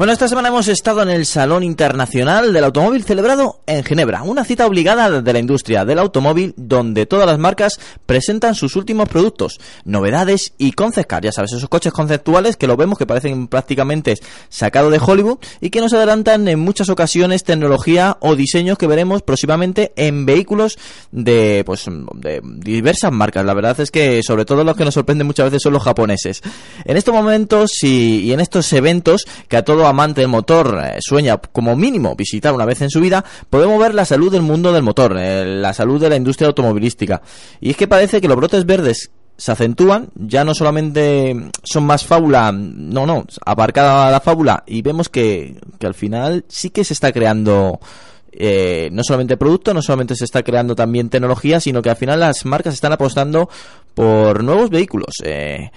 Bueno, esta semana hemos estado en el Salón Internacional del Automóvil celebrado en Ginebra, una cita obligada de la industria del automóvil donde todas las marcas presentan sus últimos productos, novedades y concept ya sabes, esos coches conceptuales que lo vemos que parecen prácticamente sacados de Hollywood y que nos adelantan en muchas ocasiones tecnología o diseños que veremos próximamente en vehículos de pues de diversas marcas. La verdad es que sobre todo los que nos sorprenden muchas veces son los japoneses. En estos momentos y, y en estos eventos que a todo amante del motor eh, sueña como mínimo visitar una vez en su vida, podemos ver la salud del mundo del motor, eh, la salud de la industria automovilística. Y es que parece que los brotes verdes se acentúan, ya no solamente son más fábula, no, no, aparcada la fábula, y vemos que, que al final sí que se está creando eh, no solamente producto, no solamente se está creando también tecnología, sino que al final las marcas están apostando por nuevos vehículos. Eh,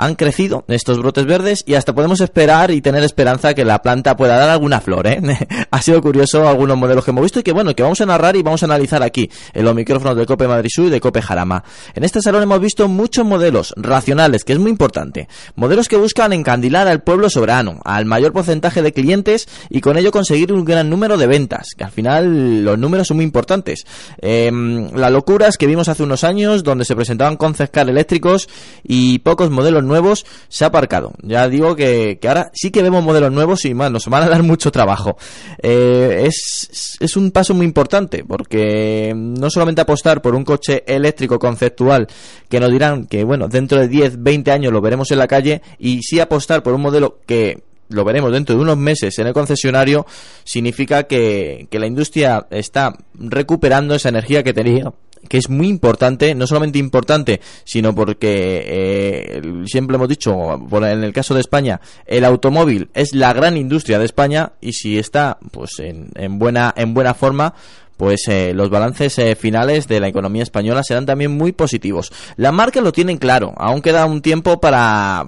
han crecido estos brotes verdes y hasta podemos esperar y tener esperanza que la planta pueda dar alguna flor. ¿eh? ha sido curioso algunos modelos que hemos visto y que bueno, que vamos a narrar y vamos a analizar aquí en los micrófonos de Cope Madrid Sur y de Cope Jarama. En este salón hemos visto muchos modelos racionales, que es muy importante. Modelos que buscan encandilar al pueblo soberano, al mayor porcentaje de clientes y con ello conseguir un gran número de ventas, que al final los números son muy importantes. Eh, la locura es que vimos hace unos años donde se presentaban car eléctricos y pocos modelos nuevos se ha aparcado. Ya digo que, ahora sí que vemos modelos nuevos y más, nos van a dar mucho trabajo. Eh, es, es un paso muy importante porque no solamente apostar por un coche eléctrico conceptual que nos dirán que, bueno, dentro de 10, 20 años lo veremos en la calle y sí apostar por un modelo que lo veremos dentro de unos meses en el concesionario, significa que, que la industria está recuperando esa energía que tenía que es muy importante, no solamente importante, sino porque eh, siempre hemos dicho, en el caso de España, el automóvil es la gran industria de España y si está pues en, en buena en buena forma, pues eh, los balances eh, finales de la economía española serán también muy positivos. Las marcas lo tienen claro, aún queda un tiempo para,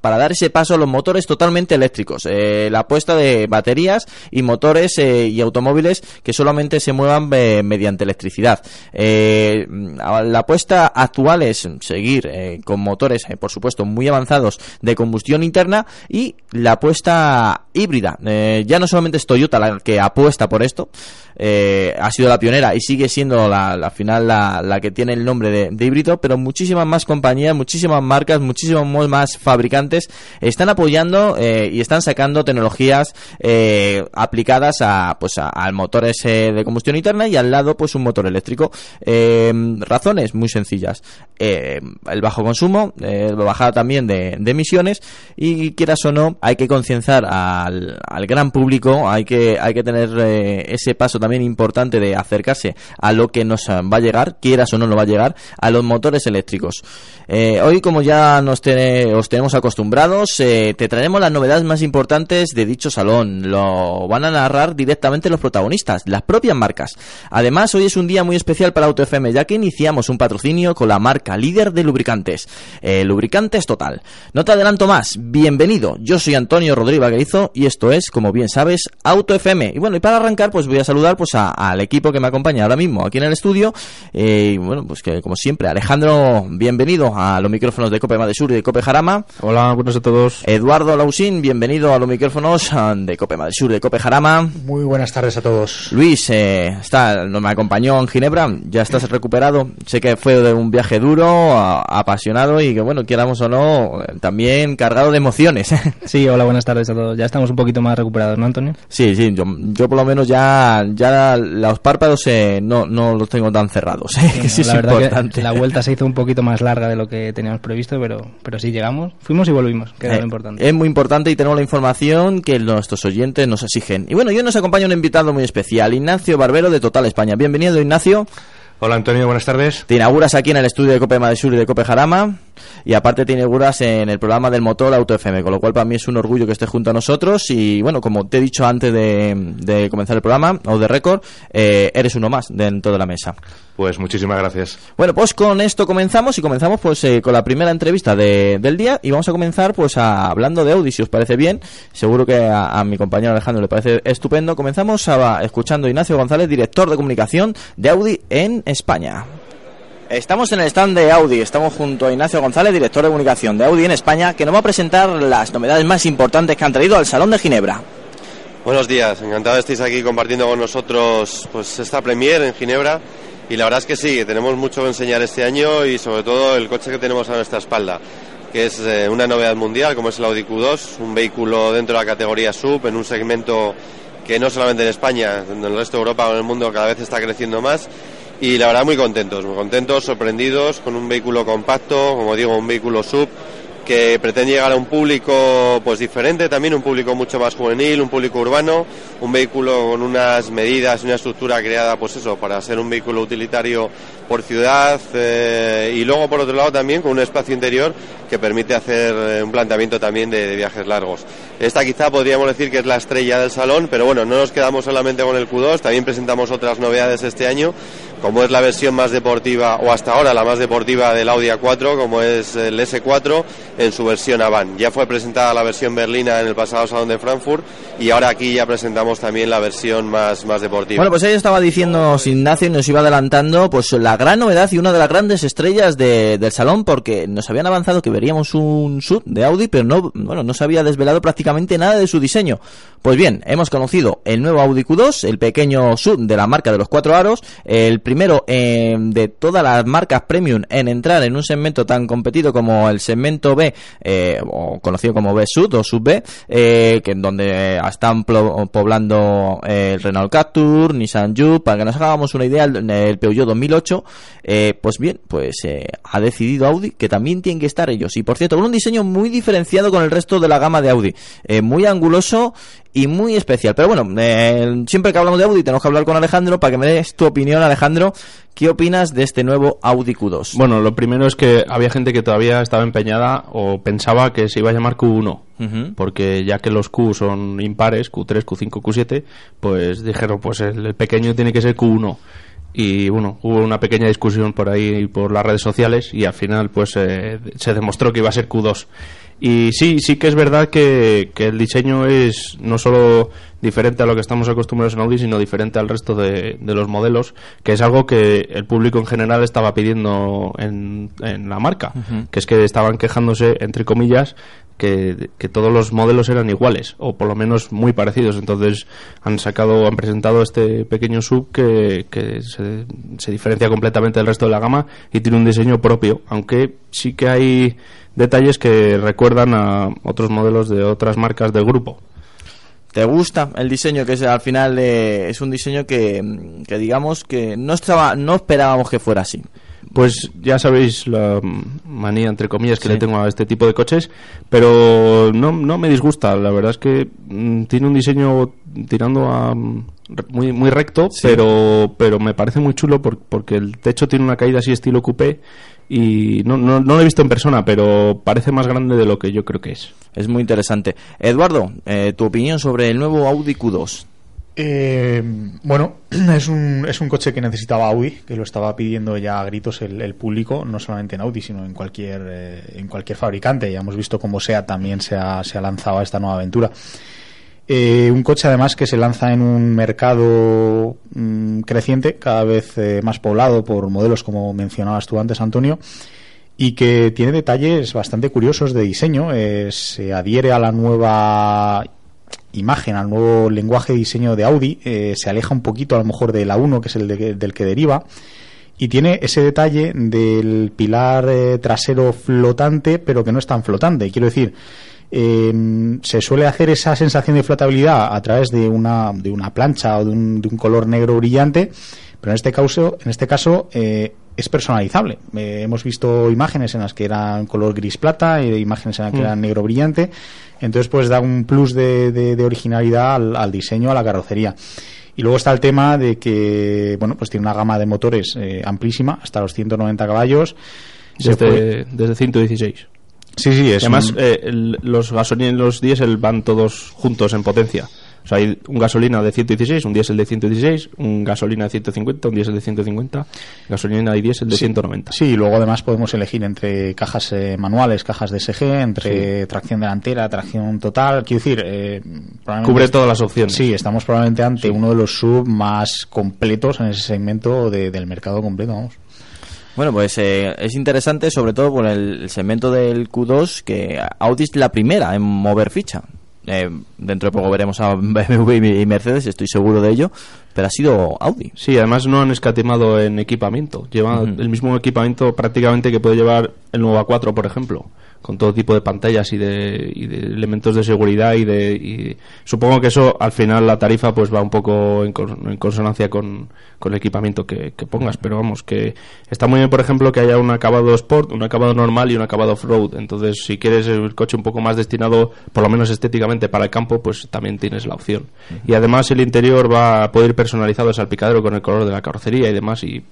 para dar ese paso a los motores totalmente eléctricos, eh, la apuesta de baterías y motores y automóviles que solamente se muevan mediante electricidad. la apuesta actual es seguir con motores, por supuesto, muy avanzados de combustión interna y la apuesta híbrida. ya no solamente es Toyota la que apuesta por esto, eh, ha sido la pionera y sigue siendo la, final la, que tiene el nombre de, híbrido, pero muchísimas más compañías, muchísimas marcas, muchísimos más fabricantes están apoyando eh, y están sacando tecnologías eh, aplicadas a pues a, motores de combustión interna y al lado pues un motor eléctrico. razones muy sencillas. el bajo consumo, bajada también de, de, emisiones y quieras o no hay que concienciar al, al gran público, hay que hay que tener ese paso también también de acercarse a lo que nos va a llegar, quieras o no nos va a llegar, a los motores eléctricos. Eh, hoy, como ya nos os tenemos acostumbrados, eh, te traeremos las novedades más importantes de dicho salón. Lo van a narrar directamente los protagonistas, las propias marcas. Además, hoy es un día muy especial para AutoFM, ya que iniciamos un patrocinio con la marca líder de lubricantes, eh, Lubricantes Total. No te adelanto más, bienvenido. Yo soy Antonio Rodríguez Vaquerizo y esto es, como bien sabes, AutoFM. Y bueno, y para arrancar, pues voy a saludar pues al equipo que me acompaña ahora mismo aquí en el estudio. Eh, y bueno, pues que como siempre, Alejandro, bienvenido a los micrófonos de Cope Madrid Sur y de Cope Jarama. Hola, buenos a todos. Eduardo Lausín, bienvenido a los micrófonos de Cope Madrid Sur y de Cope Jarama. Muy buenas tardes a todos. Luis, eh, está, me acompañó en Ginebra, ya estás recuperado. Sé que fue de un viaje duro, apasionado y que bueno, quieramos o no, también cargado de emociones. sí, hola, buenas tardes a todos. Ya estamos un poquito más recuperados, ¿no, Antonio? Sí, sí, yo, yo por lo menos ya, ya los párpados eh, no, no los tengo tan cerrados. ¿eh? Sí, la verdad que la vuelta se hizo un poquito más larga de lo que teníamos previsto, pero, pero sí llegamos, fuimos y volvimos, que es lo importante. Es muy importante y tenemos la información que nuestros oyentes nos exigen. Y bueno, hoy nos acompaña un invitado muy especial, Ignacio Barbero de Total España. Bienvenido, Ignacio. Hola Antonio, buenas tardes. Te inauguras aquí en el estudio de Cope Madesur y de Cope Jarama y aparte te inauguras en el programa del motor Auto FM, con lo cual para mí es un orgullo que estés junto a nosotros y bueno, como te he dicho antes de, comenzar el programa o de récord, eh, eres uno más dentro de la mesa. Pues muchísimas gracias. Bueno, pues con esto comenzamos y comenzamos pues eh, con la primera entrevista del día y vamos a comenzar pues hablando de Audi, si os parece bien. Seguro que a, mi compañero Alejandro le parece estupendo. Comenzamos a, escuchando a Ignacio González, director de comunicación de Audi en España. Estamos en el stand de Audi, estamos junto a Ignacio González, director de comunicación de Audi en España, que nos va a presentar las novedades más importantes que han traído al Salón de Ginebra. Buenos días, encantado de estéis aquí compartiendo con nosotros pues esta premier en Ginebra. Y la verdad es que sí, tenemos mucho que enseñar este año y sobre todo el coche que tenemos a nuestra espalda, que es eh, una novedad mundial como es el Audi Q2, un vehículo dentro de la categoría sub en un segmento que no solamente en España, en el resto de Europa o en el mundo cada vez está creciendo más y la verdad muy contentos, muy contentos, sorprendidos con un vehículo compacto, como digo, un vehículo sub que pretende llegar a un público pues diferente también, un público mucho más juvenil, un público urbano, un vehículo con unas medidas y una estructura creada pues eso, para ser un vehículo utilitario por ciudad eh, y luego por otro lado también con un espacio interior que permite hacer eh, un planteamiento también de, de, viajes largos. Esta quizá podríamos decir que es la estrella del salón, pero bueno, no nos quedamos solamente con el Q2, también presentamos otras novedades este año como es la versión más deportiva, o hasta ahora la más deportiva del Audi A4, como es el S4, en su versión Avant. Ya fue presentada la versión berlina en el pasado Salón de Frankfurt y ahora aquí ya presentamos también la versión más, más deportiva. Bueno, pues ahí estaba diciendo Ignacio y nos iba adelantando pues la gran novedad y una de las grandes estrellas del salón porque nos habían avanzado que veríamos un sub de Audi, pero no, bueno, no se había desvelado prácticamente nada de su diseño. Pues bien, hemos conocido el nuevo Audi Q2, el pequeño sub de la marca de los cuatro aros, el primero eh, de todas las marcas premium en entrar en un segmento tan competido como el segmento B, eh, o conocido como B Sud o Sub B, eh, que donde están poblando el Renault Captur, Nissan Juke, para que nos hagamos una idea, el, Peugeot 2008, pues bien, pues ha decidido Audi que también tienen que estar ellos. Y por cierto, con un diseño muy diferenciado con el resto de la gama de Audi, muy anguloso y muy especial. Pero bueno, eh, siempre que hablamos de Audi tenemos que hablar con Alejandro para que me des tu opinión, Alejandro. ¿Qué opinas de este nuevo Audi Q2? Bueno, lo primero es que había gente que todavía estaba empeñada o pensaba que se iba a llamar Q1, porque ya que los Q son impares, Q3, Q5, Q7, pues dijeron, pues el, pequeño tiene que ser Q1 y bueno, hubo una pequeña discusión por ahí por las redes sociales y al final pues eh, se demostró que iba a ser Q2 y sí, sí que es verdad que, que, el diseño es no solo diferente a lo que estamos acostumbrados en Audi, sino diferente al resto de, de los modelos, que es algo que el público en general estaba pidiendo en, en la marca, que es que estaban quejándose, entre comillas, que, que, todos los modelos eran iguales, o por lo menos muy parecidos. Entonces han sacado, han presentado este pequeño sub que, que se, se diferencia completamente del resto de la gama y tiene un diseño propio, aunque sí que hay detalles que recuerdan a otros modelos de otras marcas del grupo. ¿Te gusta el diseño que es al final eh, es un diseño que, que, digamos que no estaba no esperábamos que fuera así? Pues ya sabéis la manía entre comillas que le tengo a este tipo de coches, pero no, no me disgusta. La verdad es que mm, tiene un diseño tirando a muy muy recto, pero pero me parece muy chulo porque el techo tiene una caída así estilo coupé y no, no, no, lo he visto en persona, pero parece más grande de lo que yo creo que es. Es muy interesante. Eduardo, eh, tu opinión sobre el nuevo Audi Q2. Eh, bueno, es un, es un coche que necesitaba Audi, que lo estaba pidiendo ya a gritos el, público, no solamente en Audi, sino en cualquier, eh, en cualquier fabricante. Ya hemos visto cómo SEA también se ha, se ha lanzado a esta nueva aventura. Eh, un coche además que se lanza en un mercado mm, creciente, cada vez eh, más poblado por modelos como mencionabas tú antes, Antonio, y que tiene detalles bastante curiosos de diseño. Se adhiere a la nueva imagen, al nuevo lenguaje de diseño de Audi, se aleja un poquito a lo mejor de la 1, que es el del que deriva, y tiene ese detalle del pilar trasero flotante, pero que no es tan flotante. Quiero decir, Eh, se suele hacer esa sensación de flotabilidad a través de una, de una plancha o de un, de un color negro brillante, pero en este caso, en este caso eh, es personalizable. Eh, hemos visto imágenes en las que eran color gris plata y imágenes en las que Mm. eran negro brillante, entonces pues da un plus de, de- de originalidad al, al diseño, a la carrocería. Y luego está el tema de que, bueno, pues tiene una gama de motores eh, amplísima, hasta los 190 caballos. Puede- Desde, desde 116. Sí, sí, es además, un- eh, los gasolina y los diésel van todos juntos en potencia. O sea, hay un gasolina de 116, un diésel de 116, un gasolina de 150, un diésel de 150, gasolina y diésel de 190. Sí, y luego además podemos elegir entre cajas eh, manuales, cajas DSG, entre tracción delantera, tracción total. Quiero decir, eh, Cubre todas las opciones. Sí, estamos probablemente ante uno de los sub más completos en ese segmento de- del mercado completo, vamos. Bueno, pues eh, es interesante, sobre todo por el segmento del Q2, que Audi es la primera en mover ficha. Eh, dentro de poco veremos a BMW y Mercedes, estoy seguro de ello, pero ha sido Audi. Sí, además no han escatimado en equipamiento. Lleva Ujú. el mismo equipamiento prácticamente que puede llevar el nuevo A4, por ejemplo, con todo tipo de pantallas y de, y de elementos de seguridad y de y supongo que eso al final la tarifa pues va un poco en, cons- en consonancia con, con el equipamiento que, que pongas, pero vamos que está muy bien, por ejemplo, que haya un acabado sport, un acabado normal y un acabado off-road. Entonces, si quieres el coche un poco más destinado, por lo menos estéticamente para el campo, pues también tienes la opción. Y además el interior va a poder ir personalizado el salpicadero con el color de la carrocería y demás y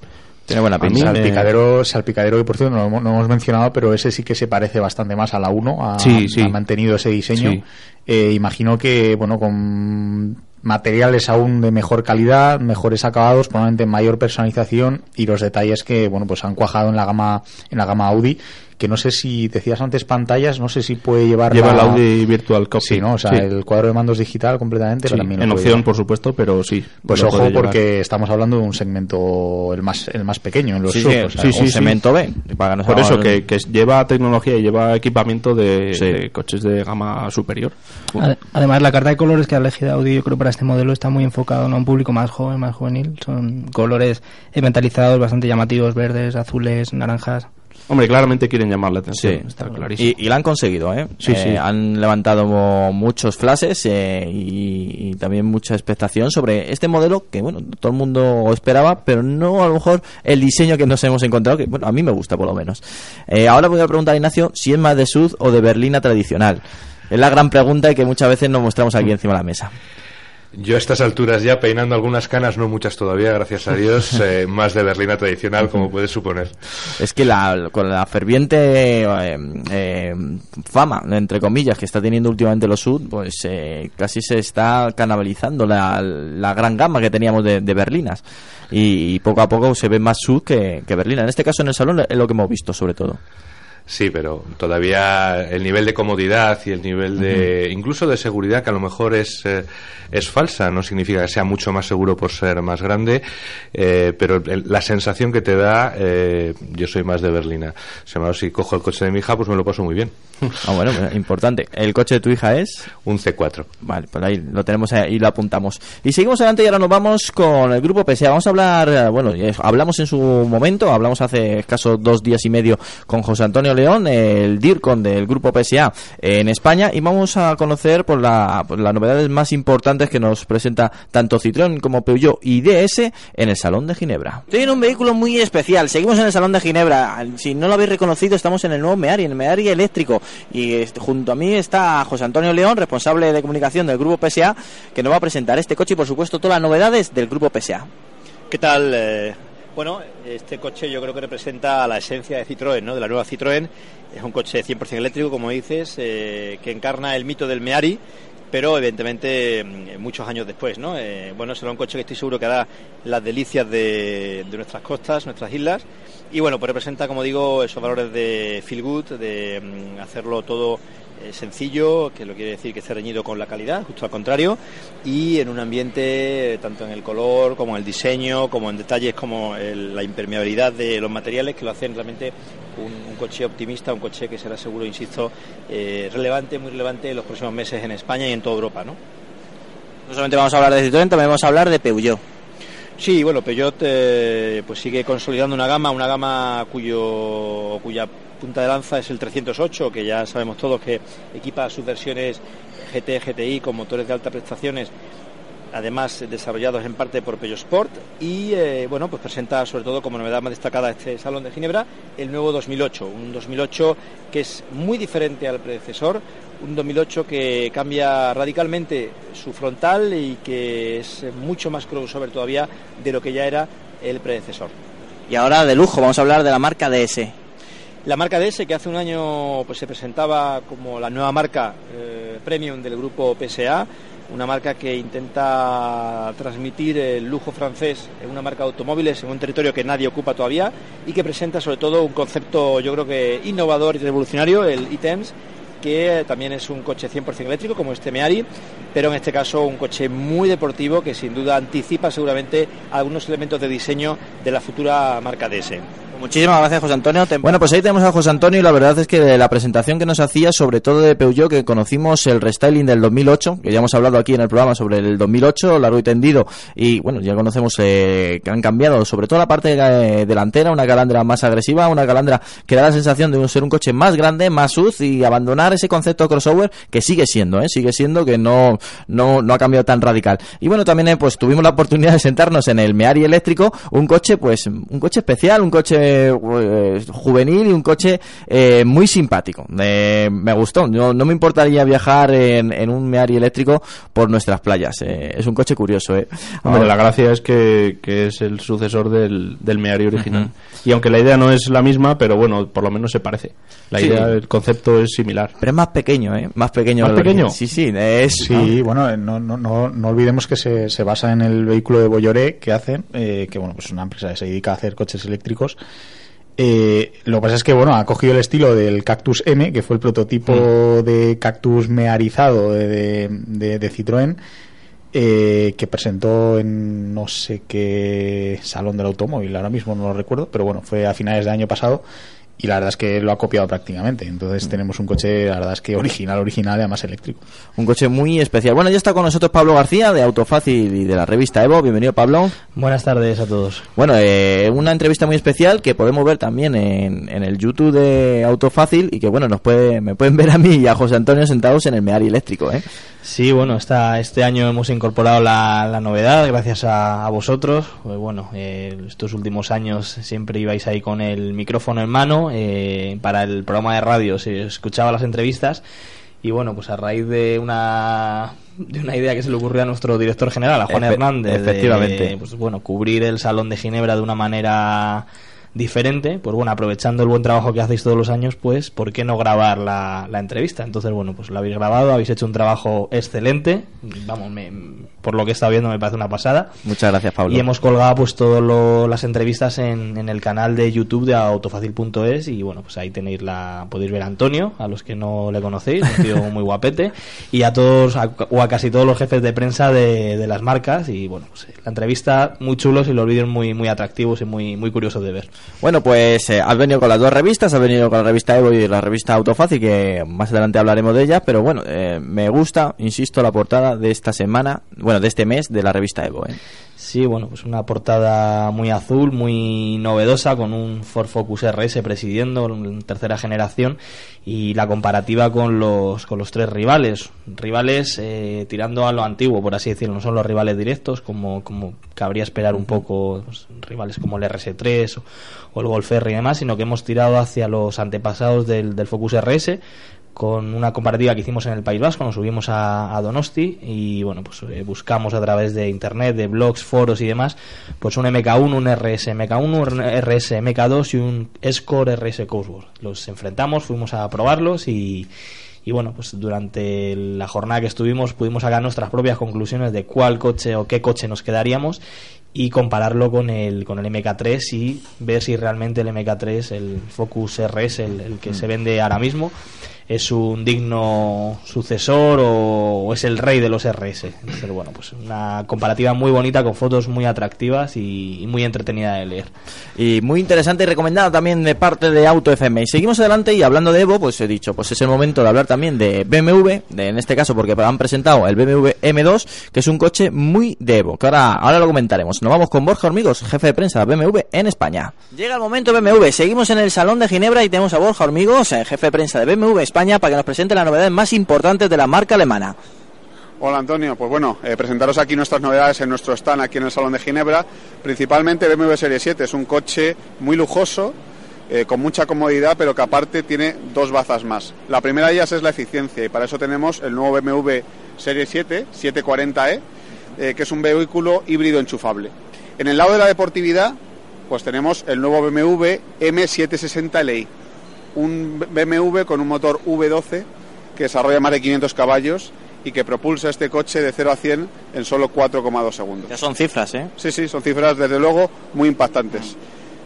Tiene buena pinta. Salpicadero, salpicadero que por cierto no no hemos mencionado, pero ese sí que se parece bastante más a la 1, ha, Sí, sí. ha mantenido ese diseño. Sí. Eh, imagino que, bueno, con materiales aún de mejor calidad, mejores acabados, probablemente mayor personalización y los detalles que, bueno, pues han cuajado en la gama, en la gama Audi, que no sé si decías antes pantallas, no sé si puede llevar lleva el Audi Virtual Cockpit. Sí, ¿no? O sea, Sí. el cuadro de mandos digital completamente, Sí, pero también en opción, llevar. por supuesto, pero sí. Pues ojo, llevar. porque estamos hablando de un segmento el más el más pequeño en los Sí, sub, sí, o sea, sí, sí, un sí. segmento B. para que nos Por eso, que, que lleva tecnología y lleva equipamiento de, Sí. de coches de gama superior. Ade- Además, la carta de colores que ha elegido Audi, yo creo, para este modelo está muy enfocado ¿no? a un público más joven, más juvenil. Son colores metalizados, bastante llamativos, verdes, azules, naranjas. Hombre, claramente quieren llamar la atención, Sí. está clarísimo. Y, y lo han conseguido, ¿eh? Sí, Eh, sí. Han levantado muchos flashes eh, y, y también mucha expectación sobre este modelo que, bueno, todo el mundo esperaba, pero no a lo mejor el diseño que nos hemos encontrado, que, bueno, a mí me gusta por lo menos. Eh, ahora voy a preguntar a Ignacio si es más de Sud o de berlina tradicional. Es la gran pregunta y que muchas veces nos mostramos aquí encima de la mesa. Yo a estas alturas ya peinando algunas canas, no muchas todavía, gracias a Dios, eh, más de berlina tradicional, como puedes suponer. Es que la, con la ferviente eh, eh, fama, entre comillas, que está teniendo últimamente los Sud, pues eh, casi se está canibalizando la, la gran gama que teníamos de, de berlinas. Y, y poco a poco se ve más Sud que, que berlina. En este caso, en el salón, es lo que hemos visto, sobre todo. Sí, pero todavía el nivel de comodidad y el nivel de incluso de seguridad que a lo mejor es eh, es falsa, no significa que sea mucho más seguro por ser más grande, eh, pero el- la sensación que te da, eh, yo soy más de berlina. O si cojo el coche de mi hija, pues me lo paso muy bien. Ah, bueno, pues, importante. ¿El coche de tu hija es? Un C4. Vale, pues ahí lo tenemos ahí y lo apuntamos. Y seguimos adelante y ahora nos vamos con el grupo PSA. Vamos a hablar, eh, bueno, hablamos en su momento, hablamos hace escaso dos días y medio con José Antonio León, el DIRCON del grupo PSA en España, y vamos a conocer por, la, por las novedades más importantes que nos presenta tanto Citroën como Peugeot y DS en el Salón de Ginebra. Estoy en un vehículo muy especial, seguimos en el Salón de Ginebra. Si no lo habéis reconocido, estamos en el nuevo Meari, en el Meari eléctrico. Y este, junto a mí está José Antonio León, responsable de comunicación del Grupo PSA, que nos va a presentar este coche y, por supuesto, todas las novedades del Grupo PSA. ¿Qué tal? Eh, bueno, este coche yo creo que representa la esencia de Citroën, ¿no? De la nueva Citroën. Es un coche 100% eléctrico, como dices, eh, que encarna el mito del Meari, pero evidentemente mm, muchos años después, ¿no? Eh, bueno, será un coche que estoy seguro que hará las delicias de, de nuestras costas, nuestras islas. Y bueno, pues representa, como digo, esos valores de feel good, de mm, hacerlo todo sencillo, que lo quiere decir que esté reñido con la calidad, justo al contrario, y en un ambiente, tanto en el color, como en el diseño, como en detalles como el- la impermeabilidad de los materiales, que lo hacen realmente un, un coche optimista, un coche que será seguro, insisto, eh, relevante, muy relevante en los próximos meses en España y en toda Europa, ¿no? No solamente vamos a hablar de Citroën, también vamos a hablar de Peugeot. Sí, bueno, Peugeot eh, pues sigue consolidando una gama, una gama cuyo cuya punta de lanza es el 308, que ya sabemos todos que equipa sus versiones GT, GTI con motores de alta prestaciones además desarrollados en parte por Peugeot y eh, bueno pues presenta sobre todo como novedad más destacada este salón de Ginebra el nuevo 2008 un 2008 que es muy diferente al predecesor un 2008 que cambia radicalmente su frontal y que es mucho más crossover todavía de lo que ya era el predecesor. Y ahora de lujo vamos a hablar de la marca DS la marca DS que hace un año pues se presentaba como la nueva marca eh, premium del grupo PSA una marca que intenta transmitir el lujo francés en una marca de automóviles en un territorio que nadie ocupa todavía y que presenta sobre todo un concepto yo creo que innovador y revolucionario, el ITEMS, que también es un coche 100% eléctrico como este Meari, pero en este caso un coche muy deportivo que sin duda anticipa seguramente algunos elementos de diseño de la futura marca DS. Muchísimas gracias, José Antonio. Bueno, pues ahí tenemos a José Antonio y la verdad es que la presentación que nos hacía, sobre todo de Peugeot, que conocimos el restyling del 2008, que ya hemos hablado aquí en el programa sobre el 2008, largo y tendido, y bueno, ya conocemos eh, que han cambiado sobre todo la parte eh, delantera, una calandra más agresiva, una calandra que da la sensación de ser un coche más grande, más sus y abandonar ese concepto crossover que sigue siendo, ¿eh? sigue siendo que no, no, no ha cambiado tan radical. Y bueno, también eh, pues tuvimos la oportunidad de sentarnos en el Meari eléctrico, un coche pues un coche especial, un coche eh, juvenil y un coche eh, muy simpático. me gustó. No, no, me importaría viajar en, un Meari eléctrico por nuestras playas. Eh. es un coche curioso. la gracia es que, es el sucesor del, del Meari original. Y aunque la idea no es la misma, pero bueno, por lo menos se parece. La idea, el concepto es similar. Pero es más pequeño, ¿eh? Más pequeño. ¿Más pequeño? Sí, sí. Es, sí, bueno, no, no, no, no, olvidemos que se, se basa en el vehículo de Bolloré que hacen, que bueno, pues es una empresa que se dedica a hacer coches eléctricos eh, lo que pasa es que bueno ha cogido el estilo del Cactus M, que fue el prototipo mm. de cactus mearizado de, de, Citroën, eh, que presentó en no sé qué salón del automóvil, ahora mismo no lo recuerdo, pero bueno, fue a finales del año pasado y la verdad es que lo ha copiado prácticamente. Entonces mm. tenemos un coche, la verdad es que original, original, además eléctrico. Un coche muy especial. Bueno, ya está con nosotros Pablo García de Autofácil y de la revista Evo. Bienvenido, Pablo. Buenas tardes a todos. Bueno, eh, una entrevista muy especial que podemos ver también en, en, el YouTube de Autofácil y que, bueno, nos puede, me pueden ver a mí y a José Antonio sentados en el Meari eléctrico, ¿eh? Sí, bueno, esta, este año hemos incorporado la, la novedad gracias a, vosotros. Pues bueno, eh, estos últimos años siempre ibais ahí con el micrófono en mano. Eh, para el programa de radio se escuchaba las entrevistas. Y bueno, pues a raíz de una, de una idea que se le ocurrió a nuestro director general, a Juan Hernández, efectivamente. pues bueno, cubrir el Salón de Ginebra de una manera diferente, pues bueno, aprovechando el buen trabajo que hacéis todos los años, pues ¿por qué no grabar la, la entrevista? Entonces, bueno, pues lo habéis grabado, habéis hecho un trabajo excelente, vamos, me, por lo que he estado viendo me parece una pasada. Muchas gracias, Pablo. Y hemos colgado pues todas las entrevistas en, en, el canal de YouTube de autofacil.es y bueno, pues ahí tenéis la, podéis ver a Antonio, a los que no le conocéis, un tío muy guapete, y a todos, o a casi todos los jefes de prensa de, de las marcas y bueno, pues la entrevista muy chulos y los vídeos muy, muy atractivos y muy, muy curiosos de ver. Bueno, pues eh, has venido con las dos revistas, has venido con la revista Evo y la revista Autofácil, que más adelante hablaremos de ellas, pero bueno, eh, me gusta, insisto, la portada de esta semana, bueno, de este mes de la revista Evo. ¿eh? Sí, bueno, pues una portada muy azul, muy novedosa, con un Ford Focus RS presidiendo en tercera generación y la comparativa con los, con los tres rivales. Rivales eh, tirando a lo antiguo, por así decirlo, no son los rivales directos, como, como cabría esperar un poco, pues, rivales como el RS3 o, el Golf R y demás, sino que hemos tirado hacia los antepasados del, del Focus RS, con una comparativa que hicimos en el País Vasco, nos subimos a, Donosti y bueno, pues eh, buscamos a través de internet, de blogs, foros y demás, pues un MK1, un RS MK1, un RS MK2 y un Score RS Cosworth. Los enfrentamos, fuimos a probarlos y, y bueno, pues durante la jornada que estuvimos pudimos sacar nuestras propias conclusiones de cuál coche o qué coche nos quedaríamos y compararlo con el, con el MK3 y ver si realmente el MK3, el Focus RS, el, el que mm. se vende ahora mismo, es un digno sucesor o, es el rey de los RS. Entonces, bueno, pues una comparativa muy bonita con fotos muy atractivas y, muy entretenida de leer. Y muy interesante y recomendada también de parte de Auto FM. Y seguimos adelante y hablando de Evo, pues he dicho, pues es el momento de hablar también de BMW, de, en este caso porque han presentado el BMW M2, que es un coche muy de Evo, que ahora, ahora lo comentaremos. Nos vamos con Borja Hormigos, jefe de prensa de BMW en España. Llega el momento BMW, seguimos en el Salón de Ginebra y tenemos a Borja Hormigos, eh, jefe de prensa de BMW España, para que nos presente las novedades más importantes de la marca alemana. Hola Antonio, pues bueno, eh, presentaros aquí nuestras novedades en nuestro stand aquí en el Salón de Ginebra. Principalmente BMW Serie 7, es un coche muy lujoso, eh, con mucha comodidad, pero que aparte tiene dos bazas más. La primera de ellas es la eficiencia y para eso tenemos el nuevo BMW Serie 7, 740e, que es un vehículo híbrido enchufable. En el lado de la deportividad, pues tenemos el nuevo BMW M760 Li, un BMW con un motor V12 que desarrolla más de 500 caballos y que propulsa este coche de 0 a 100 en solo 4,2 segundos. Ya son cifras, ¿eh? Sí, sí, son cifras desde luego muy impactantes.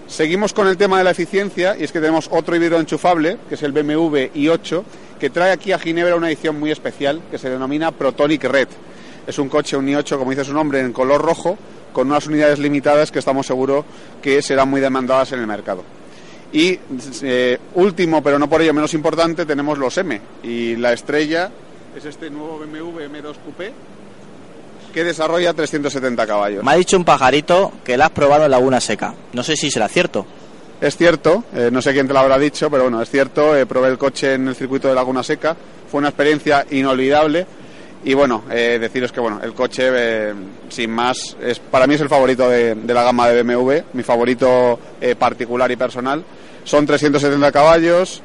Seguimos con el tema de la eficiencia y es que tenemos otro híbrido enchufable, que es el BMW i8, que trae aquí a Ginebra una edición muy especial que se denomina Protonic Red. Es un coche, un i8, como dice su nombre, en color rojo, con unas unidades limitadas que estamos seguros que serán muy demandadas en el mercado. Y eh, último, pero no por ello menos importante, tenemos los M. Y la estrella es este nuevo BMW M2 Coupé que desarrolla 370 caballos. Me ha dicho un pajarito que la has probado en Laguna Seca. No sé si será cierto. Es cierto, eh, no sé quién te lo habrá dicho, pero bueno, es cierto. Eh, probé el coche en el circuito de Laguna Seca. Fue una experiencia inolvidable y bueno, eh, deciros que bueno, el coche, eh, sin más, es, para mí es el favorito de, la gama de BMW, mi favorito eh, particular y personal. Son 370 caballos,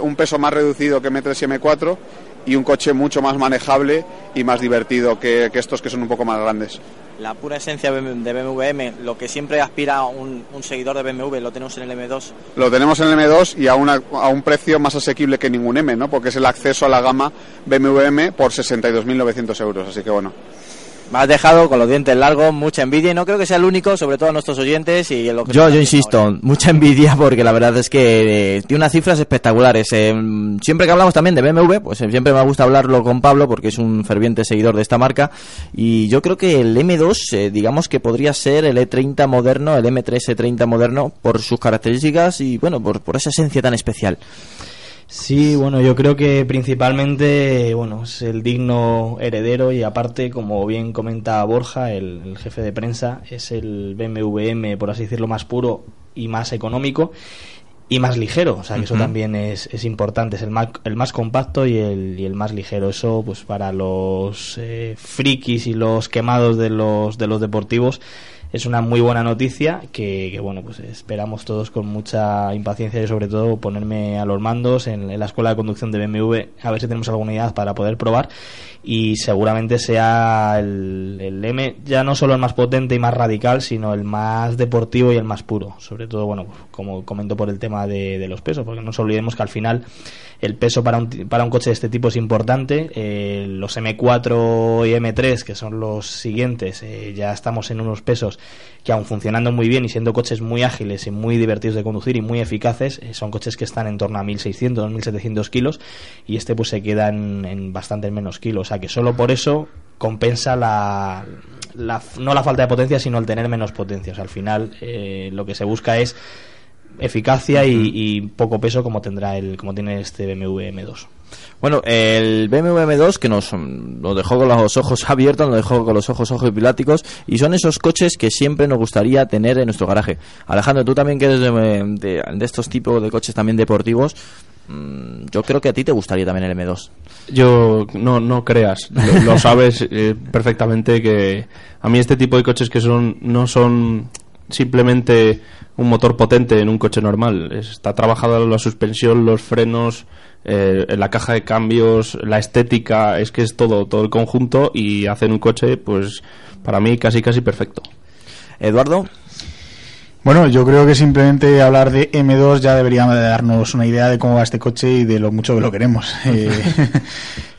un peso más reducido que M3 y M4 y un coche mucho más manejable y más divertido que estos que son un poco más grandes la pura esencia de BMW M, lo que siempre aspira un, un, seguidor de BMW, lo tenemos en el M2. Lo tenemos en el M2 y a, a un precio más asequible que ningún M, ¿no? Porque es el acceso a la gama BMW M por 62.900 euros, así que bueno. Me has dejado con los dientes largos, mucha envidia y no creo que sea el único, sobre todo a nuestros oyentes. y lo que Yo, yo insisto, mucha envidia porque la verdad es que eh, tiene unas cifras espectaculares. Eh, siempre que hablamos también de BMW, pues eh, siempre me gusta hablarlo con Pablo porque es un ferviente seguidor de esta marca y yo creo que el M2, digamos que podría ser el E30 moderno, el M3 E30 moderno por sus características y bueno, por, por esa esencia tan especial. Sí, bueno, yo creo que principalmente, bueno, es el digno heredero y aparte, como bien comenta Borja, el, jefe de prensa, es el BMW M, por así decirlo, más puro y más económico y más ligero, o sea que eso también es, es, importante, es el más, el más compacto y el, y el más ligero. Eso, pues para los eh, frikis y los quemados de los, de los deportivos, es una muy buena noticia que, bueno, pues esperamos todos con mucha impaciencia y sobre todo ponerme a los mandos en, la escuela de conducción de BMW a ver si tenemos alguna idea para poder probar y seguramente sea el, el, M ya no solo el más potente y más radical, sino el más deportivo y el más puro. Sobre todo, bueno, como comento por el tema de, los pesos, porque no nos olvidemos que al final el peso para un, para un coche de este tipo es importante. Eh, los M4 y M3, que son los siguientes, eh, ya estamos en unos pesos que aun funcionando muy bien y siendo coches muy ágiles y muy divertidos de conducir y muy eficaces, eh, son coches que están en torno a 1600, 1700 kilos y este pues se queda en, en bastante menos kilos. O sea que solo por eso compensa la, no la falta de potencia, sino el tener menos potencia. al final lo que se busca es eficacia y, poco peso como tendrá el como tiene este BMW M2. Bueno, el BMW M2 que nos lo dejó con los ojos abiertos, nos dejó con los ojos ojos piláticos y son esos coches que siempre nos gustaría tener en nuestro garaje. Alejandro, tú también que eres de, estos tipos de coches también deportivos, mm, yo creo que a ti te gustaría también el M2. Yo no, no creas, lo, sabes eh, perfectamente que a mí este tipo de coches que son no son simplemente un motor potente en un coche normal. Está trabajada la suspensión, los frenos, eh, la caja de cambios, la estética, es que es todo, todo el conjunto y hacen un coche, pues para mí casi casi perfecto. Eduardo. Bueno, yo creo que simplemente hablar de M2 ya debería darnos una idea de cómo va este coche y de lo mucho que lo queremos.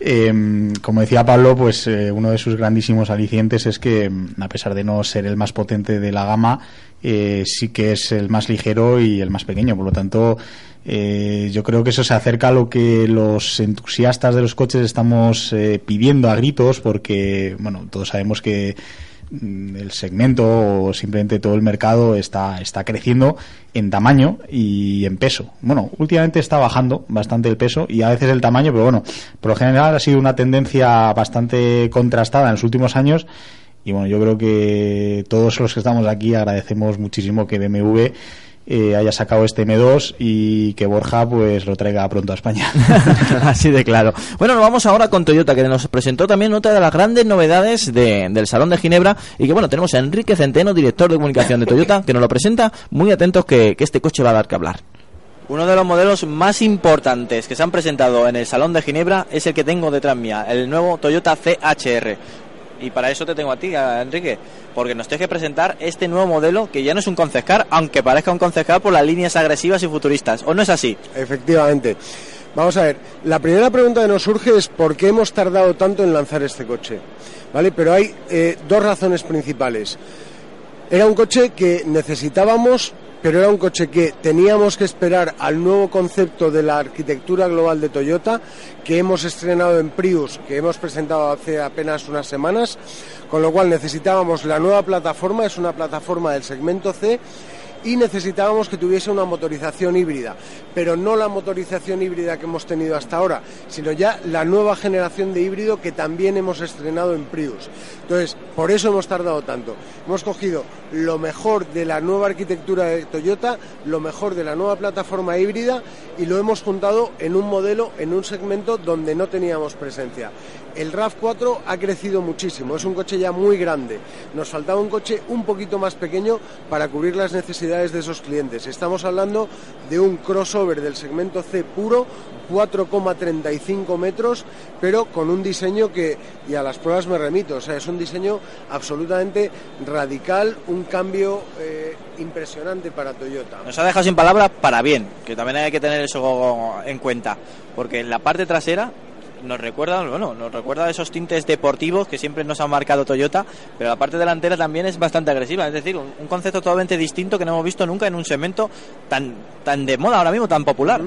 Eh, em, como decía Pablo, pues eh, uno de sus grandísimos alicientes es que, a pesar de no ser el más potente de la gama, eh, sí que es el más ligero y el más pequeño. Por lo tanto, Eh, yo creo que eso se acerca a lo que los entusiastas de los coches estamos eh, pidiendo a gritos, porque, bueno, todos sabemos que el segmento o simplemente todo el mercado está, está creciendo en tamaño y en peso. Bueno, últimamente está bajando bastante el peso y a veces el tamaño, pero bueno, por lo general ha sido una tendencia bastante contrastada en los últimos años y bueno, yo creo que todos los que estamos aquí agradecemos muchísimo que BMW eh, haya sacado este M2 y que Borja pues lo traiga pronto a España. Así de claro. Bueno, nos vamos ahora con Toyota, que nos presentó también otra de las grandes novedades del Salón de Ginebra y que bueno, tenemos a Enrique Centeno, director de comunicación de Toyota, que nos lo presenta. Muy atentos que, que este coche va a dar que hablar. Uno de los modelos más importantes que se han presentado en el Salón de Ginebra es el que tengo detrás mía, el nuevo Toyota CHR. Y para eso te tengo a ti, Enrique, porque nos tienes que presentar este nuevo modelo que ya no es un concescar, aunque parezca un concescar por las líneas agresivas y futuristas. ¿O no es así? Efectivamente. Vamos a ver, la primera pregunta que nos surge es por qué hemos tardado tanto en lanzar este coche. ¿Vale? Pero hay eh, dos razones principales. Era un coche que necesitábamos pero era un coche que teníamos que esperar al nuevo concepto de la arquitectura global de Toyota que hemos estrenado en Prius, que hemos presentado hace apenas unas semanas, con lo cual necesitábamos la nueva plataforma, es una plataforma del segmento C y necesitábamos que tuviese una motorización híbrida, pero no la motorización híbrida que hemos tenido hasta ahora, sino ya la nueva generación de híbrido que también hemos estrenado en Prius. Entonces, por eso hemos tardado tanto. Hemos cogido lo mejor de la nueva arquitectura de Toyota, lo mejor de la nueva plataforma híbrida y lo hemos juntado en un modelo, en un segmento donde no teníamos presencia. El RAV4 ha crecido muchísimo, es un coche ya muy grande. Nos faltaba un coche un poquito más pequeño para cubrir las necesidades de esos clientes. Estamos hablando de un crossover del segmento C puro, 4,35 metros, pero con un diseño que, y a las pruebas me remito, o sea, es un diseño absolutamente radical, un cambio eh, impresionante para Toyota. Nos ha dejado sin palabras para bien, que también hay que tener eso en cuenta, porque en la parte trasera nos recuerda, bueno, nos recuerda esos tintes deportivos que siempre nos ha marcado Toyota, pero la parte delantera también es bastante agresiva, es decir, un, concepto totalmente distinto que no hemos visto nunca en un segmento tan, tan de moda ahora mismo, tan popular.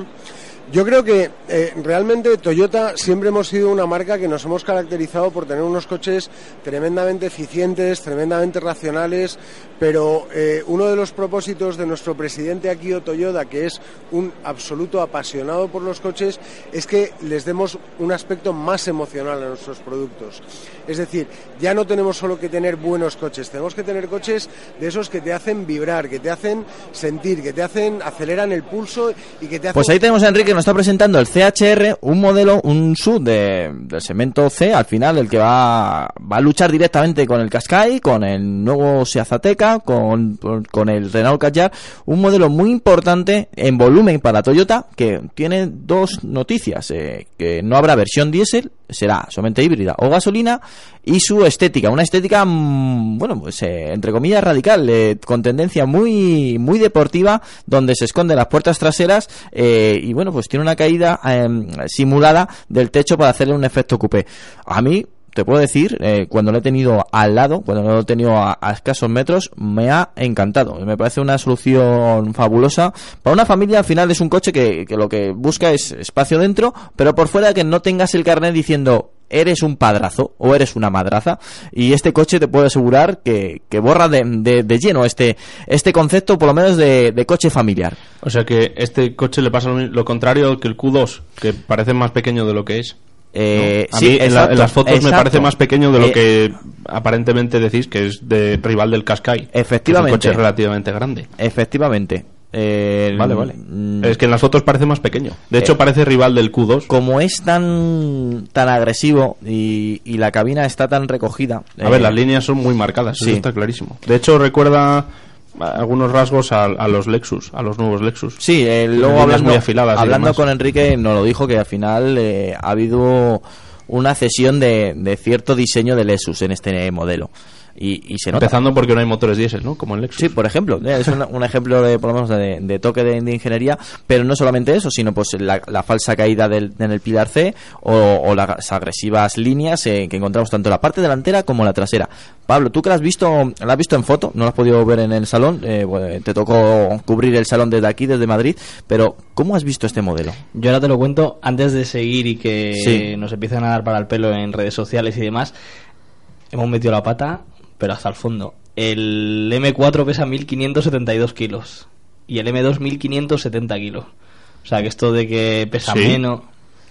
Yo creo que eh, realmente Toyota siempre hemos sido una marca que nos hemos caracterizado por tener unos coches tremendamente eficientes, tremendamente racionales, pero eh, uno de los propósitos de nuestro presidente Akio Toyoda, que es un absoluto apasionado por los coches, es que les demos un aspecto más emocional a nuestros productos. Es decir, ya no tenemos solo que tener buenos coches, tenemos que tener coches de esos que te hacen vibrar, que te hacen sentir, que te hacen aceleran el pulso y que te hacen... Pues ahí tenemos Enrique está presentando el CHR, un modelo, un sub de, del segmento C, al final el que va, va a luchar directamente con el Qashqai, con el nuevo Seat Ateca, con, con el Renault Kadjar, un modelo muy importante en volumen para Toyota que tiene dos noticias, eh, que no habrá versión diésel, será solamente híbrida o gasolina y su estética, una estética, mm, bueno, pues eh, entre comillas radical, eh, con tendencia muy, muy deportiva, donde se esconden las puertas traseras eh, y bueno, pues tiene una caída em, simulada del techo para hacerle un efecto coupé. A mí, te puedo decir, cuando lo he tenido al lado, cuando lo he tenido a, escasos metros, me ha encantado. Me parece una solución fabulosa. Para una familia, al final es un coche que, que lo que busca es espacio dentro, pero por fuera que no tengas el carnet diciendo eres un padrazo o eres una madraza y este coche te puedo asegurar que, borra de, de, lleno este, este concepto por lo menos de, coche familiar. O sea que este coche le pasa lo, contrario que el Q2, que parece más pequeño de lo que es. Eh, A mí en, las fotos me parece más pequeño de lo eh, que aparentemente decís que es de rival del Qashqai. Efectivamente. es un coche relativamente grande. Efectivamente. Eh, vale, vale. Mm, es que en las fotos parece más pequeño. De hecho, eh, parece rival del Q2. Como es tan tan agresivo y, la cabina está tan recogida. A ver, las líneas son muy marcadas, sí. eso está clarísimo. De hecho, recuerda algunos rasgos a, los Lexus, a los nuevos Lexus. Sí, luego hablando, muy afiladas hablando con Enrique nos lo dijo que al final ha habido una cesión de, de cierto diseño de Lexus en este modelo. Y, y se nota. Empezando porque no hay motores diésel, ¿no? Como en Lexus. Sí, por ejemplo, eh, es un, un ejemplo de, por lo menos, de, de toque de, de ingeniería, pero no solamente eso, sino pues la, la falsa caída del, en el pilar C o, o las agresivas líneas eh, que encontramos tanto en la parte delantera como en la trasera. Pablo, tú que la has visto, la has visto en foto, no la has podido ver en el salón, eh, bueno, te tocó cubrir el salón desde aquí, desde Madrid, pero ¿cómo has visto este modelo? Yo ahora te lo cuento antes de seguir y que Sí. nos empiecen a dar para el pelo en redes sociales y demás. Hemos metido la pata, pero hasta el fondo. El M4 pesa 1572 kilos y el M2 1570 kilos. O sea que esto de que pesa ¿Sí? menos.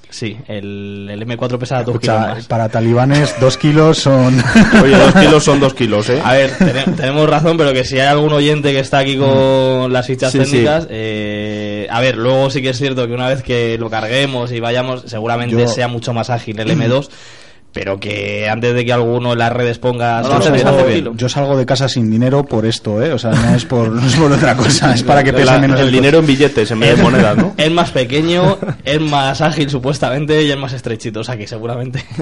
Sí, el, el M4 pesa 2 kilos más. para talibanes, dos kilos son. Oye, dos kilos son dos kilos, ¿eh? A ver, tene- tenemos razón, pero que si hay algún oyente que está aquí con las fichas Sí, sí. técnicas, eh, a ver, luego sí que es cierto que una vez que lo carguemos y vayamos, seguramente Yo- sea mucho más ágil el M2, pero que antes de que alguno en las redes ponga... No, kilos. Yo salgo de casa sin dinero por esto, ¿eh? O sea, no es por, no es por otra cosa, es para que pese menos el dinero en billetes en vez de monedas, ¿no? Es más pequeño, es más ágil supuestamente y es más estrechito, o sea que seguramente...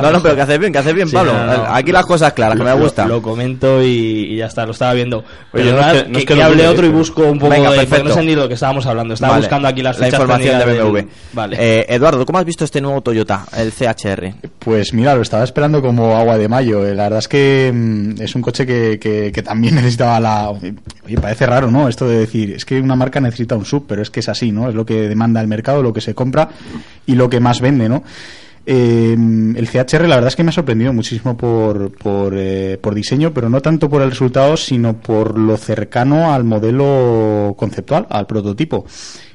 No, no, pero que haces bien, que haces bien, Sí, Pablo. no, no. Aquí las cosas claras, que me gusta. Lo, comento y, y ya está, lo estaba viendo. Oye, Pero no que- no es que, que hable otro y busco un poco Venga, de... perfecto. No sé ni lo que estábamos hablando. Estaba Vale, buscando aquí las la información de técnicas del- BMW. Vale. Eh, Eduardo, ¿cómo has visto este nuevo Toyota, el CHR? Pues mira, lo estaba esperando como agua de mayo. Eh, La verdad es que mm, es un coche que, que- que también necesitaba la... Oye, parece raro, ¿no? Esto de decir, es que una marca necesita un sub, pero es que es así, ¿no? Es lo que demanda el mercado, lo que se compra y lo que más vende, ¿no? Eh, el CHR la verdad es que me ha sorprendido muchísimo por, por, eh, por diseño, pero no tanto por el resultado, sino por lo cercano al modelo conceptual, al prototipo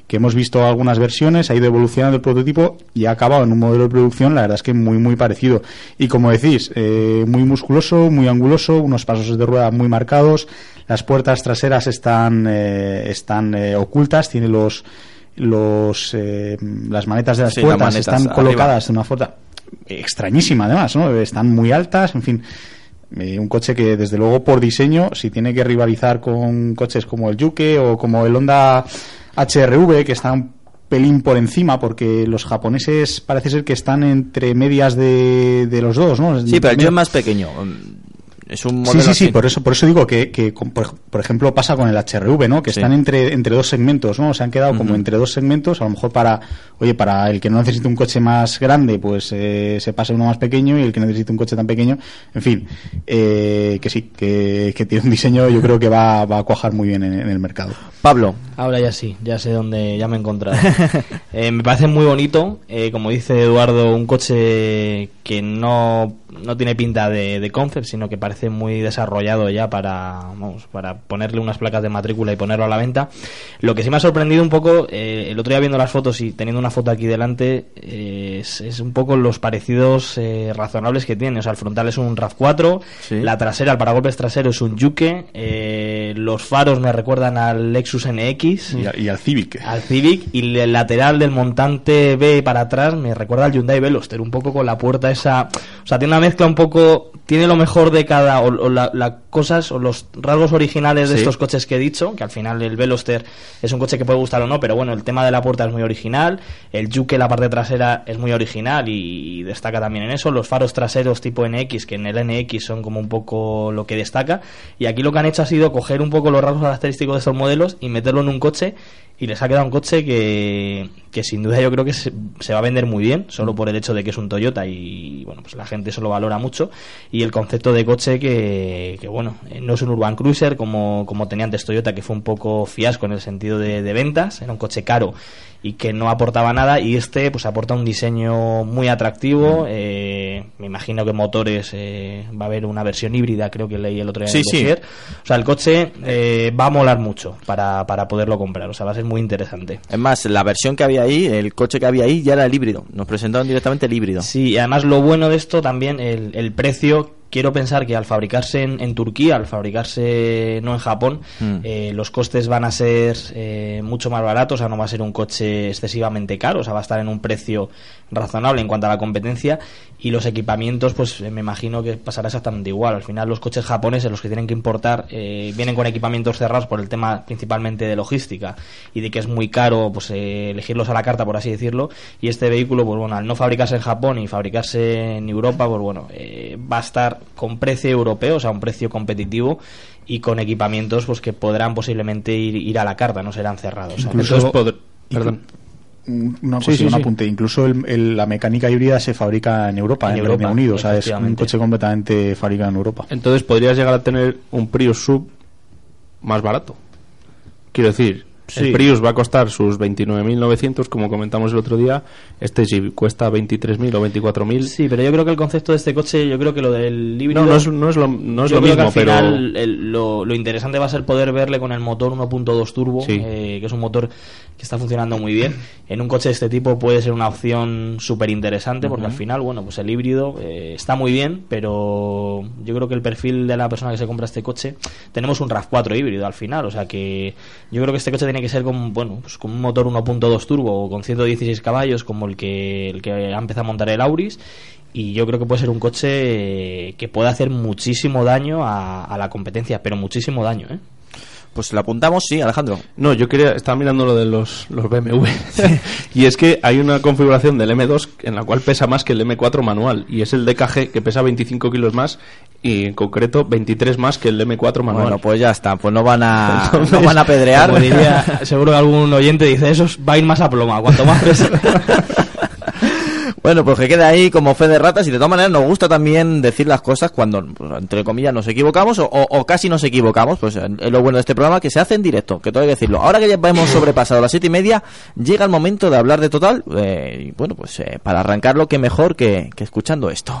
que hemos visto algunas versiones, ha ido evolucionando el prototipo y ha acabado en un modelo de producción, la verdad es que muy, muy parecido. Y como decís, eh, muy musculoso, muy anguloso, unos pasos de rueda muy marcados, las puertas traseras están, eh, están eh, ocultas, tiene los, los, eh, las manetas de las Sí, las puertas manetas están arriba. colocadas de una forma extrañísima además, ¿no? Están muy altas, en fin. Eh, un coche que desde luego por diseño, si tiene que rivalizar con coches como el Yuke o como el Honda HRV, que está un pelín por encima, porque los japoneses parece ser que están entre medias de, de los dos, ¿no? Sí, pero el yo es más pequeño. Es un Sí, modelo sí, sí, así. por eso, por eso digo que, que por, por ejemplo, pasa con el HRV, ¿no? Que Sí. están entre, entre dos segmentos, ¿no? Se han quedado como entre dos segmentos, a lo mejor para, oye, para el que no necesite un coche más grande, pues eh, se pasa uno más pequeño y el que necesite un coche tan pequeño, en fin, eh, que sí, que, que tiene un diseño, yo creo que va, va a cuajar muy bien en, en el mercado. Pablo. Ahora ya sí, ya sé dónde, ya me he encontrado. Eh, me parece muy bonito, eh, como dice Eduardo, un coche que no, no tiene pinta de, de concept, sino que parece muy desarrollado ya para, vamos, para ponerle unas placas de matrícula y ponerlo a la venta. Lo que sí me ha sorprendido un poco, eh, el otro día viendo las fotos y teniendo una foto aquí delante, eh, es, es un poco los parecidos eh, razonables que tiene. O sea, el frontal es un RAV4, Sí. la trasera, el paragolpes trasero es un Yuke, eh, los faros me recuerdan al Lexus NX. Y, a- y al Civic. Al Civic y el lateral del montante B para atrás me recuerda al Hyundai Veloster, un poco con la puerta esa, o sea, tiene una mezcla un poco, tiene lo mejor de cada, o, o la- las cosas, o los rasgos originales de Sí. estos coches que he dicho, que al final el Veloster es un coche que puede gustar o no, pero bueno, el tema de la puerta es muy original, el Juke, la parte trasera es muy original y, destaca también en eso, los faros traseros tipo NX, que en el NX son como un poco lo que destaca, y aquí lo que han hecho ha sido coger un poco los rasgos característicos de estos modelos y meterlo en un coche y les ha quedado un coche que, que sin duda yo creo que se, se va a vender muy bien, solo por el hecho de que es un Toyota y bueno, pues la gente eso lo valora mucho. Y el concepto de coche que, que bueno, eh, no es un Urban Cruiser como, como tenía antes Toyota que fue un poco fiasco en el sentido de, de ventas, era un coche caro y que no aportaba nada y este pues aporta un diseño muy atractivo. Eh, me imagino que motores eh, va a haber una versión híbrida creo que leí el otro día en Sí, el sí. dossier. o sea el coche eh, va a molar mucho para, para poderlo comprar. O sea va a ser muy interesante Es más, la versión que había ahí, el coche que había ahí, ya era el híbrido. Nos presentaron directamente el híbrido. Sí, y además lo bueno de esto también, el, el precio, quiero pensar que al fabricarse en, en Turquía, al fabricarse no en Japón, Mm. eh, los costes van a ser eh, mucho más baratos, o sea, no va a ser un coche excesivamente caro, o sea, va a estar en un precio razonable en cuanto a la competencia y los equipamientos, pues eh, me imagino que pasará exactamente igual. Al final los coches japoneses, los que tienen que importar, eh, vienen con equipamientos cerrados por el tema principalmente de logística y de que es muy caro pues eh, elegirlos a la carta, por así decirlo, y este vehículo, pues bueno, al no fabricarse en Japón y fabricarse en Europa, pues bueno, eh, va a estar con precio europeo, o sea, un precio competitivo y con equipamientos pues que podrán posiblemente ir, ir a la carta, no serán cerrados. Incluso, Entonces, perdón. Una Sí, cosa, sí, un sí. apunte. Incluso el- el- la mecánica híbrida se fabrica en Europa, En en, Europa, Reino Unido. O sea, es un coche completamente fabricado en Europa. Entonces podrías llegar a tener un Prius sub más barato. Quiero decir, Sí. el Prius va a costar sus 29.900, como comentamos el otro día. Este si cuesta 23.000 o 24.000. Sí, pero yo creo que el concepto de este coche, yo creo que lo del híbrido... No, no es, no es lo, no es yo lo creo mismo, que al pero... final el- lo, lo interesante va a ser poder verle con el motor 1.2 turbo, Sí. eh, que es un motor que está funcionando muy bien. En un coche de este tipo puede ser una opción súper interesante, porque al final, bueno, pues el híbrido eh, está muy bien, pero yo creo que el perfil de la persona que se compra este coche, tenemos un RAV4 híbrido al final, o sea que yo creo que este coche tiene que ser con, bueno, pues con un motor 1.2 turbo o con 116 caballos como el que, el que ha empezado a montar el Auris y yo creo que puede ser un coche que puede hacer muchísimo daño a, a la competencia, pero muchísimo daño, ¿eh? Pues le apuntamos, sí, Alejandro. No, yo quería, estaba mirando lo de los, los BMW. y es que hay una configuración del M2 en la cual pesa más que el M4 manual. Y es el DKG que pesa 25 kilos más y en concreto 23 más que el M4 manual. Bueno, pues ya está, pues no van a, Entonces, no van a pedrear. diría, seguro que algún oyente dice, eso va a ir más a ploma, cuanto más pesa. Bueno, pues que quede ahí como fe de ratas y de todas maneras nos gusta también decir las cosas cuando, pues, entre comillas, nos equivocamos o, casi nos equivocamos. Pues es lo bueno de este programa que se hace en directo, que todo hay que decirlo. Ahora que ya hemos sobrepasado las siete y media, llega el momento de hablar de total. eh, y bueno, pues eh, para arrancarlo, qué mejor que, que escuchando esto.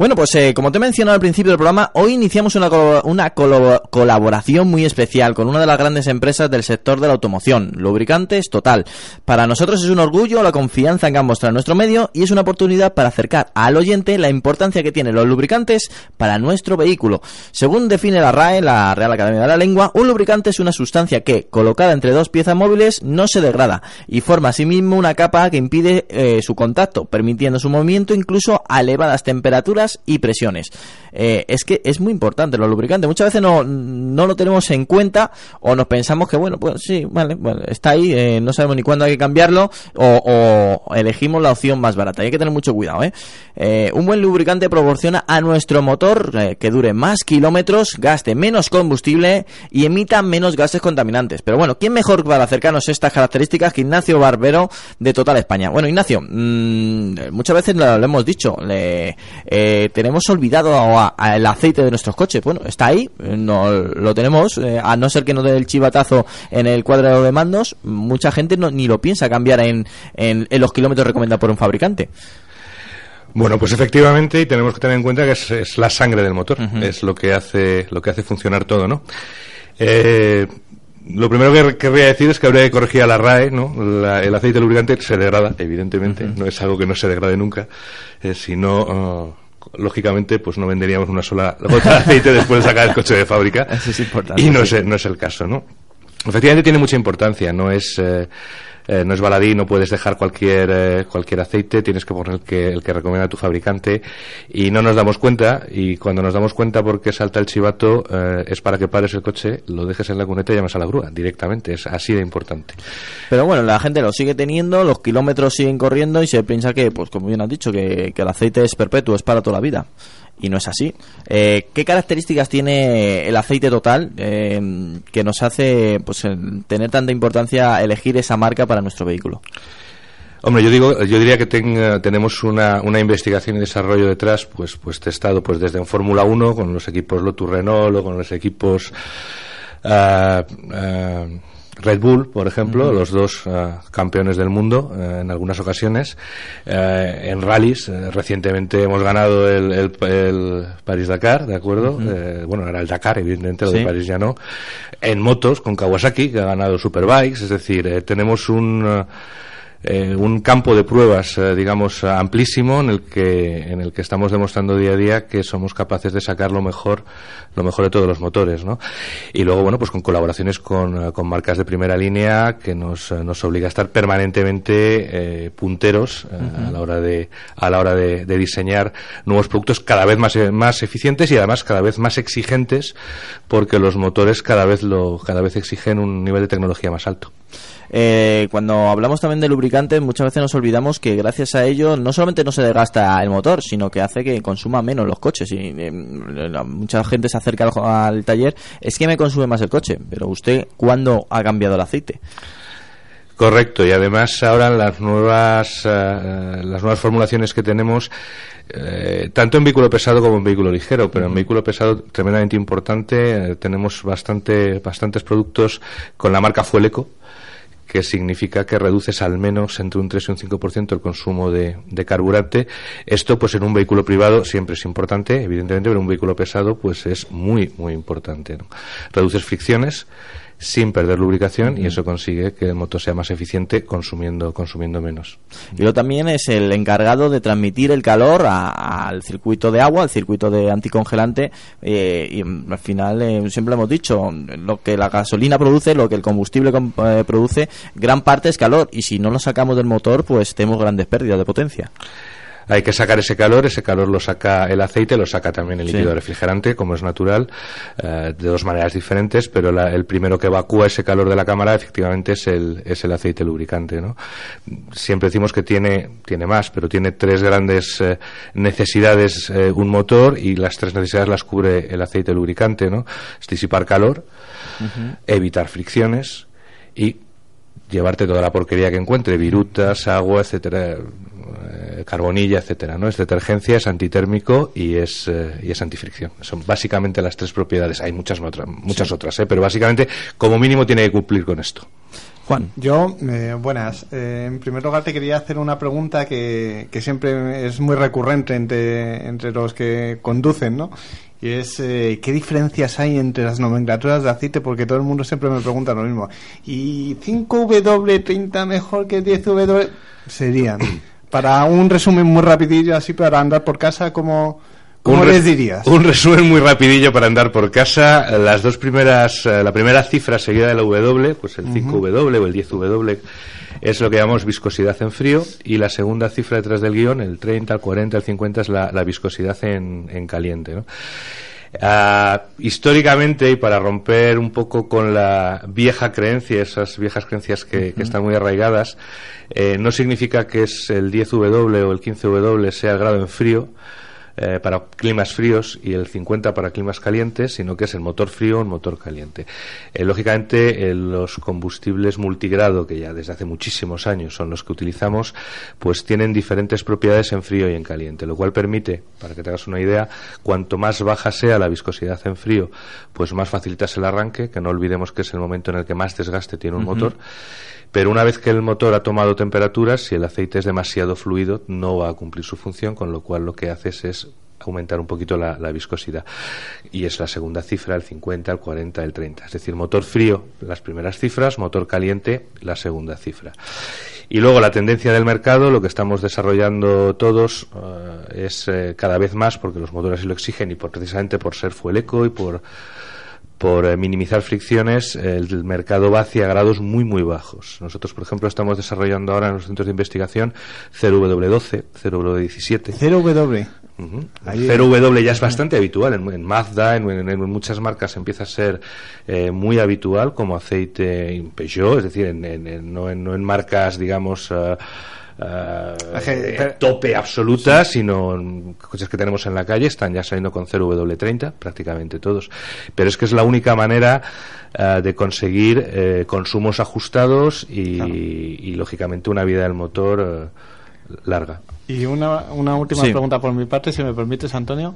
Bueno, pues eh, como te he mencionado al principio del programa, hoy iniciamos una, una colaboración muy especial con una de las grandes empresas del sector de la automoción, Lubricantes Total. Para nosotros es un orgullo la confianza que han mostrado en nuestro medio y es una oportunidad para acercar al oyente la importancia que tienen los lubricantes para nuestro vehículo. Según define la RAE, la Real Academia de la Lengua, un lubricante es una sustancia que, colocada entre dos piezas móviles, no se degrada y forma asimismo una capa que impide eh, su contacto, permitiendo su movimiento incluso a elevadas temperaturas y presiones. Eh, es que es muy importante los lubricantes. Muchas veces no, no lo tenemos en cuenta o nos pensamos que, bueno, pues sí, vale, bueno, está ahí, eh, no sabemos ni cuándo hay que cambiarlo o, elegimos la opción más barata. Hay que tener mucho cuidado, ¿eh? Eh, un buen lubricante proporciona a nuestro motor que dure más kilómetros, gaste menos combustible y emita menos gases contaminantes. Pero bueno, ¿quién mejor para acercarnos a estas características que Ignacio Barbero de Total España? Bueno, Ignacio, mm, muchas veces lo, hemos dicho, le- tenemos olvidado a- a el aceite de nuestros coches. Bueno, está ahí, no lo tenemos, eh, a no ser que no dé el chivatazo en el cuadro de mandos, mucha gente no, ni lo piensa cambiar en, en, en los kilómetros recomendados por un fabricante. Bueno, pues efectivamente, y tenemos que tener en cuenta que es, es la sangre del motor, es lo que hace, lo que hace funcionar todo, ¿no? Eh, lo primero que querría decir es que habría que corregir a la RAE, ¿no? La- el aceite lubricante se degrada, evidentemente, no es algo que no se degrade nunca, eh, si no, oh, lógicamente, pues no venderíamos una sola gota de aceite después de sacar el coche de fábrica. Eso es importante, Y no, sí. es, no es el caso, ¿no? Efectivamente tiene mucha importancia, no es, eh, eh, no es baladí, no puedes dejar cualquier, eh, cualquier aceite, tienes que poner el que, el que recomienda tu fabricante y no nos damos cuenta y cuando nos damos cuenta porque salta el chivato eh, es para que pares el coche, lo dejes en la cuneta y llamas a la grúa directamente, es así de importante. Pero bueno, la gente lo sigue teniendo, los kilómetros siguen corriendo y se piensa que, pues como bien has dicho, que, que el aceite es perpetuo, es para toda la vida. Y no es así. Eh, ¿Qué características tiene el aceite total eh, que nos hace pues, tener tanta importancia elegir esa marca para nuestro vehículo? Hombre, yo digo, yo diría que ten- tenemos una, una investigación y desarrollo detrás, pues, pues testado, pues desde en Fórmula 1 con los equipos Lotus Renault o con los equipos ah, Red Bull, por ejemplo, los dos ah, campeones del mundo eh, en algunas ocasiones. Eh, en rallies, eh, recientemente hemos ganado el, el, el París-Dakar, ¿de acuerdo? Eh, bueno, era el Dakar, evidentemente, lo Sí. de París ya no. En motos, con Kawasaki, que ha ganado Superbikes, es decir, tenemos un... eh, eh, un campo de pruebas, eh, digamos, amplísimo en el que en el que estamos demostrando día a día que somos capaces de sacar lo mejor, lo mejor de todos los motores, ¿no? Y luego, bueno, pues con colaboraciones con, eh, con marcas de primera línea que nos, nos obliga a estar permanentemente punteros a la hora de a la hora de, de, diseñar nuevos productos cada vez más más eficientes y además cada vez más exigentes porque los motores cada vez lo cada vez exigen un nivel de tecnología más alto. Eh, cuando hablamos también de lubricantes, muchas veces nos olvidamos que gracias a ello no solamente no se desgasta el motor, sino que hace que consuma menos los coches. Y eh, mucha gente se acerca al, taller, es que me consume más el coche, pero usted, ¿cuándo ha cambiado el aceite? Correcto, y además ahora las nuevas, eh, las nuevas formulaciones que tenemos, tanto en vehículo pesado como en vehículo ligero, pero en vehículo pesado tremendamente importante, tenemos bastante, bastantes productos con la marca Fueleco, que significa que reduces al menos entre un 3 y un 5% el consumo de, de, carburante. Esto, pues en un vehículo privado siempre es importante, evidentemente, pero en un vehículo pesado, pues es muy, muy importante. Reduces fricciones, sin perder lubricación y eso consigue que el motor sea más eficiente consumiendo consumiendo menos. Y también es el encargado de transmitir el calor al circuito de agua, al circuito de anticongelante eh, y al final eh, siempre hemos dicho lo que la gasolina produce, lo que el combustible eh, produce, gran parte es calor y si no lo sacamos del motor pues tenemos grandes pérdidas de potencia hay que sacar ese calor, ese calor lo saca el aceite, lo saca también el líquido refrigerante, como es natural, eh, de dos maneras diferentes, pero el primero que evacúa ese calor de la cámara efectivamente es el, es el aceite lubricante. ¿no? Siempre decimos que tiene, tiene más, pero tiene tres grandes eh, necesidades eh, un motor y las tres necesidades las cubre el aceite lubricante, ¿no? Es disipar calor, evitar fricciones y llevarte toda la porquería que encuentre, virutas, agua, etcétera, eh, carbonilla, etcétera, ¿no? Es detergencia, es antitérmico y es, eh, y es antifricción. Son básicamente las tres propiedades. Hay muchas, otras, muchas otras, ¿eh? pero básicamente, como mínimo, tiene que cumplir con esto. Juan. Yo, buenas. en primer lugar, te quería hacer una pregunta que, que siempre es muy recurrente entre, entre los que conducen, ¿no? Y es, ¿qué diferencias hay entre las nomenclaturas de aceite? Porque todo el mundo siempre me pregunta lo mismo. ¿Y 5W30 mejor que 10W? Serían. Para un resumen muy rapidillo, así para andar por casa, ¿cómo, cómo les dirías? Un resumen muy rapidillo para andar por casa. Las dos primeras, eh, la primera cifra seguida de la W, pues el 5W o el 10W, es lo que llamamos viscosidad en frío. Y la segunda cifra detrás del guion, el 30, el 40, el 50, es la, viscosidad en, en caliente. ¿no? Ah, históricamente, y para romper un poco con la vieja creencia, esas viejas creencias que, están muy arraigadas, eh, no significa que es el 10W o el 15W sea el grado en frío, eh, para climas fríos y el 50 para climas calientes, sino que es el motor frío o el motor caliente. Eh, lógicamente, eh, los combustibles multigrado, que ya desde hace muchísimos años son los que utilizamos, pues tienen diferentes propiedades en frío y en caliente, lo cual permite, para que te hagas una idea, cuanto más baja sea la viscosidad en frío, pues más facilitas el arranque, que no olvidemos que es el momento en el que más desgaste tiene un motor. Pero una vez que el motor ha tomado temperaturas, si el aceite es demasiado fluido, no va a cumplir su función, con lo cual lo que haces es aumentar un poquito la, viscosidad. Y es la segunda cifra, el 50, el 40, el 30. Es decir, motor frío, las primeras cifras, motor caliente, la segunda cifra. Y luego la tendencia del mercado, lo que estamos desarrollando todos eh, es eh, cada vez más, porque los motores lo exigen y por, precisamente por ser fueleco y por por eh, minimizar fricciones, el mercado va hacia grados muy, muy bajos. Nosotros, por ejemplo, estamos desarrollando ahora en los centros de investigación 0W12, 0W17. 0W. 0W ya es bastante habitual. En, Mazda, en, muchas marcas empieza a ser eh, muy habitual como aceite Peugeot, es decir, no, en, marcas, digamos. Uh, tope absoluta, sino coches que tenemos en la calle están ya saliendo con 0W30, prácticamente todos. Pero es que es la única manera eh, de conseguir eh, consumos ajustados y, lógicamente una vida del motor larga. Y una, una última pregunta por mi parte, si me permites, Antonio.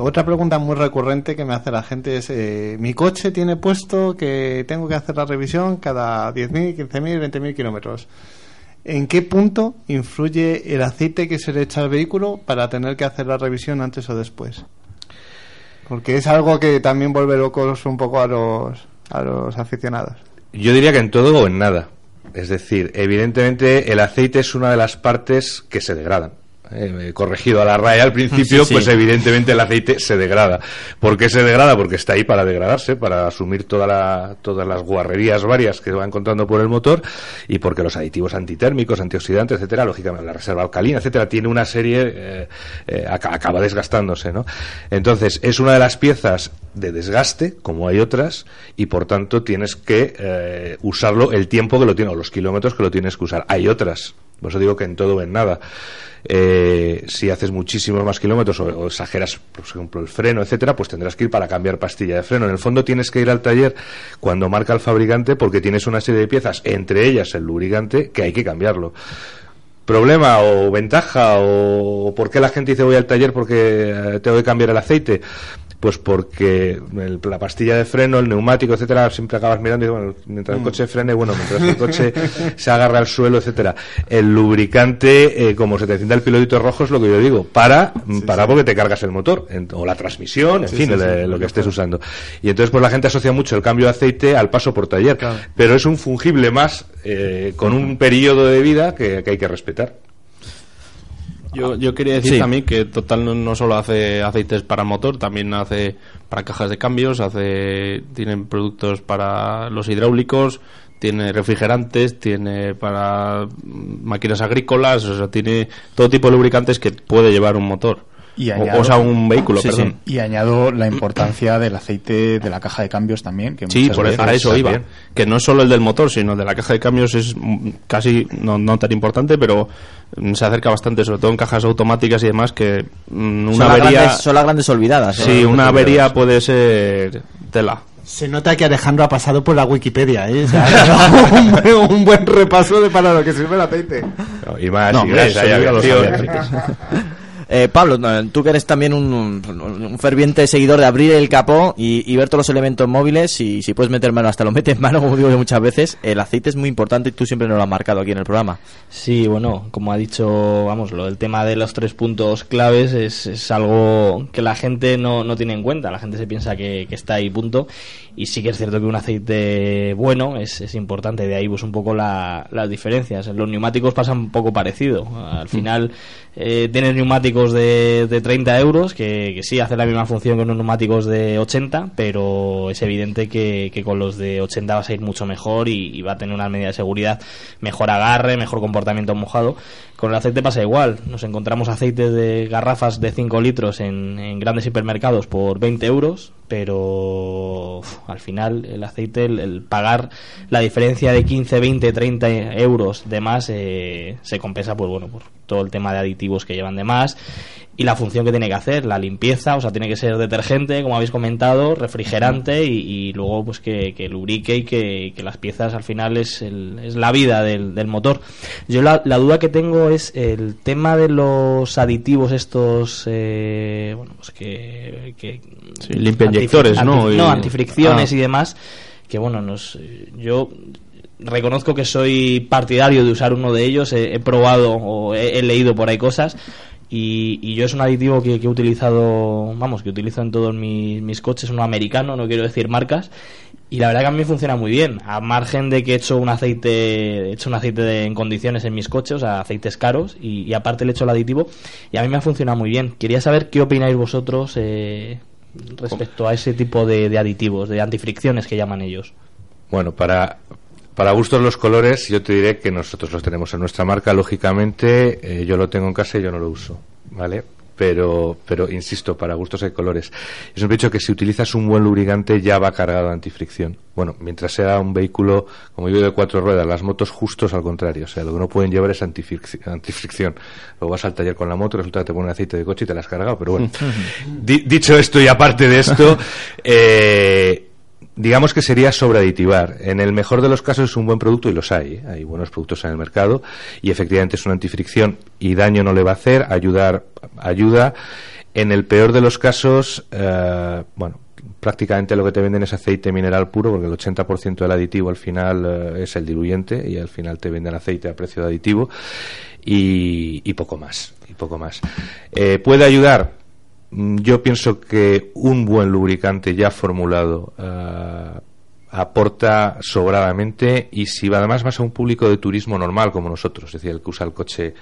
otra pregunta muy recurrente que me hace la gente es, mi coche tiene puesto que tengo que hacer la revisión cada 10.000, 15.000, 20.000 kilómetros. ¿En qué punto influye el aceite que se le echa al vehículo para tener que hacer la revisión antes o después? Porque es algo que también vuelve locos un poco a los, a los aficionados. Yo diría que en todo o en nada. Es decir, evidentemente el aceite es una de las partes que se degradan. Eh, corregido a la raya al principio, Sí, sí. pues evidentemente el aceite se degrada. ¿Por qué se degrada? Porque está ahí para degradarse, para asumir toda la, todas las guarrerías varias que va encontrando por el motor y porque los aditivos antitérmicos, antioxidantes, etcétera, lógicamente la reserva alcalina, etcétera, tiene una serie, eh, eh, aca- acaba desgastándose, ¿no? Entonces, es una de las piezas de desgaste, como hay otras, y por tanto tienes que usarlo el tiempo que lo tiene, o los kilómetros que lo tienes que usar. Hay otras, por eso digo que en todo o en nada. Eh, si haces muchísimos más kilómetros o, o exageras, por ejemplo, el freno, etcétera, pues tendrás que ir para cambiar pastilla de freno. En el fondo tienes que ir al taller cuando marca el fabricante porque tienes una serie de piezas, entre ellas el lubricante, que hay que cambiarlo problema o ventaja o por qué la gente dice voy al taller porque eh, tengo que cambiar el aceite pues porque el- la pastilla de freno, el neumático, etcétera, siempre acabas mirando y bueno, mientras el coche frene, bueno, mientras el coche se agarra al suelo, etcétera. El lubricante, eh, como se te encienda el pilotito rojo, es lo que yo digo, para, para porque te cargas el motor, en- o la transmisión, en Sí, fin, el- lo que estés usando. Y entonces, pues la gente asocia mucho el cambio de aceite al paso por taller, pero es un fungible más, eh, con un periodo de vida que- que hay que respetar. Yo, yo quería decir Sí. también que Total no, no solo hace aceites para motor, también hace para cajas de cambios, hace tienen productos para los hidráulicos, tiene refrigerantes, tiene para máquinas agrícolas, o sea, tiene todo tipo de lubricantes que puede llevar un motor. Y o, añado- o sea, un vehículo, Sí, perdón. sí. Y añado la importancia del aceite de la caja de cambios también. Que Sí, por eso, a veces eso iba. también- Que no es solo el del motor, sino el de la caja de cambios es mm, casi no, no tan importante, pero mm, se acerca bastante, sobre todo en cajas automáticas y demás, que mm, una son, las avería. grandes, son las grandes olvidadas. ¿eh? Sí, una avería puede ser tela. Se nota que Alejandro ha pasado por la Wikipedia, ¿eh? O sea, un, buen, un buen repaso de para lo que sirve el aceite. Y más, No, y hombre, eso ya lo aviación. sabía. Eh, Pablo, tú que eres también un, un- un ferviente seguidor de abrir el capó y, y ver todos los elementos móviles, y si puedes meter mano, hasta lo metes mano, como digo yo muchas veces, el aceite es muy importante y tú siempre nos lo has marcado aquí en el programa. Sí, bueno, como ha dicho, vamos, lo del tema de los tres puntos claves es, es algo que la gente no, no tiene en cuenta. La gente se piensa que, que está ahí, punto. Y sí que es cierto que un aceite bueno es, es importante. De ahí, pues, un poco la- las diferencias. Los neumáticos pasan un poco parecido. Al final, eh, tienes neumáticos de, de 30 euros que, sí hacen la misma función que unos neumáticos de 80, pero es evidente que, con los de 80 vas a ir mucho mejor y, y va a tener una medida de seguridad, mejor agarre, mejor comportamiento mojado. Con el aceite pasa igual. Nos encontramos aceites de garrafas de 5 litros en, en grandes hipermercados por 20 euros, pero al final el aceite, el, el pagar la diferencia de 15, 20, 30 euros de más eh, se compensa pues bueno por todo el tema de aditivos que llevan de más y la función que tiene que hacer, la limpieza, o sea, tiene que ser detergente, como habéis comentado, refrigerante y, y luego pues que, que lubrique y que, que las piezas al final es, el- es la vida del, del motor. Yo la, la duda que tengo es el tema de los aditivos estos, eh, bueno, pues que... que Sí, limpia inyectores, ¿no? anti- no, antifricciones Ah. y demás, que bueno, nos, yo reconozco que soy partidario de usar uno de ellos, he, he probado o he, he leído por ahí cosas y, yo es un aditivo que, que he utilizado, vamos, que utilizo en todos mis, mis coches, uno americano, no quiero decir marcas, y la verdad que a mí funciona muy bien, a margen de que he hecho un aceite, he hecho un aceite de- en condiciones en mis coches, o sea, aceites caros, y, y aparte le he hecho el aditivo, y a mí me ha funcionado muy bien. Quería saber qué opináis vosotros eh, respecto a ese tipo de, de aditivos, de antifricciones que llaman ellos. Bueno, para, para gustos los colores, yo te diré que nosotros los tenemos en nuestra marca, lógicamente, eh, yo lo tengo en casa y yo no lo uso, ¿vale? Pero, pero insisto, para gustos hay colores. Yo siempre he dicho que si utilizas un buen lubricante ya va cargado de antifricción. Bueno, mientras sea un vehículo, como yo de cuatro ruedas, las motos justos al contrario. O sea, lo que no pueden llevar es antifric- antifricción. Luego vas al taller con la moto, resulta que te ponen aceite de coche y te la has cargado. Pero bueno, Di- dicho esto y aparte de esto, eh, digamos que sería sobreaditivar. En el mejor de los casos es un buen producto y los hay. ¿eh? Hay buenos productos en el mercado y efectivamente es una antifricción y daño no le va a hacer, ayudar, ayuda. En el peor de los casos, eh, bueno, prácticamente lo que te venden es aceite mineral puro porque el 80% del aditivo al final eh, es el diluyente y al final te venden aceite a precio de aditivo y, y poco más. Y poco más. Eh, ¿Puede ayudar? Mm, Yo pienso que un buen lubricante ya formulado eh, aporta sobradamente y si además vas a un público de turismo normal como nosotros, es decir, el que usa el coche,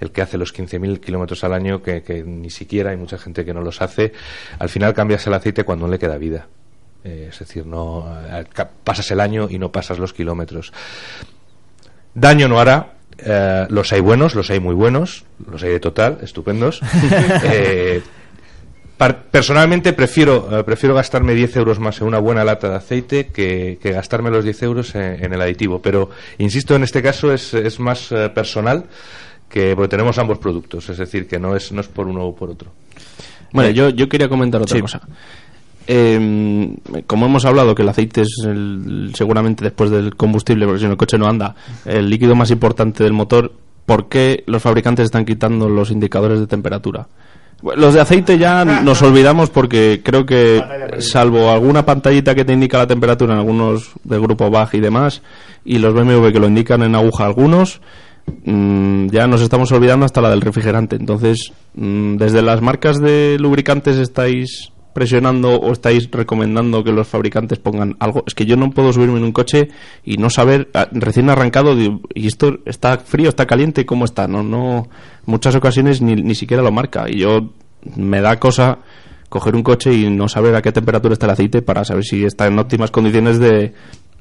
el que hace los 15.000 kilómetros al año, que, que, ni siquiera hay mucha gente que no los hace, al final cambias el aceite cuando no le queda vida. Eh, es decir, no eh, pasas el año y no pasas los kilómetros. Daño no hará, eh, los hay buenos, los hay muy buenos, los hay de total, estupendos. eh, personalmente prefiero, eh, prefiero gastarme 10 euros más en una buena lata de aceite que, que gastarme los 10 euros en, en, el aditivo. Pero, insisto, en este caso es, es más eh, personal que porque tenemos ambos productos, es decir, que no es, no es por uno o por otro. Bueno, yo, yo quería comentar otra Sí. cosa. Eh, como hemos hablado que el aceite es el- seguramente después del combustible, porque si no el coche no anda, el líquido más importante del motor, ¿por qué los fabricantes están quitando los indicadores de temperatura? Los de aceite ya nos olvidamos porque creo que, salvo alguna pantallita que te indica la temperatura en algunos del grupo BAG y demás, y los BMW que lo indican en aguja algunos, mm, ya nos estamos olvidando hasta la del refrigerante. Entonces, mm, desde las marcas de lubricantes estáis presionando o estáis recomendando que los fabricantes pongan algo. Es que yo no puedo subirme en un coche y no saber, ah, recién arrancado, y esto está frío, está caliente, ¿cómo está? No, no, muchas ocasiones ni, ni siquiera lo marca. Y yo me da cosa coger un coche y no saber a qué temperatura está el aceite para saber si está en óptimas condiciones de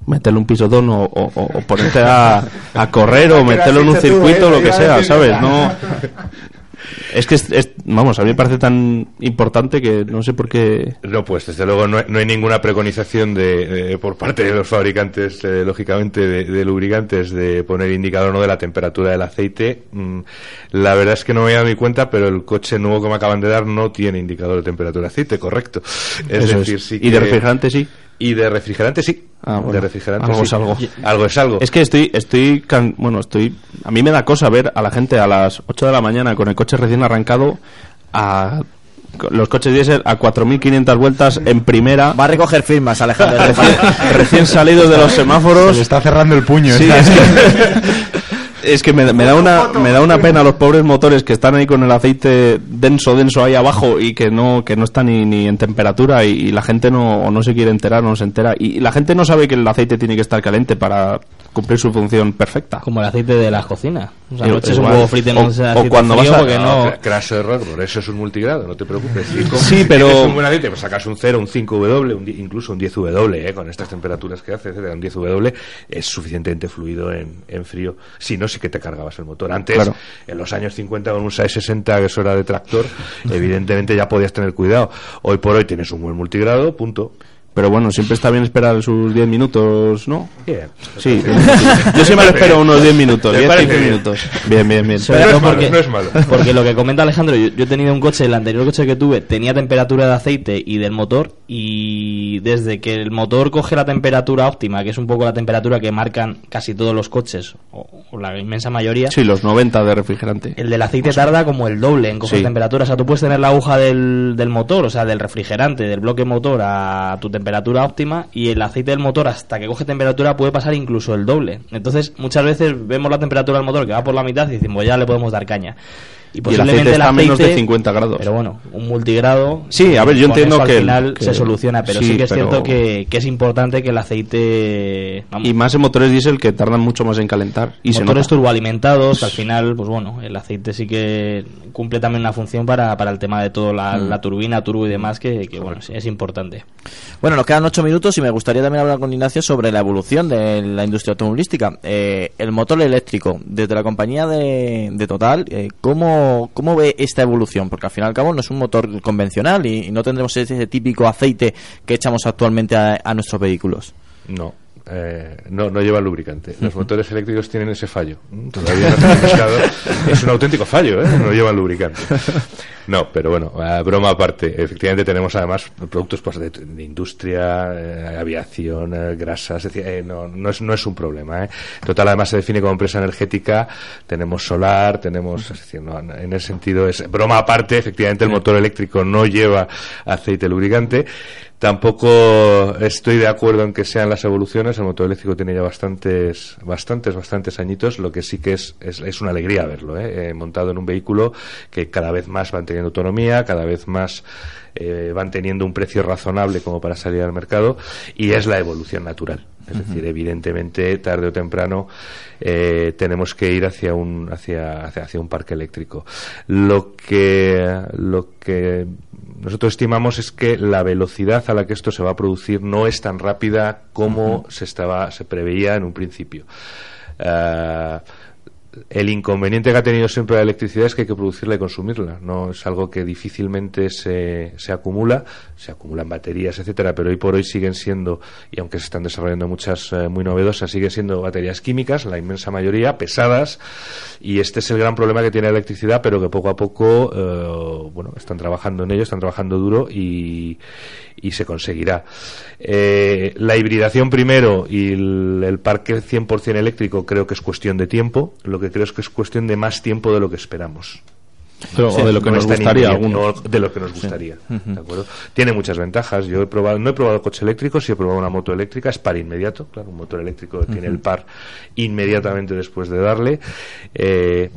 meterle un pisotón o, o, ponerte a, a correr o meterlo en un circuito o lo que sea, ¿sabes? No, es que es, es- vamos, a mí me parece tan importante que no sé por qué. No, pues desde luego no hay, no hay ninguna preconización de, eh, por parte de los fabricantes, eh, lógicamente, de, de lubricantes de poner indicador o no de la temperatura del aceite. Mm, la verdad es que no me he dado mi cuenta, pero el coche nuevo que me acaban de dar no tiene indicador de temperatura de aceite, correcto. Es Eso decir, sí Y de que- refrigerante sí. Y de refrigerante sí. Ah, bueno. De refrigerante algo sí. es algo. Algo es algo. Es que estoy, estoy, can- bueno, estoy, a mí me da cosa ver a la gente a las 8 de la mañana con el coche recién arrancado a los coches diésel a 4.500 vueltas en primera. Va a recoger firmas, Alejandro. recién, recién salidos de los semáforos. Se le está cerrando el puño. Sí, está- es que, es que me, me da una me da una pena los pobres motores que están ahí con el aceite denso denso ahí abajo y que no que no está ni, ni en temperatura y, y la gente no o no se quiere enterar no se entera. Y, la gente no sabe que el aceite tiene que estar caliente para cumplir su función perfecta. Como el aceite de las cocinas. O sea, no eches un huevo frito en O- un o cuando frío vas a- porque No, no... cra- crash error, por eso es un multigrado, no te preocupes. Si, Sí, si pero- tienes un buen aceite, pues sacas un 0, un 5W, un incluso un 10W, eh, con estas temperaturas que hace, etcétera, un 10W es suficientemente fluido en, en frío. Si no, sí que te cargabas el motor. Antes, Claro. en los años 50, con un 660, que eso era de tractor, evidentemente ya podías tener cuidado. Hoy por hoy tienes un buen multigrado, punto. Pero bueno siempre está bien esperar sus 10 minutos no Bien. sí yo siempre lo espero unos 10 minutos Me 10 parece 15 bien. minutos bien bien bien Sobre No es malo, porque, no es malo. porque lo que comenta Alejandro, yo, yo he tenido un coche, el anterior coche que tuve tenía temperatura de aceite y del motor y desde que el motor coge la temperatura óptima, que es un poco la temperatura que marcan casi todos los coches, o, o la inmensa mayoría, sí los 90 de refrigerante el del aceite tarda como el doble en coger Sí. temperatura. O sea, tú puedes tener la aguja del, del motor, o sea, del refrigerante, del bloque motor a tu temperatura óptima y el aceite del motor hasta que coge temperatura puede pasar incluso el doble. Entonces, muchas veces vemos la temperatura del motor que va por la mitad y decimos, ya le podemos dar caña. Y el posiblemente aceite está a menos de 50 grados. Pero bueno, un multigrado. Sí, a ver, yo entiendo eso al que el- final que- se soluciona, pero sí, sí, que es pero- cierto que, que es importante que el aceite. vamos, y más en motores diésel que tardan mucho más en calentar y motores turboalimentados, que al final, pues bueno, el aceite sí que cumple también una función para, para el tema de todo, la, Mm. la turbina, turbo y demás, que, que, bueno, sí, es importante. Bueno, nos quedan ocho minutos y me gustaría también hablar con Ignacio sobre la evolución de la industria automovilística. Eh, el motor eléctrico, desde la compañía de, de Total, eh, ¿cómo, ¿cómo ve esta evolución? Porque al fin y al cabo no es un motor convencional y, no tendremos ese, típico aceite que echamos actualmente a, a nuestros vehículos. No. Eh, no, no lleva lubricante. Los motores eléctricos tienen ese fallo. Mm, Todavía no se ha buscado. Es un auténtico fallo, ¿eh? No llevan lubricante. No, pero bueno, broma aparte. Efectivamente tenemos además productos pues, de, de industria, eh, aviación, eh, grasas. Es decir, eh, no, no, es, no es un problema. ¿eh? Total, además se define como empresa energética. Tenemos solar, tenemos. Es decir, no, en ese sentido es broma aparte. Efectivamente, el motor eléctrico no lleva aceite lubricante Tampoco estoy de acuerdo en que sean las evoluciones. El motor eléctrico tiene ya bastantes, bastantes, bastantes añitos. Lo que sí que es, es, una alegría verlo, ¿eh? ¿eh? montado en un vehículo que cada vez más van teniendo autonomía, cada vez más eh, van teniendo un precio razonable como para salir al mercado y es la evolución natural. Es decir, evidentemente, tarde o temprano eh, tenemos que ir hacia un, hacia, hacia, un parque eléctrico. Lo que, lo que nosotros estimamos es que la velocidad a la que esto se va a producir no es tan rápida como se estaba, se preveía en un principio. Eh, el inconveniente que ha tenido siempre la electricidad es que hay que producirla y consumirla. No es algo que difícilmente se, se acumula, se acumulan baterías, etcétera, pero hoy por hoy siguen siendo, y aunque se están desarrollando muchas eh, muy novedosas, siguen siendo baterías químicas, la inmensa mayoría, pesadas, y este es el gran problema que tiene la electricidad, pero que poco a poco, eh, bueno, están trabajando en ello, están trabajando duro y, y se conseguirá. Eh, la hibridación primero y el, el parque 100% eléctrico creo que es cuestión de tiempo. Que creo es que es cuestión de más tiempo de lo que esperamos. o de lo que nos gustaría de lo que nos gustaría tiene muchas ventajas. Yo he probado no he probado coche eléctrico sí he probado una moto eléctrica es par inmediato claro un motor eléctrico tiene el par inmediatamente después de darle. Eh,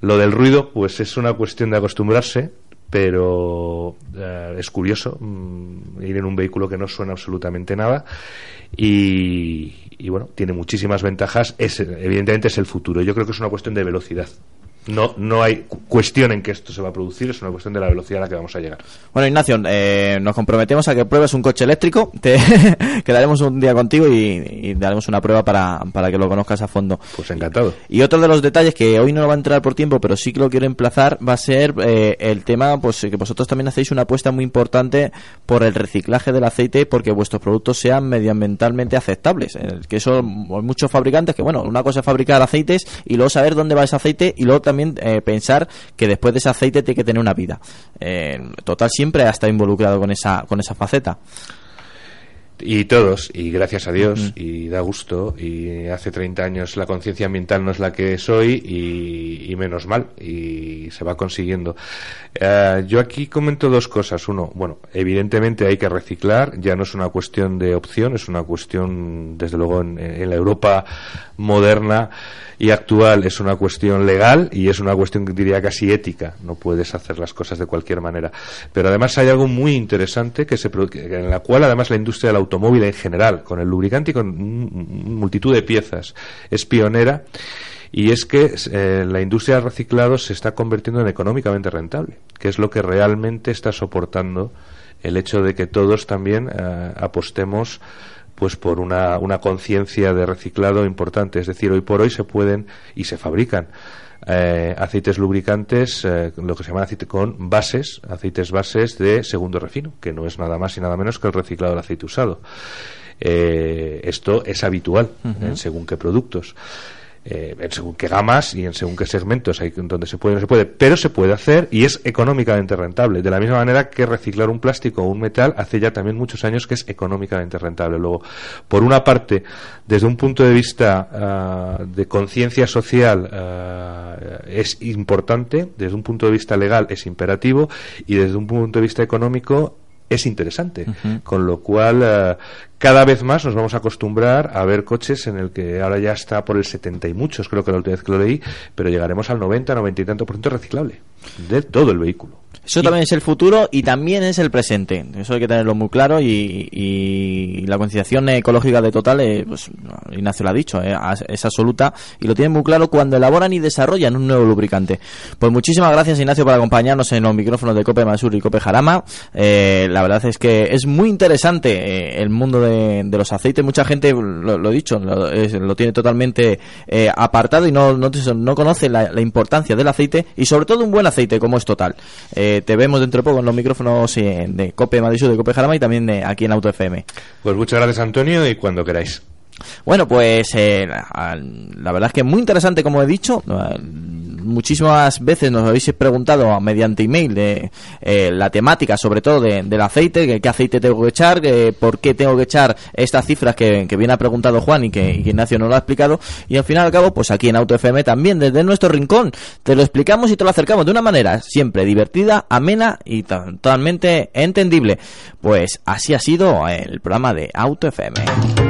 lo del ruido pues es una cuestión de acostumbrarse pero eh, es curioso mm, ir en un vehículo que no suena absolutamente nada y, y, bueno, tiene muchísimas ventajas. Es, evidentemente es el futuro. Yo creo que es una cuestión de velocidad. No, no hay cuestión en que esto se va a producir, es una cuestión de la velocidad a la que vamos a llegar. Bueno, Ignacio, eh, nos comprometemos a que pruebes un coche eléctrico. Te quedaremos un día contigo y, daremos una prueba para, para, que lo conozcas a fondo. Pues encantado. Y otro de los detalles que hoy no va a entrar por tiempo, pero sí que lo quiero emplazar, va a ser eh, el tema, pues que vosotros también hacéis una apuesta muy importante por el reciclaje del aceite, porque vuestros productos sean medioambientalmente aceptables. Eh, que eso, hay muchos fabricantes que, bueno, una cosa es fabricar aceites y luego saber dónde va ese aceite y luego también eh, pensar que después de ese aceite tiene que tener una vida. Eh, total, siempre ha estado involucrado con esa, con esa faceta. Y todos, y gracias a Dios, y da gusto, y hace 30 años la conciencia ambiental no es la que soy, y, menos mal, y se va consiguiendo. Eh, yo aquí comento dos cosas. Uno, bueno, evidentemente hay que reciclar, ya no es una cuestión de opción, es una cuestión, desde luego, en la Europa moderna, y actual es una cuestión legal y es una cuestión diría casi ética. No puedes hacer las cosas de cualquier manera. Pero además hay algo muy interesante que se, en la cual además la industria del automóvil en general, con el lubricante y con multitud de piezas, es pionera y es que eh, la industria del reciclado se está convirtiendo en económicamente rentable, que es lo que realmente está soportando el hecho de que todos también eh, apostemos pues por una, una conciencia de reciclado importante. Es decir, hoy por hoy se pueden y se fabrican eh, aceites lubricantes, eh, lo que se llama aceite con bases, aceites bases de segundo refino, que no es nada más y nada menos que el reciclado del aceite usado. Eh, esto es habitual en según qué productos eh, en según qué gamas y en según qué segmentos hay donde se puede no se puede, pero se puede hacer y es económicamente rentable. De la misma manera que reciclar un plástico o un metal hace ya también muchos años que es económicamente rentable. Luego, por una parte, desde un punto de vista ah, de conciencia social ah, es importante, desde un punto de vista legal es imperativo y desde un punto de vista económico es interesante. Con lo cual, eh, cada vez más nos vamos a acostumbrar a ver coches en el que ahora ya está por el 70 y muchos, creo que la última vez que lo leí, pero llegaremos al 90, 90 y tanto por ciento reciclable de todo el vehículo. Eso también es el futuro y también es el presente. Eso hay que tenerlo muy claro y, la concienciación ecológica de Total, eh, pues Ignacio lo ha dicho, eh, es absoluta y lo tienen muy claro cuando elaboran y desarrollan un nuevo lubricante. Pues muchísimas gracias Ignacio por acompañarnos en los micrófonos de Cope Masur y Cope Jarama. Eh, la verdad es que es muy interesante el mundo de, los aceites. Mucha gente, lo, he dicho, lo, tiene totalmente apartado y no, no, conoce la, la, importancia del aceite y sobre todo un buen aceite como es Total te vemos dentro de poco en los micrófonos de Cope Madrid de Cope Jarama y también aquí en Auto FM. Pues muchas gracias Antonio y cuando queráis. Bueno, pues eh, la, verdad es que muy interesante, como he dicho. Eh, Muchísimas veces nos habéis preguntado mediante email de eh, la temática, sobre todo de- del aceite, que, qué aceite tengo que echar, que, por qué tengo que echar estas cifras que, que bien ha preguntado Juan y que, Ignacio nos lo ha explicado. Y al final y al cabo, pues aquí en Auto FM también, desde nuestro rincón, te lo explicamos y te lo acercamos de una manera siempre divertida, amena y ta- totalmente entendible. Pues así ha sido el programa de Auto FM.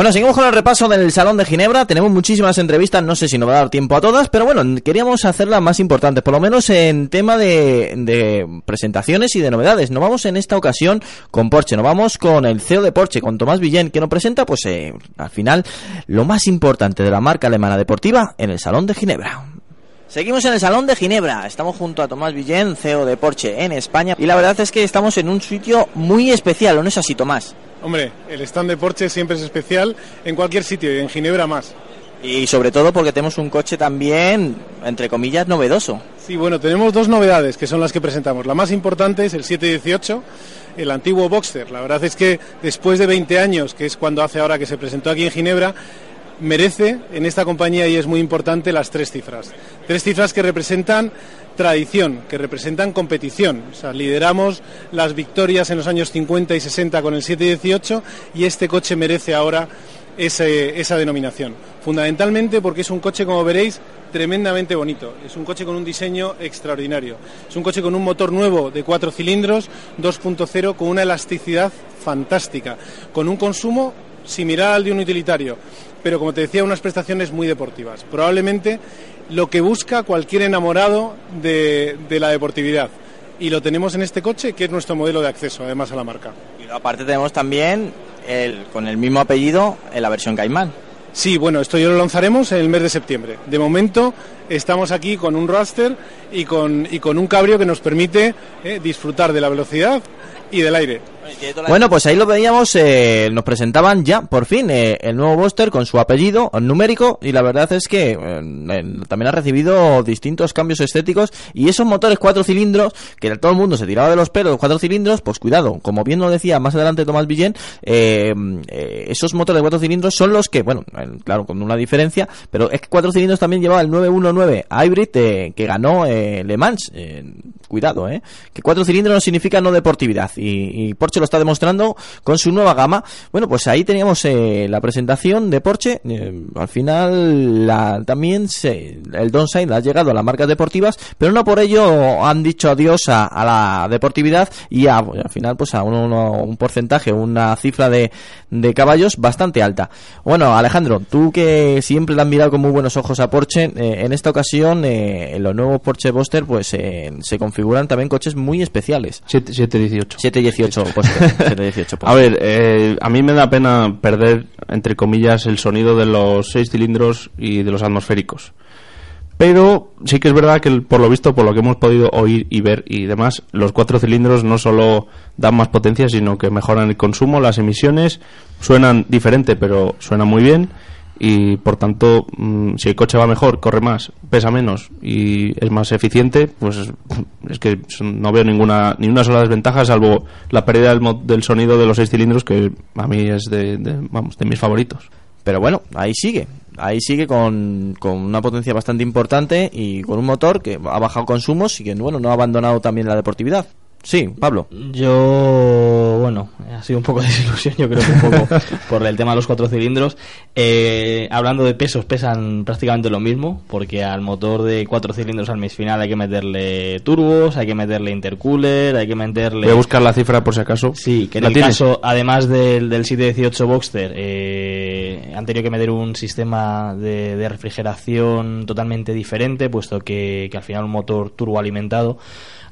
Bueno, seguimos con el repaso del Salón de Ginebra. Tenemos muchísimas entrevistas, no sé si nos va a dar tiempo a todas, pero bueno, queríamos hacerlas más importantes, por lo menos en tema de, de presentaciones y de novedades. Nos vamos en esta ocasión con Porsche, nos vamos con el CEO de Porsche, con Tomás Villén, que nos presenta, pues eh, al final, lo más importante de la marca alemana deportiva en el Salón de Ginebra. Seguimos en el Salón de Ginebra. Estamos junto a Tomás Villén, CEO de Porsche en España. Y la verdad es que estamos en un sitio muy especial, ¿o no es así, Tomás? Hombre, el stand de Porsche siempre es especial en cualquier sitio y en Ginebra más. Y sobre todo porque tenemos un coche también, entre comillas, novedoso. Sí, bueno, tenemos dos novedades que son las que presentamos. La más importante es el 718, el antiguo Boxster. La verdad es que después de 20 años, que es cuando hace ahora que se presentó aquí en Ginebra, merece en esta compañía y es muy importante las tres cifras. Tres cifras que representan tradición, que representan competición. O sea, lideramos las victorias en los años 50 y 60 con el 718 y este coche merece ahora esa denominación. Fundamentalmente porque es un coche, como veréis, tremendamente bonito. Es un coche con un diseño extraordinario. Es un coche con un motor nuevo de cuatro cilindros, 2.0, con una elasticidad fantástica, con un consumo similar al de un utilitario, pero como te decía, unas prestaciones muy deportivas. Probablemente lo que busca cualquier enamorado de, de la deportividad. Y lo tenemos en este coche, que es nuestro modelo de acceso, además, a la marca. Y aparte tenemos también, el, con el mismo apellido, en la versión Caimán. Sí, bueno, esto ya lo lanzaremos en el mes de septiembre. De momento estamos aquí con un raster y con, y con un cabrio que nos permite eh, disfrutar de la velocidad y del aire. Bueno, pues ahí lo veíamos, eh, nos presentaban ya, por fin, eh, el nuevo Buster con su apellido numérico y la verdad es que eh, también ha recibido distintos cambios estéticos y esos motores cuatro cilindros, que todo el mundo se tiraba de los pelos, cuatro cilindros, pues cuidado, como bien lo decía más adelante Tomás Villén, esos motores de cuatro cilindros son los que, bueno, claro, con una diferencia, pero es que cuatro cilindros también llevaba el 919 Hybrid que ganó Le Mans, cuidado, eh, que cuatro cilindros no significa no deportividad y, y Porsche lo está demostrando con su nueva gama. Bueno, pues ahí teníamos eh, la presentación de Porsche. Eh, al final, la, también se, el downside ha llegado a las marcas deportivas, pero no por ello han dicho adiós a, a la deportividad y a, al final, pues a un, un porcentaje, una cifra de, de caballos bastante alta. Bueno, Alejandro, tú que siempre le has mirado con muy buenos ojos a Porsche, eh, en esta ocasión, eh, en los nuevos Porsche Buster, pues eh, se configuran también coches muy especiales. 718. 718 Buster. 718 A ver, eh, a mí me da pena perder, entre comillas, el sonido de los seis cilindros y de los atmosféricos. Pero sí que es verdad que, por lo visto, por lo que hemos podido oír y ver y demás, los cuatro cilindros no solo dan más potencia, sino que mejoran el consumo, las emisiones, suenan diferente, pero suenan muy bien. Y por tanto, mm, si el coche va mejor, corre más, pesa menos y es más eficiente, pues es que no veo ninguna ni una sola desventaja, salvo la pérdida del, del sonido de los seis cilindros, que a mí es de, de- vamos, de mis favoritos. Pero bueno, ahí sigue. Ahí sigue con, con una potencia bastante importante y con un motor que ha bajado consumos y que bueno, no ha abandonado también la deportividad. Sí, Pablo. Yo, bueno, ha sido un poco de desilusión, yo creo que un poco por el tema de los cuatro cilindros. Eh, hablando de pesos, pesan prácticamente lo mismo, porque al motor de cuatro cilindros al mes final hay que meterle turbos, hay que meterle intercooler, hay que meterle... Voy a buscar la cifra por si acaso. Sí, que en ¿La el tienes? caso, además del, del 718 Boxster, eh, han tenido que meter un sistema de, de refrigeración totalmente diferente, puesto que, que al final un motor turboalimentado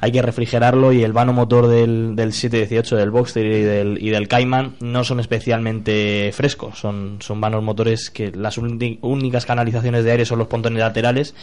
hay que refrigerarlo y el vano motor del, del 718 del Boxster y del, y del Cayman no son especialmente frescos, son, son vanos motores que las únicas canalizaciones de aire son los pontones laterales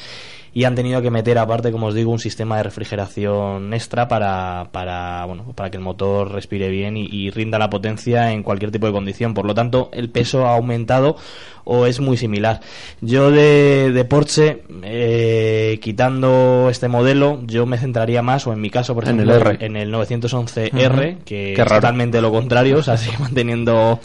y han tenido que meter aparte, como os digo, un sistema de refrigeración extra para, para, bueno, para que el motor respire bien y, y rinda la potencia en cualquier tipo de condición. Por lo tanto, el peso ha aumentado o es muy similar. Yo de, de Porsche, eh, quitando este modelo, yo me centraría más, o en mi caso, por En el ejemplo, R. en el 911R, Ujú. que Qué es raro. totalmente lo contrario, o sea, sigue manteniendo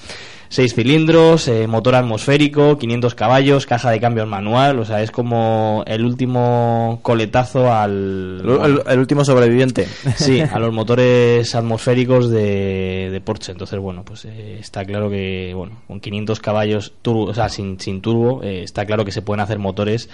seis cilindros, eh, motor atmosférico, 500 caballos, caja de cambios manual, o sea, es como el último coletazo al... El último sobreviviente. Sí, a los motores atmosféricos de, de Porsche. Entonces, bueno, pues eh, está claro que, bueno, con 500 caballos turbo, o sea, sin, sin turbo, eh, está claro que se pueden hacer motores.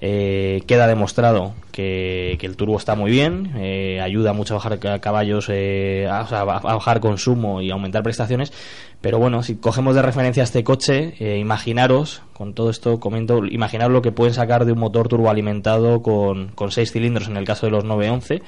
Eh, queda demostrado que, que el turbo está muy bien, eh, ayuda mucho a bajar ca- caballos, eh, a bajar consumo y aumentar prestaciones. Pero bueno, si cogemos de referencia este coche, eh, imaginaros, con todo esto comento, imaginaros lo que pueden sacar de un motor turboalimentado con, con 6 cilindros en el caso de los 911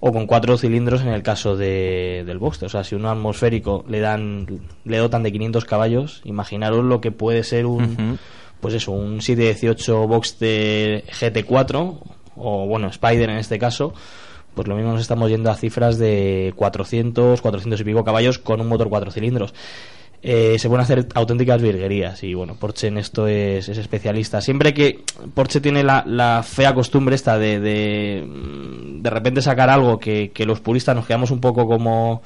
o con 4 cilindros en el caso de, del Boxster. O sea, si uno atmosférico le dan le dotan de 500 caballos, imaginaros lo que puede ser un pues eso, un 718 Boxster GT4 o bueno, Spider en este caso, pues lo mismo nos estamos yendo a cifras de 400, 400 y pico caballos con un motor 4 cilindros. Eh, se pueden hacer auténticas virguerías y bueno, Porsche en esto es, es especialista. Siempre que Porsche tiene la, la fea costumbre esta de, de mm, de repente sacar algo que, que los puristas nos quedamos un poco como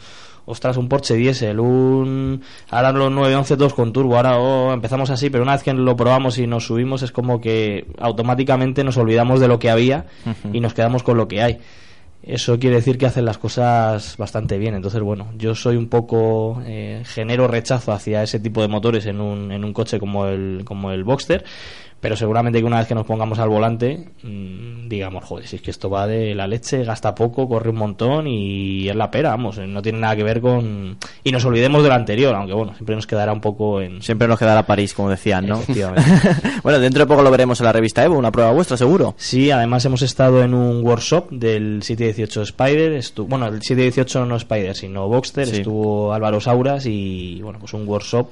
ostras, un Porsche diésel, un ahora los 911 todos con turbo, ahora oh, empezamos así, pero una vez que lo probamos y nos subimos es como que automáticamente nos olvidamos de lo que había y nos quedamos con lo que hay. Eso quiere decir que hacen las cosas bastante bien. Entonces, bueno, yo soy un poco eh, genero rechazo hacia ese tipo de motores en un, en un coche como el, como el Boxster. Pero seguramente que una vez que nos pongamos al volante, mm, digamos, joder, si es que esto va de la leche, gasta poco, corre un montón y es la pera, vamos, eh, no tiene nada que ver con... Y nos olvidemos de lo anterior, aunque bueno, siempre nos quedará un poco en... Siempre nos quedará París, como decían, ¿no? Bueno, dentro de poco lo veremos en la revista Evo, una prueba vuestra, seguro. Sí, además hemos estado en un workshop del 718 Spider. estu- bueno, el 718 no Spider, sino Boxster. Sí. Estuvo Álvaro Sauras y, bueno, pues un workshop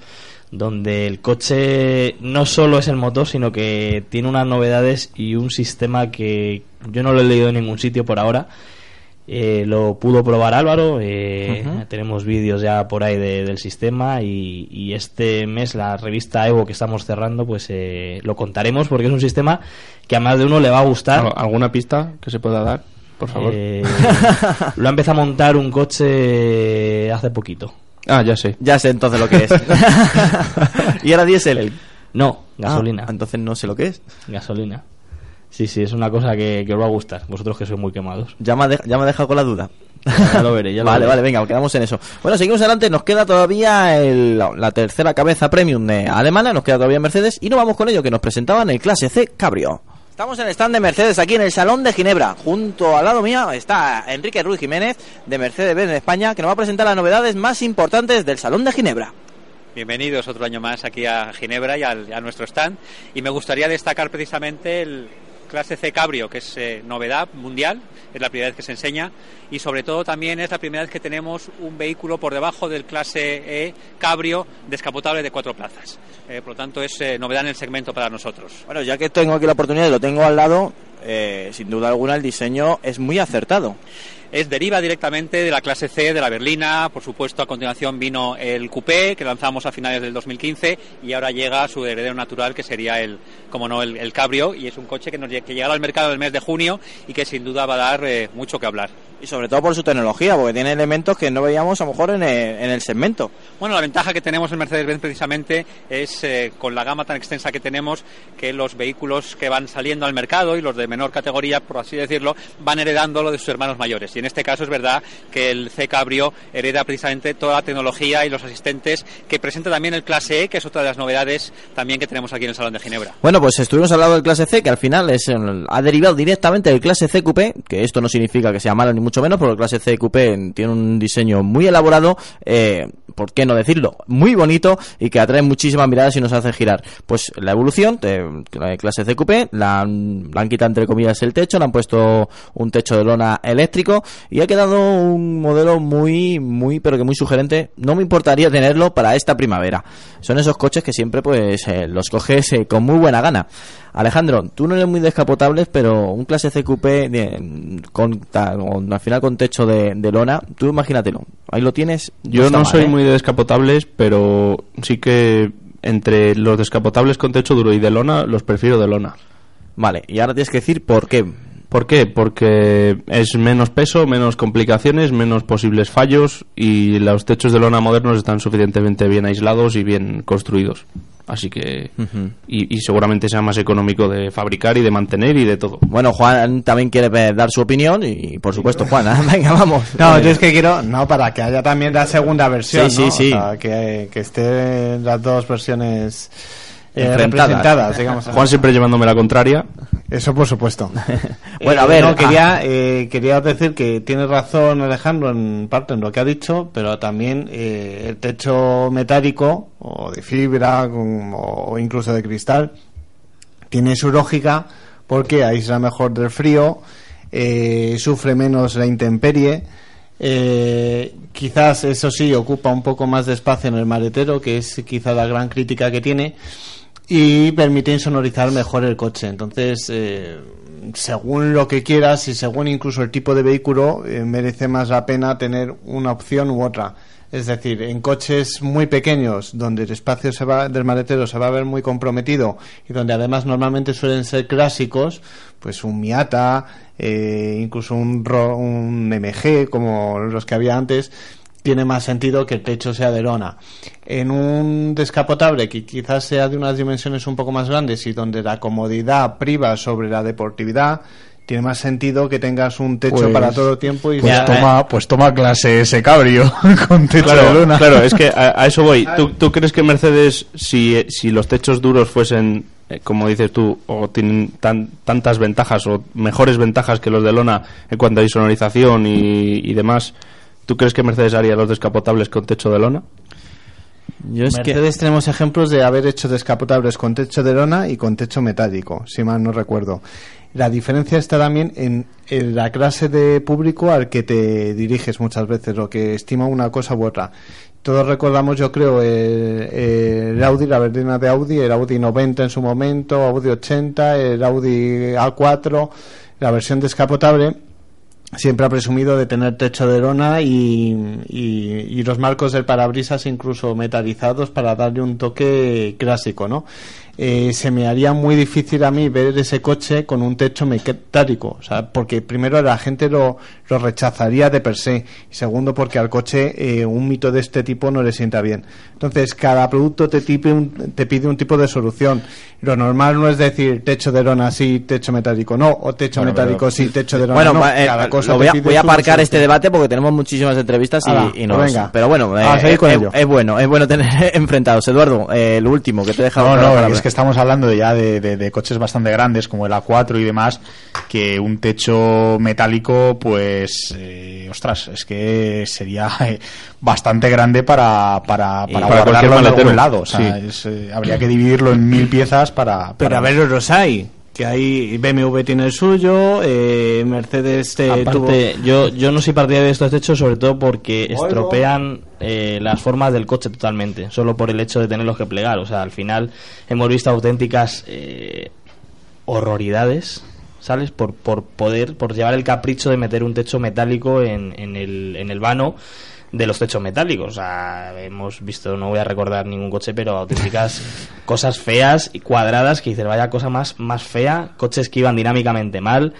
donde el coche no solo es el motor, sino que tiene unas novedades y un sistema que yo no lo he leído en ningún sitio por ahora. Eh, lo pudo probar Álvaro, eh, tenemos vídeos ya por ahí de- del sistema y, y este mes la revista Evo que estamos cerrando pues eh, lo contaremos porque es un sistema que a más de uno le va a gustar. ¿Al- ¿Alguna pista que se pueda dar? Por favor. Eh, lo ha empezado a montar un coche hace poquito. Ah, ya sé. Ya sé entonces lo que es. ¿Y era diésel? No, gasolina. Ah, entonces no sé lo que es. Gasolina. Sí, sí, es una cosa que, que os va a gustar. Vosotros que sois muy quemados. Ya me ya me ha dejado con la duda. Ya lo veré, ya lo vale, veré. vale, venga, quedamos en eso. Bueno, seguimos adelante. Nos queda todavía el- la, la tercera cabeza premium de alemana. Nos queda todavía Mercedes. Y no vamos con ello, que nos presentaban el clase C Cabrio. Estamos en el stand de Mercedes aquí en el Salón de Ginebra. Junto al lado mío está Enrique Ruiz Jiménez de Mercedes-Benz en España, que nos va a presentar las novedades más importantes del Salón de Ginebra. Bienvenidos otro año más aquí a Ginebra y a nuestro stand. Y me gustaría destacar precisamente el clase C Cabrio, que es eh, novedad mundial, es la primera vez que se enseña. Y sobre todo también es la primera vez que tenemos un vehículo por debajo del clase E Cabrio descapotable de cuatro plazas. Eh, por lo tanto, es eh, novedad en el segmento para nosotros. Bueno, ya que tengo aquí la oportunidad y lo tengo al lado, eh, sin duda alguna el diseño es muy acertado. Es deriva directamente de la clase C de la berlina, por supuesto a continuación vino el coupé que lanzamos a finales del 2015 y ahora llega su heredero natural que sería el, como no, el, cabrio y es un coche que, nos, llegará al mercado el mes de junio y que sin duda va a dar eh, mucho que hablar. Y sobre todo por su tecnología, porque tiene elementos que no veíamos a lo mejor en el, en el segmento. Bueno, la ventaja que tenemos en Mercedes-Benz precisamente es eh, con la gama tan extensa que tenemos que los vehículos que van saliendo al mercado y los de menor categoría, por así decirlo, van heredando lo de sus hermanos mayores. Y en este caso es verdad que el C Cabrio hereda precisamente toda la tecnología y los asistentes que presenta también el Clase E, que es otra de las novedades también que tenemos aquí en el Salón de Ginebra. Bueno, pues estuvimos hablando del clase C, que al final es el- ha derivado directamente del clase C Coupé, que esto no significa que sea malo ni mucho menos, porque el clase C Coupé tiene un diseño muy elaborado, eh, ¿por qué no decirlo? Muy bonito y que atrae muchísimas miradas y nos hace girar. Pues la evolución de la clase C Coupé, la la han quitado entre comillas el techo, le han puesto un techo de lona eléctrico y ha quedado un modelo muy, muy, pero que muy sugerente. No me importaría tenerlo para esta primavera. Son esos coches que siempre pues eh, los coges eh, con muy buena gana. Alejandro, tú no eres muy descapotables, pero un clase CQP de- con, al final con techo de, de lona, tú imagínatelo. Ahí lo tienes. Yo no mal, soy ¿eh? muy de descapotables, pero sí que entre los descapotables con techo duro y de lona, los prefiero de lona. Vale, y ahora tienes que decir por qué. ¿Por qué? Porque es menos peso, menos complicaciones, menos posibles fallos y los techos de lona modernos están suficientemente bien aislados y bien construidos. Así que... y, y seguramente sea más económico de fabricar y de mantener y de todo. Bueno, Juan también quiere ver- dar su opinión y, por supuesto, Juan, ¿eh? venga, vamos. No, yo es que quiero, no, para que haya también la segunda versión, Sí, ¿no? sí, sí. O sea, que, que estén las dos versiones eh, representadas, digamos. Juan siempre llevándome la contraria. Eso por supuesto. Bueno, Eh, a ver, no, ah. quería, eh, quería decir que tiene razón Alejandro en parte en lo que ha dicho, pero también eh, el techo metálico o de fibra con- o incluso de cristal tiene su lógica porque aísla mejor del frío, eh, sufre menos la intemperie. eh, quizás eso sí ocupa un poco más de espacio en el maletero, que es quizá la gran crítica que tiene, y permite insonorizar mejor el coche. Entonces, eh, según lo que quieras y según incluso el tipo de vehículo, eh, merece más la pena tener una opción u otra. Es decir, en coches muy pequeños, donde el espacio se va, del maletero se va a ver muy comprometido y donde además normalmente suelen ser clásicos, pues un Miata, eh, incluso un, un MG como los que había antes, tiene más sentido que el techo sea de lona. En un descapotable que quizás sea de unas dimensiones un poco más grandes y donde la comodidad priva sobre la deportividad, tiene más sentido que tengas un techo Pues- para todo tiempo y Pues sea- toma, pues toma clase ese cabrio con techo claro, de luna. Claro, es que a, a eso voy. ¿Tú, tú crees que Mercedes, si, si los techos duros fuesen, eh, como dices tú, o tienen tan, tantas ventajas o mejores ventajas que los de lona en cuanto a insonorización y, y demás, ¿tú crees que Mercedes haría los descapotables con techo de lona? Yo es que- Mercedes tenemos ejemplos de haber hecho descapotables con techo de lona y con techo metálico, si mal no recuerdo. La diferencia está también en, en la clase de público al que te diriges muchas veces, lo que estima una cosa u otra. Todos recordamos, yo creo, el, el Audi, la berlina de Audi, el Audi 90 en su momento, Audi 80, el Audi A4, la versión descapotable siempre ha presumido de tener techo de lona y, y- y los marcos del parabrisas incluso metalizados para darle un toque clásico, ¿no? Eh, se me haría muy difícil a mí ver ese coche con un techo metálico, o sea, porque primero la gente lo, lo rechazaría de per se y segundo porque al coche eh, un mito de este tipo no le sienta bien. Entonces, cada producto te, tipe un- te pide un tipo de solución. Lo normal no es decir techo de lona sí, techo metálico no, o techo Bueno, metálico pero- sí, techo de lona Bueno, no. eh, Cada cosa lo voy a, voy a aparcar solución. este debate porque tenemos muchísimas entrevistas y, Hala, y nos- pues venga. Pero bueno, eh, es, bueno, es bueno tener enfrentados. Eduardo, el último que te he dejado. No, no, es que estamos hablando de ya de, de- de coches bastante grandes como el A4 y demás, que un techo metálico, pues, eh, ostras, es que sería eh, bastante grande para, para, para, para guardarlo en maletero. algún lado. O sea, Sí. es, eh, habría que dividirlo en mil piezas para... Pero para- a ver, los hay. Que hay BMW tiene el suyo, eh, Mercedes eh, Aparte, tuvo- yo, yo no soy partidario de estos techos, sobre todo porque Oigo. estropean eh, las formas del coche totalmente, solo por el hecho de tenerlos que plegar. O sea, al final hemos visto auténticas eh, horroridades, ¿sabes? Por, por poder, por llevar el capricho de meter un techo metálico en, en, el, en el vano de los techos metálicos. O sea, hemos visto, no voy a recordar ningún coche, pero auténticas cosas feas y cuadradas que dices, vaya cosa más, más fea, coches que iban dinámicamente mal,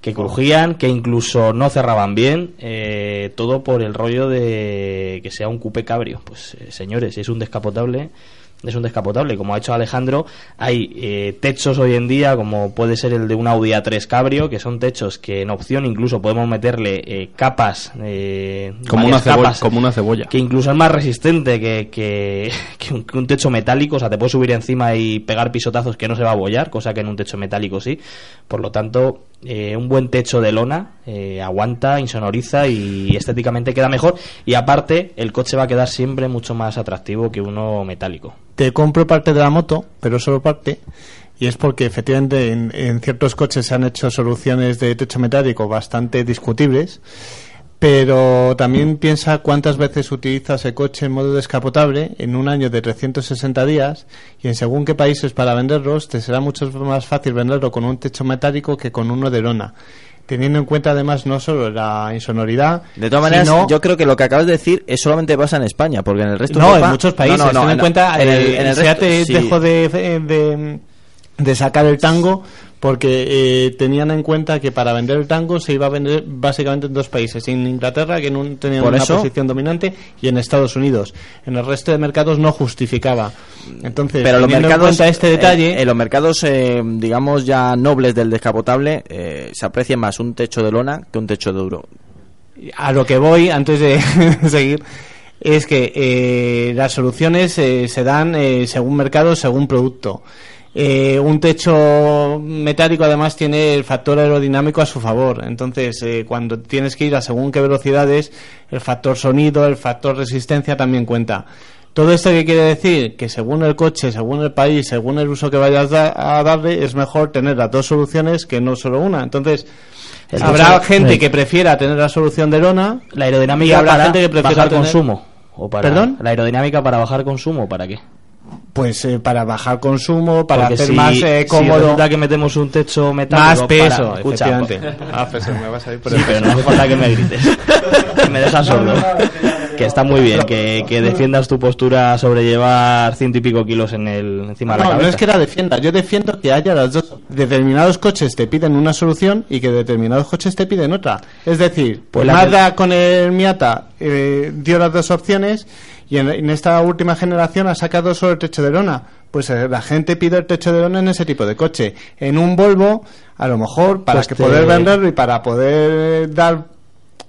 que crujían, que incluso no cerraban bien, eh, todo por el rollo de que sea un coupé cabrio. Pues eh, señores, si es un descapotable, es un descapotable. Como ha hecho Alejandro, hay eh, techos hoy en día, como puede ser el de un Audi A3 cabrio, que son techos que en opción incluso podemos meterle eh, capas, eh, Como una, capas, como una cebolla. que incluso es más resistente que, que, que un, que un techo metálico, o sea, te puedes subir encima y pegar pisotazos que no se va a bollar, cosa que en un techo metálico sí. Por lo tanto, eh, un buen techo de lona eh, aguanta, insonoriza y estéticamente queda mejor. Y aparte, el coche va a quedar siempre mucho más atractivo que uno metálico. te compro parte de la moto, pero solo parte. Y es porque efectivamente en, en ciertos coches se han hecho soluciones de techo metálico bastante discutibles. Pero también piensa cuántas veces utilizas el coche en modo descapotable en un año de 360 días y en según qué países para venderlos te será mucho más fácil venderlo con un techo metálico que con uno de lona. Teniendo en cuenta además no solo la insonoridad, De todas maneras, sino- yo creo que lo que acabas de decir es solamente pasa en España, porque en el resto de no, Europa- en muchos países. No, no, no, ten en en- cuenta, en el, eh, en el Seat resto, sí. dejó de, de, de sacar el tango porque eh, tenían en cuenta que para vender el tango se iba a vender básicamente en dos países, en Inglaterra, que no tenían Por una eso- posición dominante, y en Estados Unidos. En el resto de mercados no justificaba. Entonces, pero los teniendo en mercados cuenta este detalle, en, en los mercados eh, digamos ya nobles del descapotable eh, se aprecia más un techo de lona que un techo de duro a lo que voy antes de seguir es que eh, las soluciones eh, se dan eh, según mercado, según producto. Eh, un techo metálico además tiene el factor aerodinámico a su favor. Entonces, eh, cuando tienes que ir a según qué velocidades, el factor sonido, el factor resistencia también cuenta. Todo esto que quiere decir que según el coche, según el país, según el uso que vayas da- a darle, es mejor tener las dos soluciones que no solo una. Entonces, El habrá gente que prefiera tener la solución de lona, La aerodinámica y habrá para gente que prefiera bajar tener- consumo. ¿O para, ¿Perdón? ¿La aerodinámica para bajar consumo para qué? Pues eh, para bajar consumo, para Porque hacer si- más eh, si cómodo. resulta que metemos un techo metálico Más peso, para- escucha, efectivamente. Ah, pues, me vas a ir por Sí, el pero peso. no hace falta que me grites. Que me dejas sordo. Que está muy bien, que, que defiendas tu postura sobre llevar ciento y pico kilos en el, encima de la No, cabeza. no es que la defienda. Yo defiendo que haya las dos. Determinados coches te piden una solución y que determinados coches te piden otra. Es decir, Pues pues Mazda con el Miata eh, dio las dos opciones y en, en esta última generación ha sacado solo el techo de lona. Pues eh, la gente pide el techo de lona en ese tipo de coche. En un Volvo, a lo mejor, para Pues que te- poder venderlo y para poder dar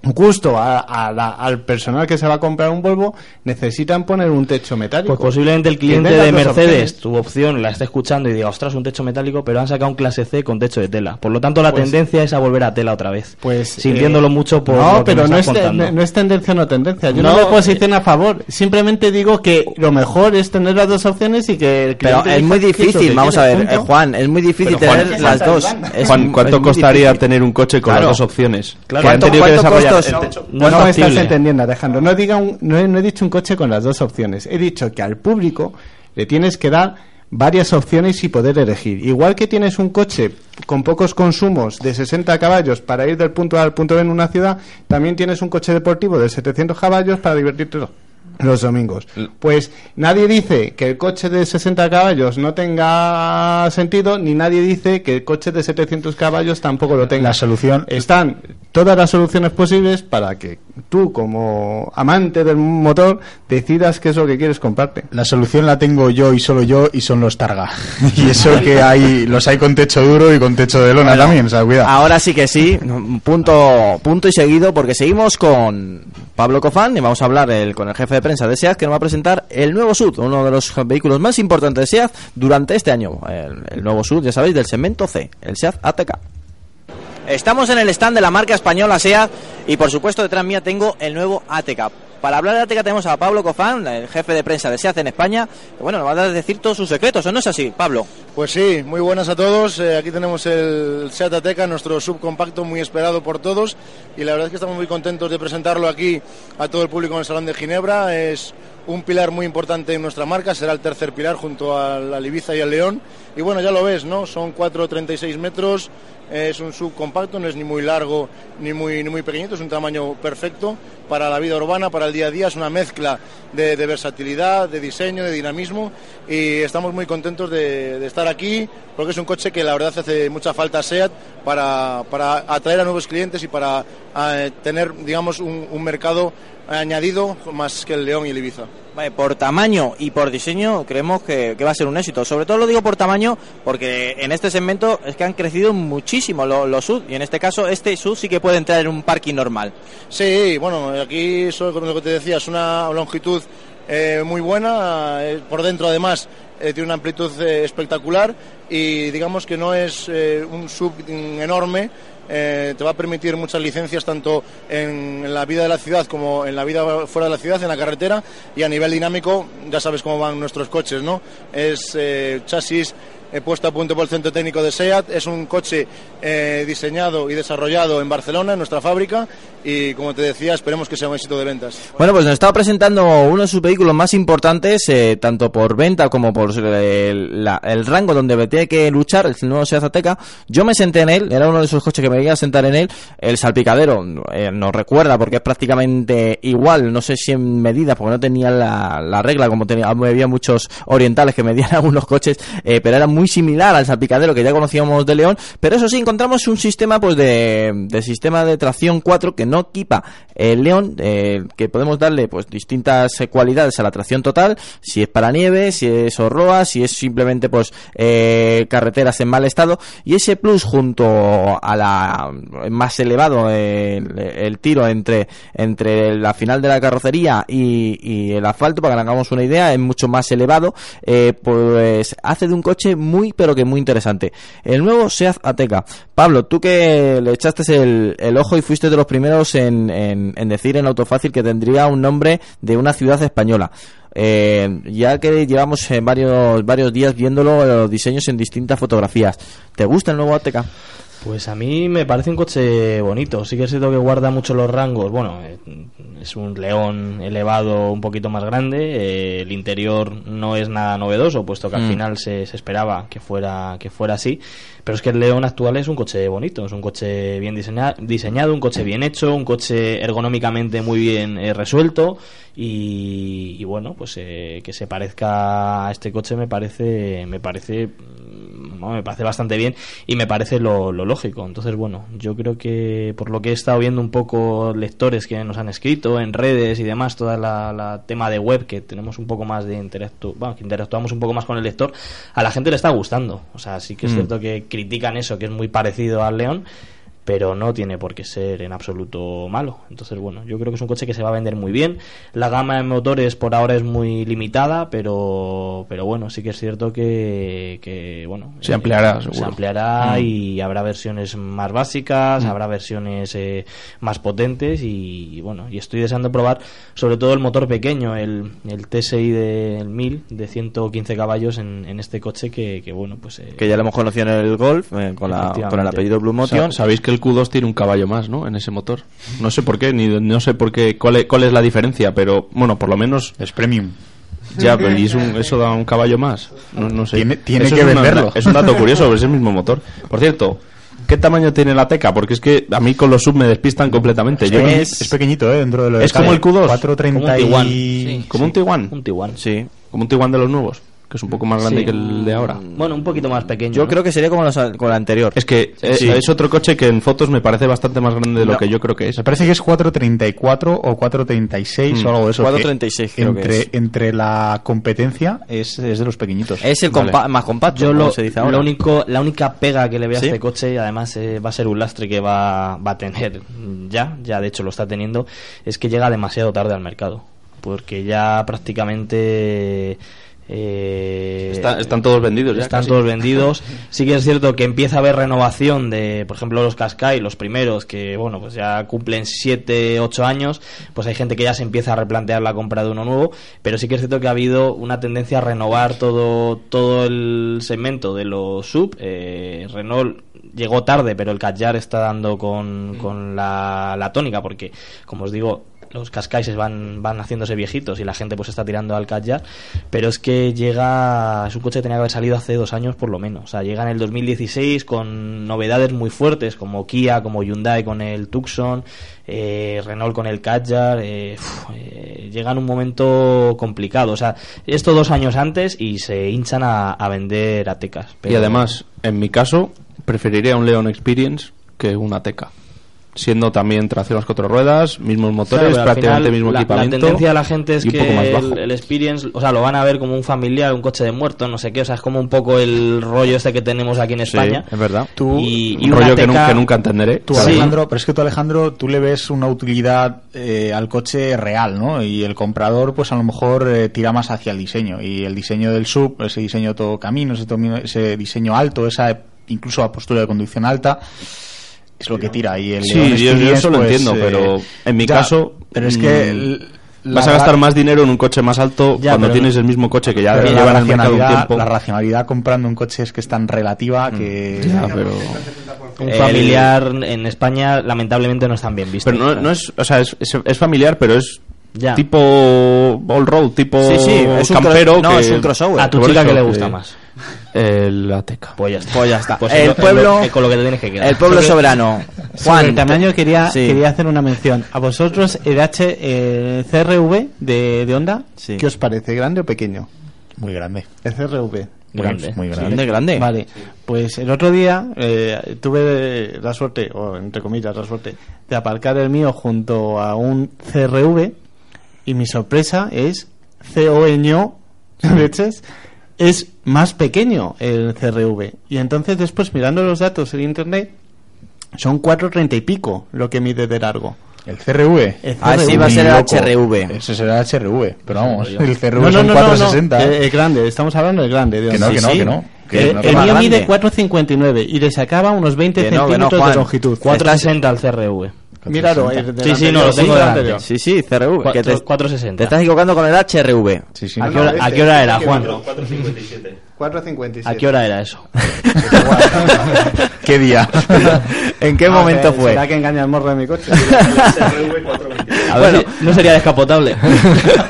gusto a- a la- al personal que se va a comprar un Volvo, necesitan poner un techo metálico. Pues posiblemente el cliente de Mercedes, opciones. tu opción, la esté escuchando y diga, ostras, un techo metálico, pero han sacado un clase C con techo de tela. Por lo tanto, la Pues- tendencia es a volver a tela otra vez. Pues sintiéndolo eh, mucho por no lo que pero me no estás es, te- contando. no es tendencia o no tendencia yo no, No, me posiciono a favor simplemente digo que lo mejor es tener las dos opciones y que el pero cliente es muy qué es lo difícil vamos a ver eh. Juan es muy difícil Pero, Juan, tener las dos Juan, ¿cuánto muy costaría difícil. tener un coche con Claro. las dos opciones? Claro. Que han ¿Cuánto- tenido que cuánto no, me estás entendiendo Alejandro. No, diga un- no, he, no he dicho un coche con las dos opciones. He dicho que al público le tienes que dar varias opciones y poder elegir. Igual que tienes un coche con pocos consumos de 60 caballos para ir del punto A al punto B en una ciudad también tienes un coche deportivo de 700 caballos para divertirte los domingos. Pues nadie dice que el coche de 60 caballos no tenga sentido, ni nadie dice que el coche de 700 caballos tampoco lo tenga. La solución Están todas las soluciones posibles para que tú, como amante del motor, decidas qué es lo que quieres comprarte. La solución la tengo yo y solo yo y son los Targa. y eso que hay los hay con techo duro y con techo de lona Bueno, también, o sea, cuidado. Ahora sí que sí, punto, punto y seguido, porque seguimos con Pablo Cofán y vamos a hablar el- con el jefe de prensa de SEAT que nos va a presentar el nuevo SUV, uno de los vehículos más importantes de SEAT durante este año. El, nuevo SUV, ya sabéis, del segmento C, el SEAT ATK. Estamos en el stand de la marca española SEAT y por supuesto detrás mía tengo el nuevo ATK. Para hablar de ATK tenemos a Pablo Cofán, el jefe de prensa de SEAT en España, bueno, nos va a decir todos sus secretos, ¿o no es así, Pablo? Pues sí, muy buenas a todos. Eh, aquí tenemos el Seat Ateca, nuestro subcompacto muy esperado por todos. Y la verdad es que estamos muy contentos de presentarlo aquí a todo el público en el Salón de Ginebra. Es un pilar muy importante en nuestra marca, será el tercer pilar junto al, al Ibiza y al León. Y bueno, ya lo ves, ¿no? Son 4,36 metros, Es un subcompacto, no es ni muy largo ni muy, muy pequeñito, es un tamaño perfecto para la vida urbana, para el día a día. Es una mezcla de, versatilidad, de diseño, de dinamismo y estamos muy contentos de, estar aquí porque es un coche que la verdad hace mucha falta a SEAT para, para atraer a nuevos clientes y para eh, tener, digamos, un mercado añadido más que el León y el Ibiza. Por tamaño y por diseño creemos que, va a ser un éxito. Sobre todo lo digo por tamaño porque en este segmento es que han crecido muchísimo lo- los SUV y en este caso este SUV sí que puede entrar en un parking normal. Sí, bueno, aquí eso con lo que te decía, es una longitud eh, muy buena, eh, por dentro además eh, tiene una amplitud espectacular y digamos que no es un mm, enorme, eh, te va a permitir muchas licencias tanto en, la vida de la ciudad como en la vida fuera de la ciudad, en la carretera y a nivel dinámico ya sabes cómo van nuestros coches, ¿no? Es eh, chasis puesto a punto por el centro técnico de SEAT. Es un coche eh, diseñado y desarrollado en Barcelona, en nuestra fábrica, y como te decía, esperemos que sea un éxito de ventas. Bueno, pues nos estaba presentando uno de sus vehículos más importantes, eh, tanto por venta como por eh, el, la- el rango donde tiene que luchar, el nuevo Seat Ateca. Yo me senté en él, era uno de esos coches que me iba a sentar en él. El salpicadero eh, nos recuerda porque es prácticamente igual, no sé si en medidas, porque no tenía la, la regla, como tenía, había muchos orientales que medían algunos coches, eh, pero era muy similar al salpicadero que ya conocíamos de León. Pero eso sí, encontramos un sistema pues de, sistema de tracción 4 que no equipa el León, eh, que podemos darle pues distintas cualidades a la tracción total, si es para nieve, si es horroa, si es simplemente pues eh, carreteras en mal estado y ese plus junto a la más elevado el, tiro entre entre la final de la carrocería y, el asfalto para que hagamos una idea es mucho más elevado eh, pues hace de un coche muy pero que muy interesante. El nuevo Seat Ateca. Pablo tú que le echaste el, el ojo y fuiste de los primeros en, en, decir en Autofácil que tendría un nombre de una ciudad española. Eh, ya que llevamos eh, varios varios días viéndolo los diseños en distintas fotografías. ¿te gusta el nuevo Ateca? Pues a mí me parece un coche bonito. Sí que es cierto que guarda mucho los rangos. Bueno, eh, es un león elevado un poquito más grande. eh, el interior no es nada novedoso, puesto que al Mm. final se, se esperaba que fuera, que fuera así. Pero es que el león actual es un coche bonito. Es un coche bien diseña- diseñado, un coche bien hecho, un coche ergonómicamente muy bien eh, resuelto. Y, y bueno, pues eh, que se parezca a este coche me parece, me parece no, me parece bastante bien y me parece lo, lo lógico. Entonces, bueno, yo creo que por lo que he estado viendo un poco lectores que nos han escrito en redes y demás, toda la, la tema de web que tenemos un poco más de interactu bueno, que interactuamos un poco más con el lector, a la gente le está gustando. O sea, sí que es Mm. cierto que critican eso, que es muy parecido al León, pero no tiene por qué ser en absoluto malo. Entonces, bueno, yo creo que es un coche que se va a vender muy bien. La gama de motores por ahora es muy limitada, pero, pero bueno, sí que es cierto que, que bueno, Se ampliará, eh, se ampliará Mm. y habrá versiones más básicas, Mm. habrá versiones eh, más potentes y, y bueno, y estoy deseando probar sobre todo el motor pequeño, el, el TSI del 1000 de 115 caballos en, en este coche que, que bueno, pues eh, que ya lo hemos conocido en el Golf eh, con, la, con el apellido Blue Motion Sa- Sabéis que el Q2 tiene un caballo más, ¿no? En ese motor. No sé por qué, ni no sé por qué, cuál es, cuál es la diferencia, pero bueno, por lo menos. Es premium. Ya, pero y es un- eso da un caballo más. No, no sé. Tiene- que es una- venderlo. es un dato curioso, pero es el mismo motor. Por cierto, ¿qué tamaño tiene la Teca? Porque es que a mí con los sub me despistan completamente. Yo Es, es pequeñito, ¿eh? Dentro de lo es como el Q2. 430 Como un Tiguan. y... Como un Tiguan. Un Tiguan. Sí. Como un Tiguan de los nuevos. Que es un poco más grande Sí. que el de ahora. Bueno, un poquito más pequeño. yo ¿no? creo que sería como los- con el anterior Es que eh, Sí. es otro coche que en fotos me parece bastante más grande de lo No. que yo creo que es. Me parece que es 434 o 436 Mm. o algo de eso. 436 que creo que entre, es. entre la competencia es, es de los pequeñitos. es el Vale. más compacto Yo lo, se dice lo ahora único, la única pega que le veo ¿Sí? a este coche, y además eh, va a ser un lastre que va, va a tener ya, ya de hecho lo está teniendo, es que llega demasiado tarde al mercado. Porque ya prácticamente... eh, Está- están todos vendidos ya, Están casi. todos vendidos. Sí que es cierto que empieza a haber renovación de, por ejemplo, los Qashqai, los primeros, que bueno, pues ya cumplen 7, 8 años, pues hay gente que ya se empieza a replantear la compra de uno nuevo, pero sí que es cierto que ha habido una tendencia a renovar todo, todo el segmento de los sub. Eh, Renault llegó tarde, pero el Kadjar está dando con, con la, la tónica, porque, como os digo, los Qashqai van, van haciéndose viejitos y la gente pues está tirando al Kadjar, pero es que llega, es un coche tenía que haber salido hace dos años por lo menos, o sea, llega en el 2016 con novedades muy fuertes como Kia, como Hyundai con el Tucson, eh, Renault con el Kadjar, eh, eh, llega en un momento complicado, o sea, esto dos años antes y se hinchan a, vender Atecas. Y pero- además, en mi caso, preferiría un Leon Experience que una Teca. Siendo también tracción a las cuatro ruedas, mismos Claro, motores, al prácticamente final, mismo la, equipamiento. La tendencia de la gente es que el, el Experience, o sea, lo van a ver como un familiar, un coche de muerto, no sé qué, o sea, es como un poco el rollo este que tenemos aquí en España. es verdad. Tú- y, y un rollo que, nunca entenderé. Tú, Sí. Alejandro, pero es que tú, Alejandro, tú le ves una utilidad eh, al coche real, ¿no? Y el comprador, pues a lo mejor eh, tira más hacia el diseño. Y el diseño del sub, ese diseño todo camino, ese diseño alto, esa incluso la postura de conducción alta, es lo que tira. Y el Sí, León yo- yo eso lo pues, entiendo, eh, pero en mi ya, caso, Pero es que. mm, Vas a gastar más dinero en un coche más alto Ya, cuando pero- tienes el mismo coche que ya pero lleva la en el mercado un racionalidad, tiempo. la racionalidad comprando un coche es que es tan relativa que. Ya, pero... Un El- familiar en España lamentablemente no están bien vistos. Pero no, no es, o sea, es, es, es familiar, pero es Ya. tipo all road, tipo Sí, sí, es un campero. cro- no, que- es un crossover. A tu chica que le que- gusta más. El Ateca. Pues ya está. Pues ya está. Pues el pueblo, lo- es con lo que te tienes que quedar. el pueblo Sobre- soberano. Sobre Juan, el tamaño quería, Sí. quería hacer una mención. ¿A vosotros el H, el CRV de, de Honda? Sí. ¿Qué os parece? ¿Grande o pequeño? Muy grande. El CRV. Grande. Muy grande. grande, grande. Vale, pues el otro día eh, tuve la suerte, o entre comillas la suerte, de aparcar el mío junto a un CRV y mi sorpresa es COño leches es más pequeño el CRV y entonces después mirando los datos en internet son 4.30 y pico lo que mide de largo. El CRV. El Ah, sí, va a ser el. HRV. Ese será el HRV. Pero vamos, el CRV No, no, son no, no, no, 460. el, el grande, estamos hablando del grande. de Que no, Honda. que no, Sí, que sí. no. Que Eh, no el más mío grande. mide 4,59 y le sacaba unos 20 Que no, que no, centímetros Juan. de longitud. 460 al CRV. Míralo, Sí, sí, no, lo tengo del delante. Sí, sí, CRV. que te, 4- 460. te estás equivocando con el HRV. Sí, sí. ¿A no, qué hora, no, a este- qué hora era, Juan? vino. 4.57. ¿A qué hora era eso? ¿Qué día? ¿En qué Ah, momento fue? ¿Será que engaña el morro de mi coche? A ver si no sería descapotable.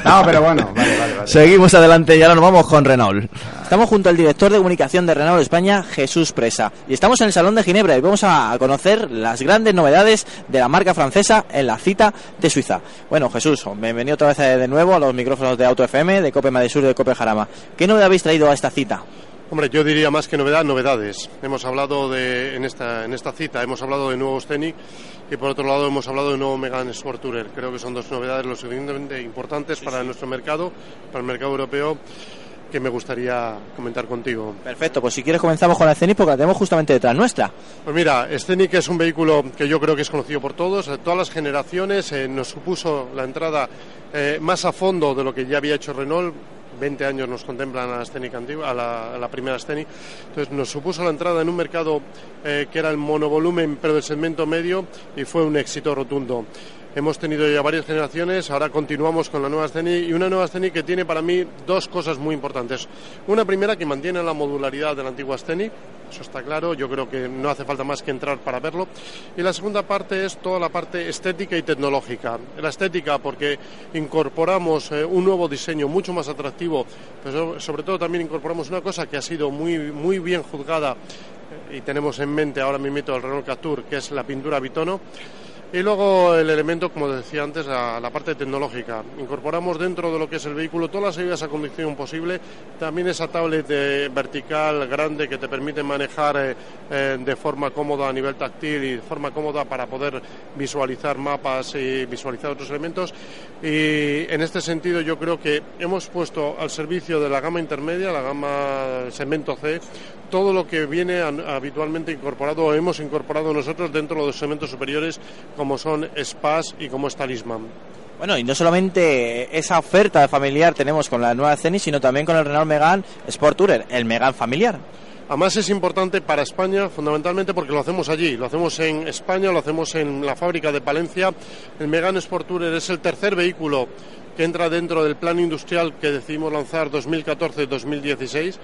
No, pero bueno, vale, vale. Seguimos adelante y ahora nos vamos con Renault. Estamos junto al director de comunicación de Renault España, Jesús Presa. Y estamos en el Salón de Ginebra y vamos a conocer las grandes novedades de la marca francesa en la cita de Suiza. Bueno, Jesús, bienvenido otra vez de nuevo a los micrófonos de Auto FM, de Cope Madrid Sur y de Cope Jarama. ¿Qué novedad habéis traído a esta cita? Hombre, yo diría más que novedad, novedades. Hemos hablado de, en esta, en esta cita, hemos hablado de nuevos Scenic y por otro lado hemos hablado de nuevo Megane Sport Tourer. Creo que son dos novedades lo suficientemente importantes para nuestro mercado, para el mercado europeo, que me gustaría comentar contigo. Perfecto, pues si quieres comenzamos con la Scenic porque la tenemos justamente detrás nuestra. Pues mira, Scenic es un vehículo que yo creo que es conocido por todos, de todas las generaciones, eh, nos supuso la entrada eh, más a fondo de lo que ya había hecho Renault. 20 años nos contemplan a la Scenic antigua, a la, primera Scenic. Entonces nos supuso la entrada en un mercado eh, que era el monovolumen, pero del segmento medio, y fue un éxito rotundo. Hemos tenido ya varias generaciones, ahora continuamos con la nueva Scenic y una nueva Scenic que tiene para mí dos cosas muy importantes. Una primera que mantiene la modularidad de la antigua Scenic, eso está claro, yo creo que no hace falta más que entrar para verlo. Y la segunda parte es toda la parte estética y tecnológica. La estética porque incorporamos eh, un nuevo diseño mucho más atractivo, pero sobre todo también incorporamos una cosa que ha sido muy, muy bien juzgada eh, y tenemos en mente ahora mismo el Renault Captur, que es la pintura bitono. Y luego el elemento, como decía antes, la, parte tecnológica. Incorporamos dentro de lo que es el vehículo todas las ayudas a conducción posible. También esa tablet de vertical grande que te permite manejar eh, eh, de forma cómoda a nivel táctil y de forma cómoda para poder visualizar mapas y visualizar otros elementos. Y en este sentido yo creo que hemos puesto al servicio de la gama intermedia, la gama segmento C, todo lo que viene habitualmente incorporado o hemos incorporado nosotros dentro de los segmentos superiores como son Spas y como es Talisman. Bueno, y no solamente esa oferta familiar tenemos con la nueva Scenic, sino también con el Renault Megane Sport Tourer, el Megane familiar. Además es importante para España, fundamentalmente porque lo hacemos allí, lo hacemos en España, lo hacemos en la fábrica de Palencia. El Megane Sport Tourer es el tercer vehículo que entra dentro del plan industrial que decidimos lanzar 2014-2016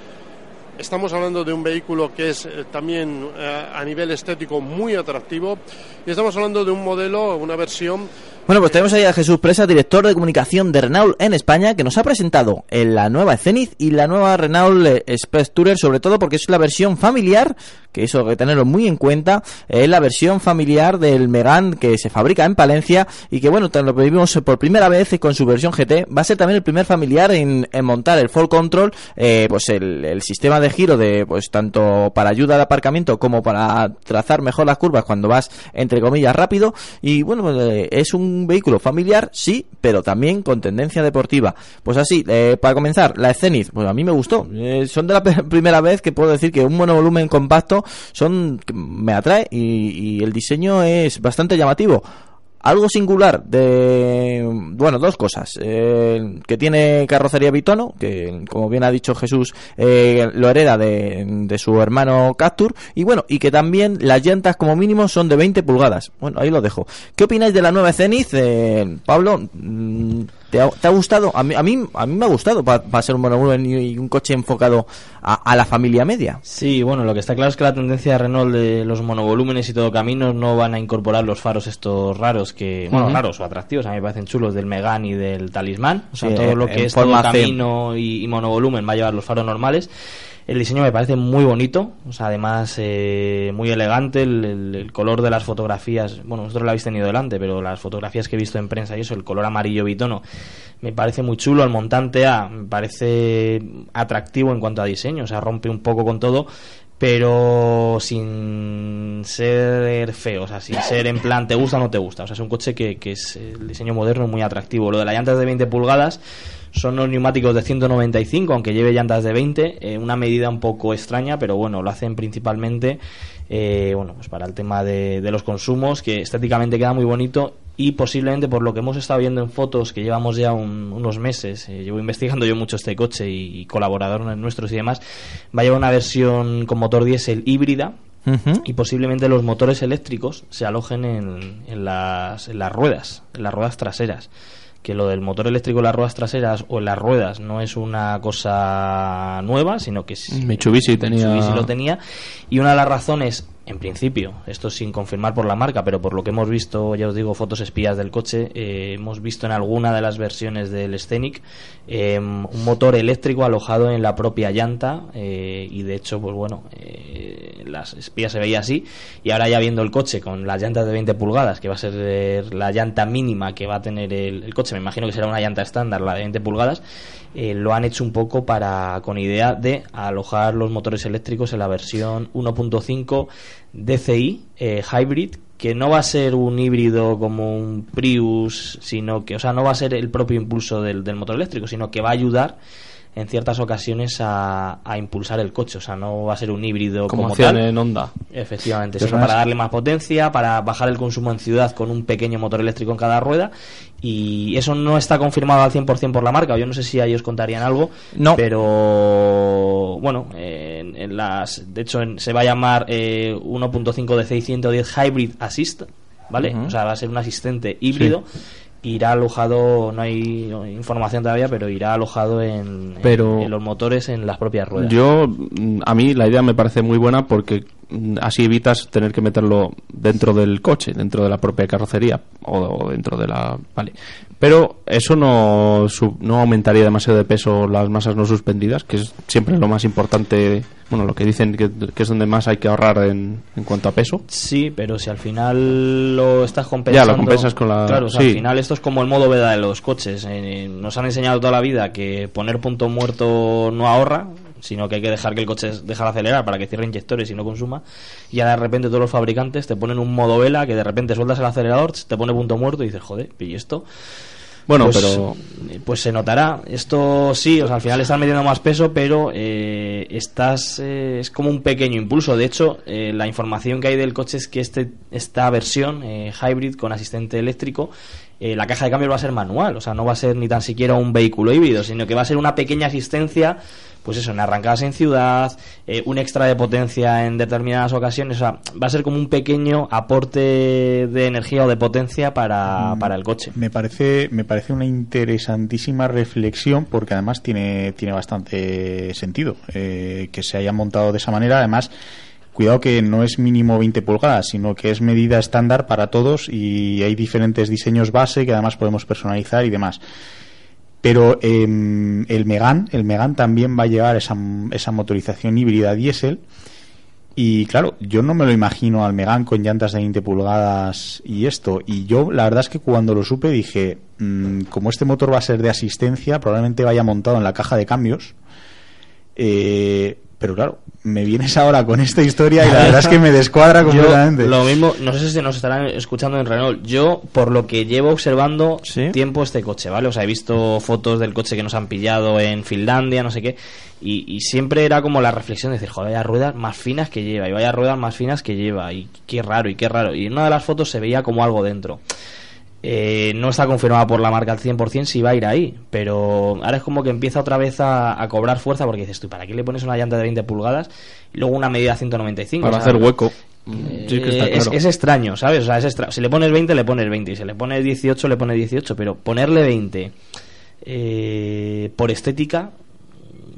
Estamos hablando de un vehículo que es eh, también eh, a nivel estético muy atractivo y estamos hablando de un modelo, una versión Bueno, pues tenemos ahí a Jesús Presa, director de comunicación de Renault en España, que nos ha presentado en la nueva Zenith y la nueva Renault eh, Express Tourer, sobre todo porque es la versión familiar, que eso hay que tenerlo muy en cuenta, es la versión familiar del Megane que se fabrica en Palencia y que, bueno, lo vimos por primera vez con su versión GT, va a ser también el primer familiar en, montar el Full Control, eh, pues el, el sistema de giro de, pues tanto para ayuda al aparcamiento como para trazar mejor las curvas cuando vas, entre comillas, rápido. Y, bueno, pues, eh, es un vehículo familiar, sí, pero también con tendencia deportiva. Pues así, eh, para comenzar, la Zenith, pues a mí me gustó. Eh, son de la primera vez que puedo decir que un monovolumen compacto son me atrae y, y el diseño es bastante llamativo. Algo singular de, bueno, dos cosas. Que tiene carrocería bitono, que como bien ha dicho Jesús, eh, lo hereda de, de su hermano Captur. Y bueno, y que también las llantas como mínimo son de 20 pulgadas. Bueno, ahí lo dejo. ¿Qué opináis de la nueva Zenith? Eh, Pablo, mm, ¿te ha, te ha gustado? A mí, a mí, a mí me ha gustado para ser un monovolumen y un coche enfocado a, a la familia media. Sí, bueno, lo que está claro es que la tendencia de Renault de los monovolúmenes y todo caminos no van a incorporar los faros estos raros que, bueno, raros o atractivos, a mí me parecen chulos del Megane y del Talismán, o sea, Sí, todo lo que es todo camino y, y monovolumen va a llevar los faros normales. El diseño me parece muy bonito, o sea, además eh, muy elegante, el, color de las fotografías, bueno, vosotros lo habéis tenido delante, pero las fotografías que he visto en prensa y eso, el color amarillo bitono, me parece muy chulo, el montante A me parece atractivo en cuanto a diseño, o sea, rompe un poco con todo, pero sin ser feo, o sea, sin ser en plan te gusta o no te gusta, o sea, es un coche que, que es el diseño moderno muy atractivo. Lo de las llantas de 20 pulgadas son unos neumáticos de 195, aunque lleve llantas de 20, eh, una medida un poco extraña, pero bueno, lo hacen principalmente eh, bueno, pues para el tema de, de los consumos, que estéticamente queda muy bonito y posiblemente por lo que hemos estado viendo en fotos que llevamos ya un- unos meses, eh, llevo investigando yo mucho este coche y, y colaboradores nuestros y demás, va a llevar una versión con motor diésel híbrida, y posiblemente los motores eléctricos se alojen en, en las, en las ruedas, en las ruedas traseras. Que lo del motor eléctrico en las ruedas traseras o en las ruedas no es una cosa nueva, sino que Mitsubishi tenía- Mitsubishi lo tenía. Y una de las razones, en principio, esto sin confirmar por la marca, pero por lo que hemos visto, ya os digo, fotos espías del coche, eh, hemos visto en alguna de las versiones del Scenic eh, un motor eléctrico alojado en la propia llanta eh, y de hecho, pues bueno, eh, las espías se veía así y ahora ya viendo el coche con las llantas de 20 pulgadas, que va a ser eh, la llanta mínima que va a tener el, el coche, me imagino que será una llanta estándar, la de 20 pulgadas, eh, lo han hecho un poco para con idea de alojar los motores eléctricos en la versión 1.5 DCI eh, Hybrid que no va a ser un híbrido como un Prius, sino que, o sea, no va a ser el propio impulso del, del motor eléctrico, sino que va a ayudar en ciertas ocasiones a, a impulsar el coche, o sea, no va a ser un híbrido Como tal. en Honda. Efectivamente, sino para darle más potencia, para bajar el consumo en ciudad con un pequeño motor eléctrico en cada rueda. Y eso no está confirmado al 100% por la marca. Yo no sé si a ellos contarían algo. No. Pero bueno, en, en las, de hecho en- se va a llamar eh, 1.5 de 610 Hybrid Assist, ¿vale? O sea, va a ser un asistente híbrido. Irá alojado, no hay información todavía, pero irá alojado en, Pero- en los motores en las propias ruedas. Yo, mm, a mí la idea me parece muy buena porque mm, así evitas tener que meterlo dentro del coche, dentro de la propia carrocería o, o dentro de la... Vale. Pero eso no, no aumentaría demasiado de peso las masas no suspendidas, que es siempre lo más importante, bueno, lo que dicen que, que es donde más hay que ahorrar en, en cuanto a peso. Sí, pero si al final lo estás compensando. Ya, lo compensas con la- Claro, o sea, sí. al final esto es como el modo veda de los coches. Eh, nos han enseñado toda la vida que poner punto muerto no ahorra, sino que hay que dejar que el coche dejar acelerar para que cierre inyectores y no consuma. Y ahora de repente todos los fabricantes te ponen un modo vela que de repente sueltas el acelerador, te pone punto muerto y dices, joder, ¿y esto? Bueno, Pues, pero- eh, Pues se notará. Esto sí, o sea, al final estás metiendo más peso, pero eh, estás eh, es como un pequeño impulso. De hecho, eh, la información que hay del coche es que este esta versión eh, hybrid con asistente eléctrico, eh, la caja de cambios va a ser manual. O sea, no va a ser ni tan siquiera un vehículo híbrido, sino que va a ser una pequeña asistencia. Pues eso, en arrancadas en ciudad, eh, un extra de potencia en determinadas ocasiones. O sea, va a ser como un pequeño aporte de energía o de potencia para, Mm, para el coche. Me parece, me parece una interesantísima reflexión porque además tiene, tiene bastante sentido eh, que se haya montado de esa manera. Además, Cuidado que no es mínimo 20 pulgadas, sino que es medida estándar para todos y hay diferentes diseños base que además podemos personalizar y demás. Pero em, el Megan, el Megan también va a llevar esa, esa motorización híbrida diésel. Y claro, yo no me lo imagino al Megan con llantas de 20 pulgadas y esto. Y yo, la verdad es que cuando lo supe dije, mm, como este motor va a ser de asistencia, probablemente vaya montado en la caja de cambios. Eh, pero claro, me vienes ahora con esta historia y la verdad es que me descuadra Yo, completamente. lo mismo, no sé si nos estarán escuchando en Renault. Yo, por lo que llevo observando tiempo este coche, ¿vale? O sea, he visto fotos del coche que nos han pillado en Finlandia, no sé qué. Y, y siempre era como la reflexión de decir, joder, vaya ruedas más finas que lleva, y vaya ruedas más finas que lleva, y qué raro, y qué raro. Y en una de las fotos se veía como algo dentro. Eh, no está confirmada por la marca al 100% si va a ir ahí, pero ahora es como que empieza otra vez a, a cobrar fuerza porque dices tú, ¿para qué le pones una llanta de 20 pulgadas y luego una medida 195? Para O sea, hacer hueco. eh, Sí, que está es, claro. es extraño, ¿sabes? O sea, es extra- Si le pones 20, le pones 20. Y si le pones 18, le pones 18. Pero ponerle 20 eh, por estética,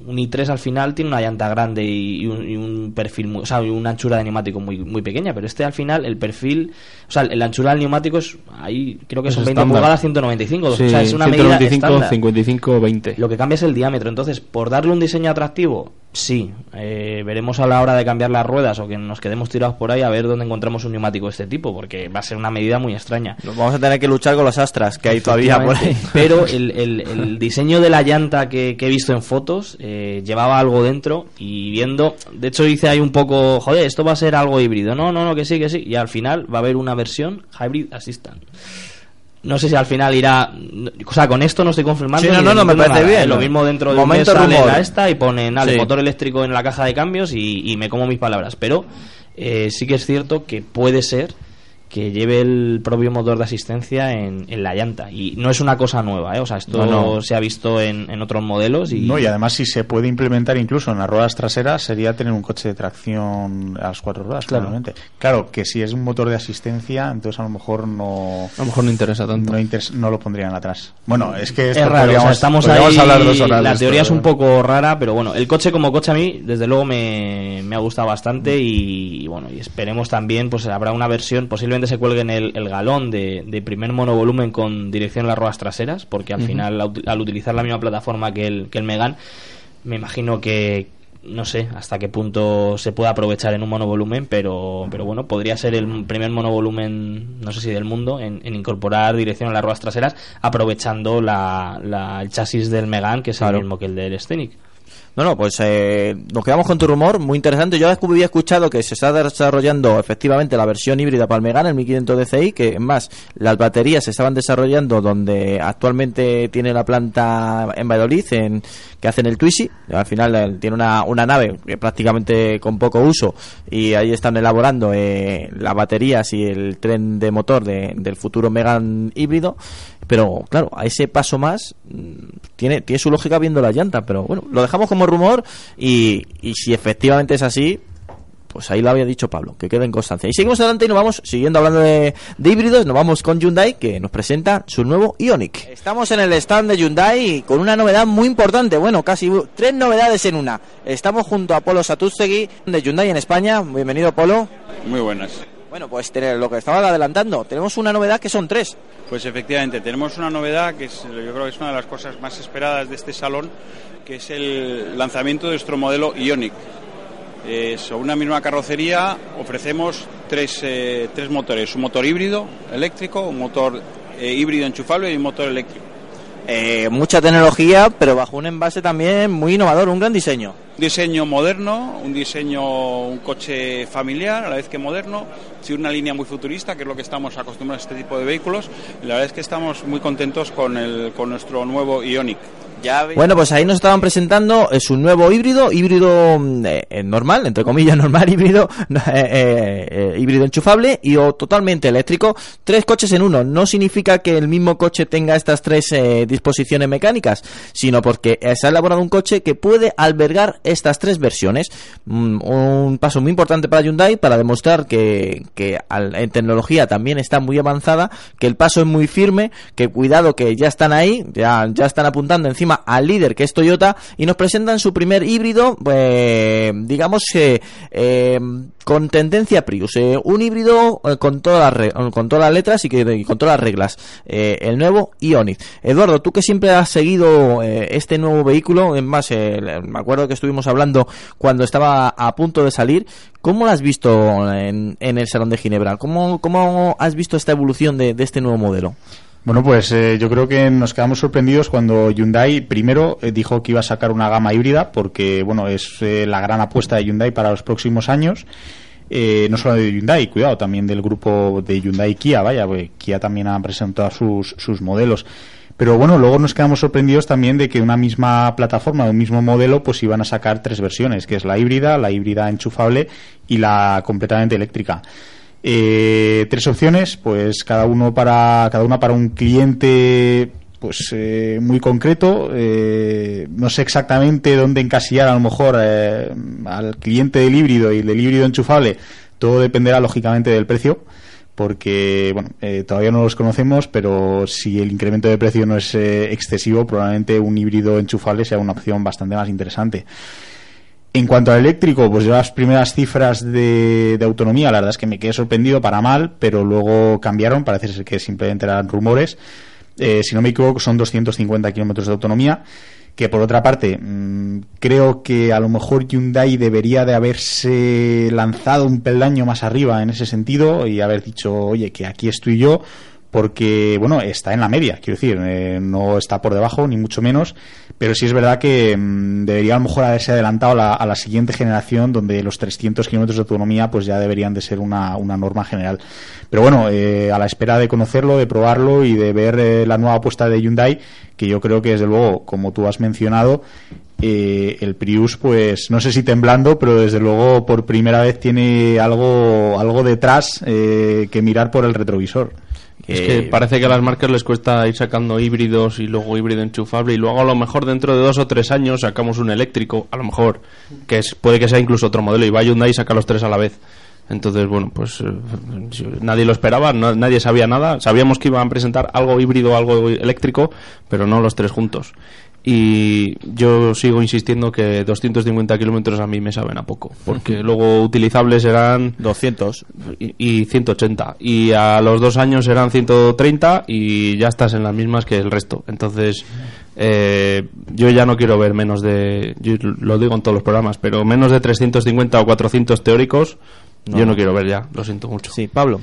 un i3 al final tiene una llanta grande y, un, y un perfil, muy, o sea, una anchura de neumático muy, muy pequeña. Pero este al final, el perfil, o sea, la anchura del neumático es ahí, creo que Es son 20 estándar. pulgadas, 195. Sí, o sea, es una medida 195, estándar. 55, 20. Lo que cambia es el diámetro. Entonces, por darle un diseño atractivo, sí. Eh, veremos a la hora de cambiar las ruedas o que nos quedemos tirados por ahí a ver dónde encontramos un neumático de este tipo, porque va a ser una medida muy extraña. Nos vamos a tener que luchar con los astras que hay todavía por ahí. Pero el, el- el diseño de la llanta que, que he visto en fotos eh, llevaba algo dentro y viendo, de hecho hice ahí un poco, joder, esto va a ser algo híbrido. No, no, no, que sí, que sí. Y al final va a haber una versión Hybrid Assistant. No sé si al final irá. O sea, con esto no estoy confirmando. Sí, no, no, no, me parece nada, bien. ¿eh? Lo mismo dentro de Momento un mes sale la esta y ponen al Sí. motor eléctrico en la caja de cambios y, y me como mis palabras. Pero eh, sí que es cierto que puede ser que lleve el propio motor de asistencia en, en la llanta. Y no es una cosa nueva, ¿eh? O sea, esto No, no. se ha visto en, en otros modelos y... No, y además si se puede implementar incluso en las ruedas traseras sería tener un coche de tracción a las cuatro ruedas, Claro. claramente. Claro, que si es un motor de asistencia, entonces a lo mejor no... A lo mejor no interesa tanto. No, interes- no lo pondrían atrás. Bueno, es que es raro, o sea, podríamos- estamos podríamos ahí, hablar dos horas de la esto, teoría es un ¿eh? poco rara, pero bueno, el coche como coche a mí, desde luego me, me ha gustado bastante y, y bueno, y esperemos también, pues habrá una versión, posiblemente se cuelgue en el, el galón de, de primer monovolumen con dirección a las ruedas traseras, porque al final, al, al utilizar la misma plataforma que el, que el Megan, me imagino que no sé hasta qué punto se puede aprovechar en un monovolumen, pero, pero bueno, podría ser el primer monovolumen, no sé si del mundo, en, en incorporar dirección a las ruedas traseras, aprovechando la, la- el chasis del Megan, que es el mismo que el del Scenic. No, no, pues eh, nos quedamos con tu rumor, muy interesante. Yo había escuchado que se está desarrollando efectivamente la versión híbrida para el Megane, el 1500 DCI, que más, las baterías se estaban desarrollando donde actualmente tiene la planta en Valladolid, en, que hacen el Twizy. Al final eh, tiene una, una nave que prácticamente con poco uso y ahí están elaborando eh, las baterías y el tren de motor de- del futuro Megan híbrido. Pero claro, a ese paso más mm, tiene, tiene su lógica viendo la llanta, pero bueno, lo dejamos como rumor y, y si efectivamente es así, pues ahí lo había dicho Pablo, que quede en constancia. Y seguimos adelante y nos vamos, siguiendo hablando de, de híbridos, nos vamos con Hyundai que nos presenta su nuevo Ioniq. Estamos en el stand de Hyundai con una novedad muy importante, bueno, casi tres novedades en una. Estamos junto a Polo Satustegui de Hyundai en España. Bienvenido Polo. Muy buenas. Bueno, pues tener- lo que estaba adelantando, tenemos una novedad que son tres. Pues efectivamente, tenemos una novedad que es, yo creo que es una de las cosas más esperadas de este salón, que es el lanzamiento de nuestro modelo Ionic. Eh, sobre una misma carrocería ofrecemos tres, eh, tres motores, un motor híbrido eléctrico, un motor eh, híbrido enchufable y un motor eléctrico. Mucha tecnología, pero bajo un envase también muy innovador, un gran diseño. Diseño moderno, un diseño, un coche familiar, a la vez que moderno, sí, una línea muy futurista, que es lo que estamos acostumbrados a este tipo de vehículos. La verdad es que estamos muy contentos con, el, con nuestro nuevo Ionic. Bueno, pues ahí nos estaban presentando eh, su nuevo híbrido, híbrido mm, eh, eh, normal, entre comillas normal, híbrido, híbrido enchufable y o totalmente eléctrico. Tres coches en uno. No significa que el mismo coche tenga estas tres disposiciones mecánicas, sino porque se ha elaborado un coche que puede albergar estas tres versiones. Mm, un paso muy importante para Hyundai para demostrar que, que en tecnología también está muy avanzada, que el paso es muy firme, que cuidado que ya están ahí, ya, ya están apuntando encima al líder que es Toyota y nos presentan su primer híbrido, pues, digamos, eh, eh, con tendencia Prius, eh, un híbrido eh, con todas las con todas las letras y, que, con todas las reglas, eh, el nuevo Ioniq. Eduardo, tú que siempre has seguido eh, este nuevo vehículo, en más, eh, me acuerdo que estuvimos hablando cuando estaba a punto de salir, ¿cómo lo has visto en, el Salón de Ginebra? ¿Cómo, cómo has visto esta evolución de este nuevo modelo? Bueno, pues eh, yo creo que nos quedamos sorprendidos cuando Hyundai primero eh, dijo que iba a sacar una gama híbrida porque, bueno, es eh, la gran apuesta de Hyundai para los próximos años. Eh, no solo de Hyundai, cuidado, también del grupo de Hyundai Kia, vaya, porque Kia también ha presentado sus, sus modelos. Pero bueno, luego nos quedamos sorprendidos también de que una misma plataforma, un mismo modelo, pues iban a sacar tres versiones, que es la híbrida, la híbrida enchufable y la completamente eléctrica. Eh, tres opciones, pues cada uno para cada una para un cliente pues eh, muy concreto. eh, no sé exactamente dónde encasillar a lo mejor eh, al cliente del híbrido y del híbrido enchufable. Todo dependerá lógicamente del precio. Porque, bueno, eh, todavía no los conocemos, pero si el incremento de precio no es eh, excesivo, probablemente un híbrido enchufable sea una opción bastante más interesante. En cuanto al eléctrico, pues yo las primeras cifras de, autonomía, la verdad es que me quedé sorprendido para mal, pero luego cambiaron, parece ser que simplemente eran rumores. Eh, si no me equivoco, son 250 kilómetros de autonomía, que por otra parte, mm, creo que a lo mejor Hyundai debería de haberse lanzado un peldaño más arriba en ese sentido y haber dicho, oye, que aquí estoy yo, porque, bueno, está en la media, quiero decir, eh, no está por debajo, ni mucho menos, pero sí es verdad que mm, debería a lo mejor haberse adelantado a la, siguiente generación, donde los 300 kilómetros de autonomía, pues ya deberían de ser una, una norma general. Pero bueno, eh, a la espera de conocerlo, de probarlo y de ver eh, la nueva apuesta de Hyundai, que yo creo que desde luego, como tú has mencionado, eh, el Prius, pues no sé si temblando, pero desde luego por primera vez tiene algo, algo detrás eh, que mirar por el retrovisor. Es que parece que a las marcas les cuesta ir sacando híbridos y luego híbrido enchufable y luego a lo mejor dentro de dos o tres años sacamos un eléctrico, a lo mejor, que es, puede que sea incluso otro modelo y va Hyundai y saca los tres a la vez. Entonces, bueno, pues eh, nadie lo esperaba, no- nadie sabía nada. Sabíamos que iban a presentar algo híbrido, algo eléctrico, pero no los tres juntos. Y yo sigo insistiendo que 250 kilómetros a mí me saben a poco, porque luego utilizables serán 200 y, y 180, y a los dos años serán 130 y ya estás en las mismas que el resto. Entonces, eh, yo ya no quiero ver menos de, yo lo digo en todos los programas, pero menos de 350 o 400 teóricos, No. yo no quiero ver ya, lo siento mucho. Sí, Pablo.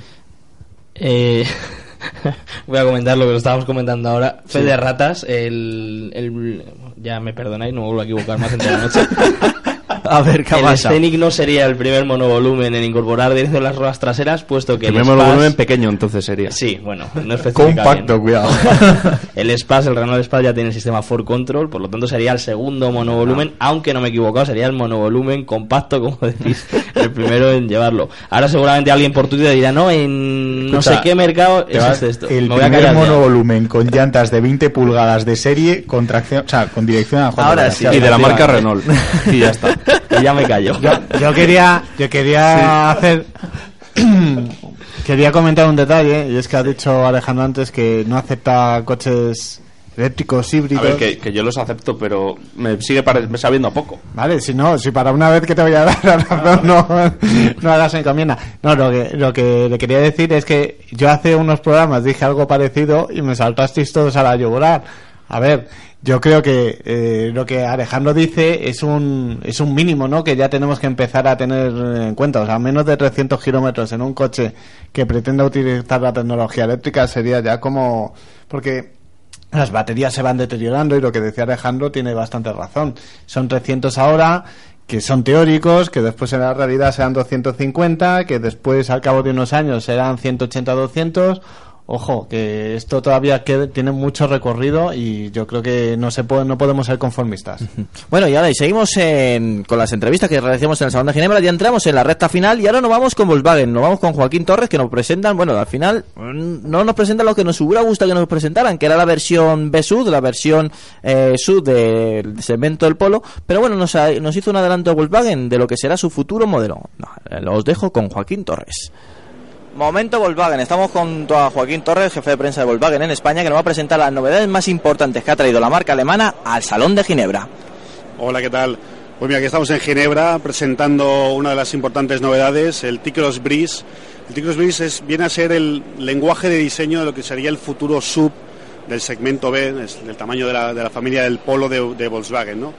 Eh, voy a comentar lo que lo estábamos comentando ahora. Fe Sí. de ratas, el, el- Ya me perdonáis, no me vuelvo a equivocar más en toda la noche. A ver, ¿qué el pasa? Scenic no sería el primer monovolumen en incorporar dirección en las ruedas traseras, puesto que El el, primer Spas- volumen pequeño entonces sería. Sí, bueno, no especifica Compacto, bien. cuidado. el Spas, el Renault Spas ya tiene el sistema Ford Control, por lo tanto sería el segundo monovolumen, aunque no me he equivocado, sería el monovolumen compacto, como decís, el primero en llevarlo. Ahora seguramente alguien por Twitter dirá, no, en no Escucha, sé qué mercado te es vas- este esto. El me primer monovolumen con llantas de 20 pulgadas de serie con tracción, o sea, con dirección a Juan Ahora sí, Y de la marca Renault. Y ya está. Y ya me callo. Yo, yo quería, yo quería hacer, quería comentar un detalle y es que ha dicho Alejandro antes que no acepta coches eléctricos A híbridos. ver, que, que yo los acepto, pero me sigue sabiendo a poco. Vale, si no, si para una vez que te voy a dar la razón no, no hagas encomienda. No, lo que, lo que le quería decir es que yo hace unos programas dije algo parecido y me saltasteis todos a la yugular. A ver, yo creo que eh, lo que Alejandro dice es un, es un mínimo, ¿no? Que ya tenemos que empezar a tener en cuenta. O sea, menos de 300 kilómetros en un coche que pretenda utilizar la tecnología eléctrica sería ya como... Porque las baterías se van deteriorando y lo que decía Alejandro tiene bastante razón. Son 300 ahora que son teóricos, que después en la realidad serán 250, que después al cabo de unos años serán 180-200. Ojo, que esto todavía queda- tiene mucho recorrido y yo creo que no se puede, no podemos ser conformistas. Bueno, y ahora y seguimos en- con las entrevistas que realizamos en el Salón de Ginebra. Ya entramos en la recta final y ahora nos vamos con Volkswagen. Nos vamos con Joaquín Torres que nos presentan. Bueno, al final mm, no nos presentan lo que nos hubiera gustado que nos presentaran, que era la versión B-Sud, la versión eh, Sud del segmento del Polo. Pero bueno, nos, hizo un adelanto Volkswagen de lo que será su futuro modelo. No, eh, los dejo con Joaquín Torres. Momento Volkswagen. Estamos junto a Joaquín Torres, jefe de prensa de Volkswagen en España, que nos va a presentar las novedades más importantes que ha traído la marca alemana al Salón de Ginebra. Hola, ¿qué tal? Pues mira, aquí estamos en Ginebra presentando una de las importantes novedades, el T-Cross Breeze. El T-Cross Breeze es, viene a ser el lenguaje de diseño de lo que sería el futuro sub del segmento B, del tamaño de la, de la familia del Polo de, de Volkswagen, ¿no?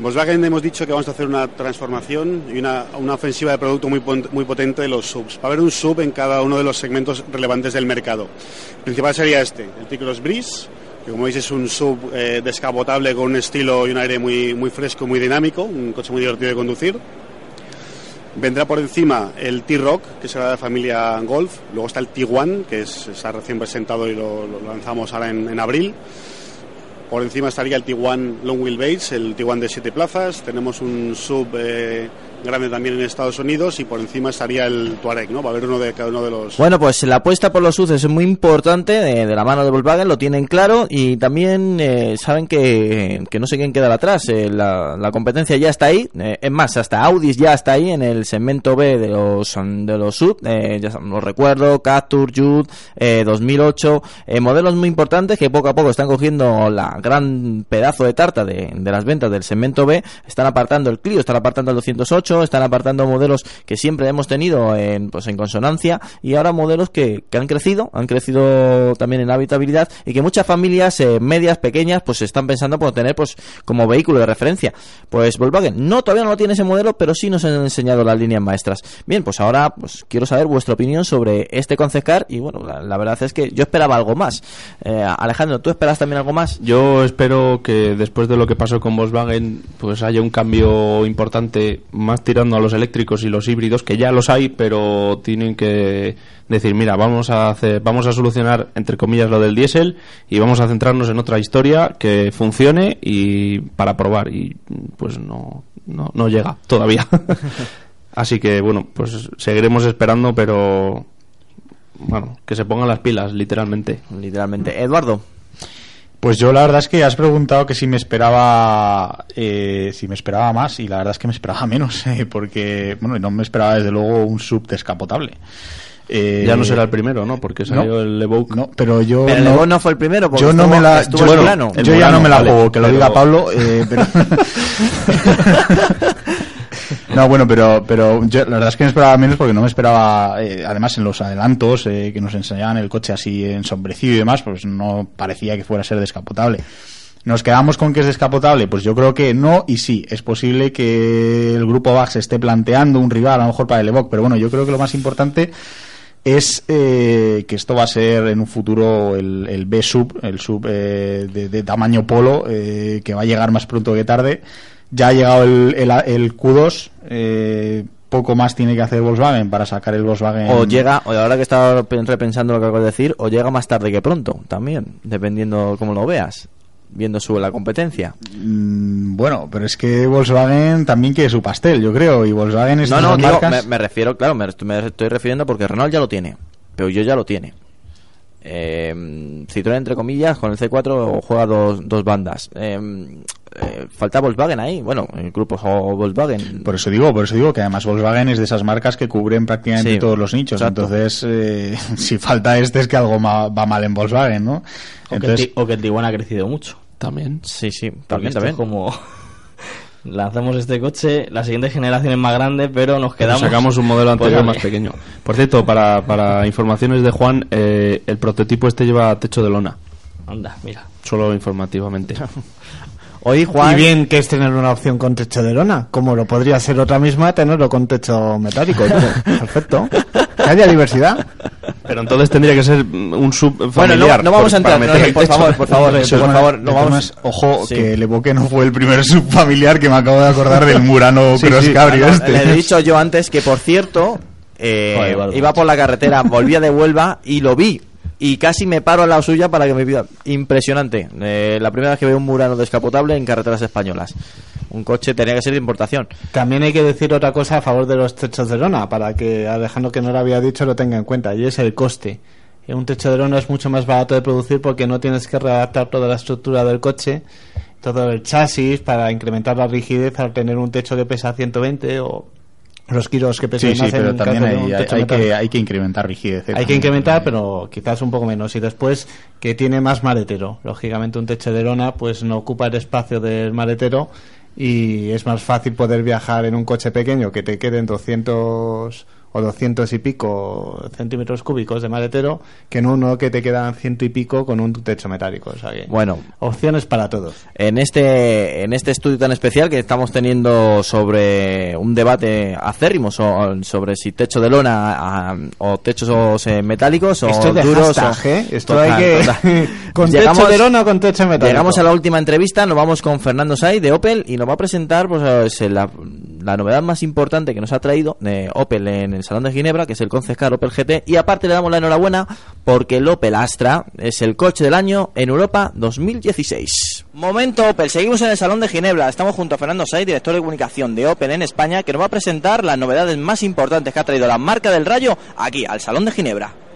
Volkswagen hemos dicho que vamos a hacer una transformación y una, una ofensiva de producto muy, muy potente de los subs. Va a haber un sub en cada uno de los segmentos relevantes del mercado. El principal sería este, el T-Cross Breeze, que como veis es un sub eh, descapotable con un estilo y un aire muy, muy fresco, muy dinámico, un coche muy divertido de conducir. Vendrá por encima el T-Rock, que será de la familia Golf. Luego está el T1, que es, está recién presentado y lo, lanzamos ahora en abril. Por encima estaría el T1 Long Wheelbase, el T1 de 7 plazas. Tenemos un sub eh, grande también en Estados Unidos y por encima estaría el Touareg, ¿no? Va a haber uno de cada uno de los... Bueno, pues la apuesta por los SUVs es muy importante, de, la mano de Volkswagen, lo tienen claro y también eh, saben que, que no sé quién quedar atrás. eh, la, la competencia ya está ahí, eh, es más, hasta Audi ya está ahí en el segmento B de los, de los SUV, eh, ya los recuerdo, Captur, Jude, eh, 2008, eh, modelos muy importantes que poco a poco están cogiendo la gran pedazo de tarta de, de las ventas del segmento B, están apartando el Clio, están apartando el 208, están apartando modelos que siempre hemos tenido en, pues, en consonancia y ahora modelos que, que han crecido, han crecido también en habitabilidad y que muchas familias eh, medias, pequeñas, pues están pensando por tener pues como vehículo de referencia. Pues Volkswagen no todavía no tiene ese modelo, pero sí nos han enseñado las líneas maestras. Bien, pues ahora pues quiero saber vuestra opinión sobre este concept car y bueno, la, la verdad es que yo esperaba algo más. Eh, Alejandro, ¿tú esperas también algo más? Yo espero que después de lo que pasó con Volkswagen, pues haya un cambio importante, más tirando a los eléctricos y los híbridos, que ya los hay, pero tienen que decir, mira, vamos a hacer, vamos a solucionar entre comillas lo del diésel y vamos a centrarnos en otra historia que funcione y para probar y pues no no, no llega todavía. Así que bueno, pues seguiremos esperando, pero bueno, que se pongan las pilas, literalmente. Literalmente. Eduardo. Pues yo la verdad es que has preguntado que si me esperaba eh, si me esperaba más y la verdad es que me esperaba menos eh, porque bueno no me esperaba desde luego un sub descapotable. Eh, Ya no será el primero, ¿no? Porque salió no, el Evoque. No, pero yo Pero el Evoque no fue el primero, porque yo no estuvo- me la yo, bueno, yo ya no me la vale, juego, que lo pero- diga Pablo, eh, pero No, bueno, pero, pero yo la verdad es que me esperaba menos porque no me esperaba, eh, además en los adelantos eh, que nos enseñaban el coche así ensombrecido y demás, pues no parecía que fuera a ser descapotable. ¿Nos quedamos con que es descapotable? Pues yo creo que no y sí. Es posible que el grupo VAX esté planteando un rival a lo mejor para el Evoque, pero bueno, yo creo que lo más importante es eh, que esto va a ser en un futuro el, el B-Sub, el sub eh, de, de tamaño polo, eh, que va a llegar más pronto que tarde. Ya ha llegado el, el, el Q2, eh, poco más tiene que hacer Volkswagen para sacar el Volkswagen. O llega, o ahora que estaba pe- repensando lo que acabo de decir, o llega más tarde que pronto, también, dependiendo cómo lo veas, viendo su la competencia. Mm, Bueno, pero es que Volkswagen también quiere su pastel, yo creo, y Volkswagen es No, no, digo, marcas- me, me refiero, claro, me estoy refiriendo porque Renault ya lo tiene, pero yo ya lo tiene. Eh, Citroën, entre comillas, con el C4 juega dos, dos bandas. Eh, eh, falta Volkswagen ahí, bueno, el grupo Volkswagen. Por eso digo, por eso digo que además Volkswagen es de esas marcas que cubren prácticamente Sí, todos los nichos. exacto. Entonces, eh, si falta este es que algo ma- va mal en Volkswagen, ¿no? O, que el Entonces, Ti- o que el Tiguan ha crecido mucho. También. Sí, sí, también, también. es como lanzamos este coche, la siguiente generación es más grande, pero nos quedamos. sacamos un modelo anterior Pues, más pequeño. Por cierto, para, para informaciones de Juan, eh, el prototipo este lleva techo de lona. Anda, mira. Solo informativamente. Hoy Y bien que es tener una opción con techo de lona, como lo podría ser otra misma tenerlo con techo metálico. Perfecto. Que haya diversidad. Pero entonces tendría que ser un sub Bueno, no, no vamos a por- para entrar, no, el por techo. favor, por favor, por favor, de no vamos. ojo, Sí. que el Evoque no fue el primer subfamiliar que me acabo de acordar del Murano Sí, Cross sí. Cabrio No, este. Le he dicho yo antes que, por cierto, eh, Joder, iba por la carretera, volvía de Huelva y lo vi. Y casi me paro al lado suya para que me pida. Impresionante. Eh, la primera vez que veo un Murano descapotable en carreteras españolas. Un coche tenía que ser de importación. También hay que decir otra cosa a favor de los techos de lona, para que Alejandro que no lo había dicho lo tenga en cuenta, y es el coste. Eh, Un techo de lona es mucho más barato de producir porque no tienes que redactar toda la estructura del coche, todo el chasis para incrementar la rigidez al tener un techo que pesa 120 o los kilos que pesan Sí, sí, más pero también hay, un hay- techo hay metálico. que, hay que incrementar rigidez. Hay que incrementar, pero quizás un poco menos. Y después que tiene más maletero. Lógicamente un techo de lona pues no ocupa el espacio del maletero y es más fácil poder viajar en un coche pequeño que te queden 200 o 200 y pico centímetros cúbicos de maletero que en uno que te quedan ciento y pico con un techo metálico. O sea que Bueno. opciones para todos. En este, en este estudio tan especial que estamos teniendo sobre un debate acérrimo so- sobre si techo de lona ah, o techos eh, metálicos o Esto es de duros hashtag, o- ¿eh? Esto Total, hay que- total. ¿Con techo de lona o con techo metálico? Llegamos a la última entrevista, nos vamos con Fernando Saiz de Opel y nos va a presentar pues, eh, la, la novedad más importante que nos ha traído de Opel en el Salón de Ginebra, que es el Concept Car Opel GT y aparte le damos la enhorabuena porque el Opel Astra es el coche del año en Europa 2016. Momento Opel, seguimos en el Salón de Ginebra, estamos junto a Fernando Saiz, director de comunicación de Opel en España, que nos va a presentar las novedades más importantes que ha traído la marca del Rayo aquí al Salón de Ginebra.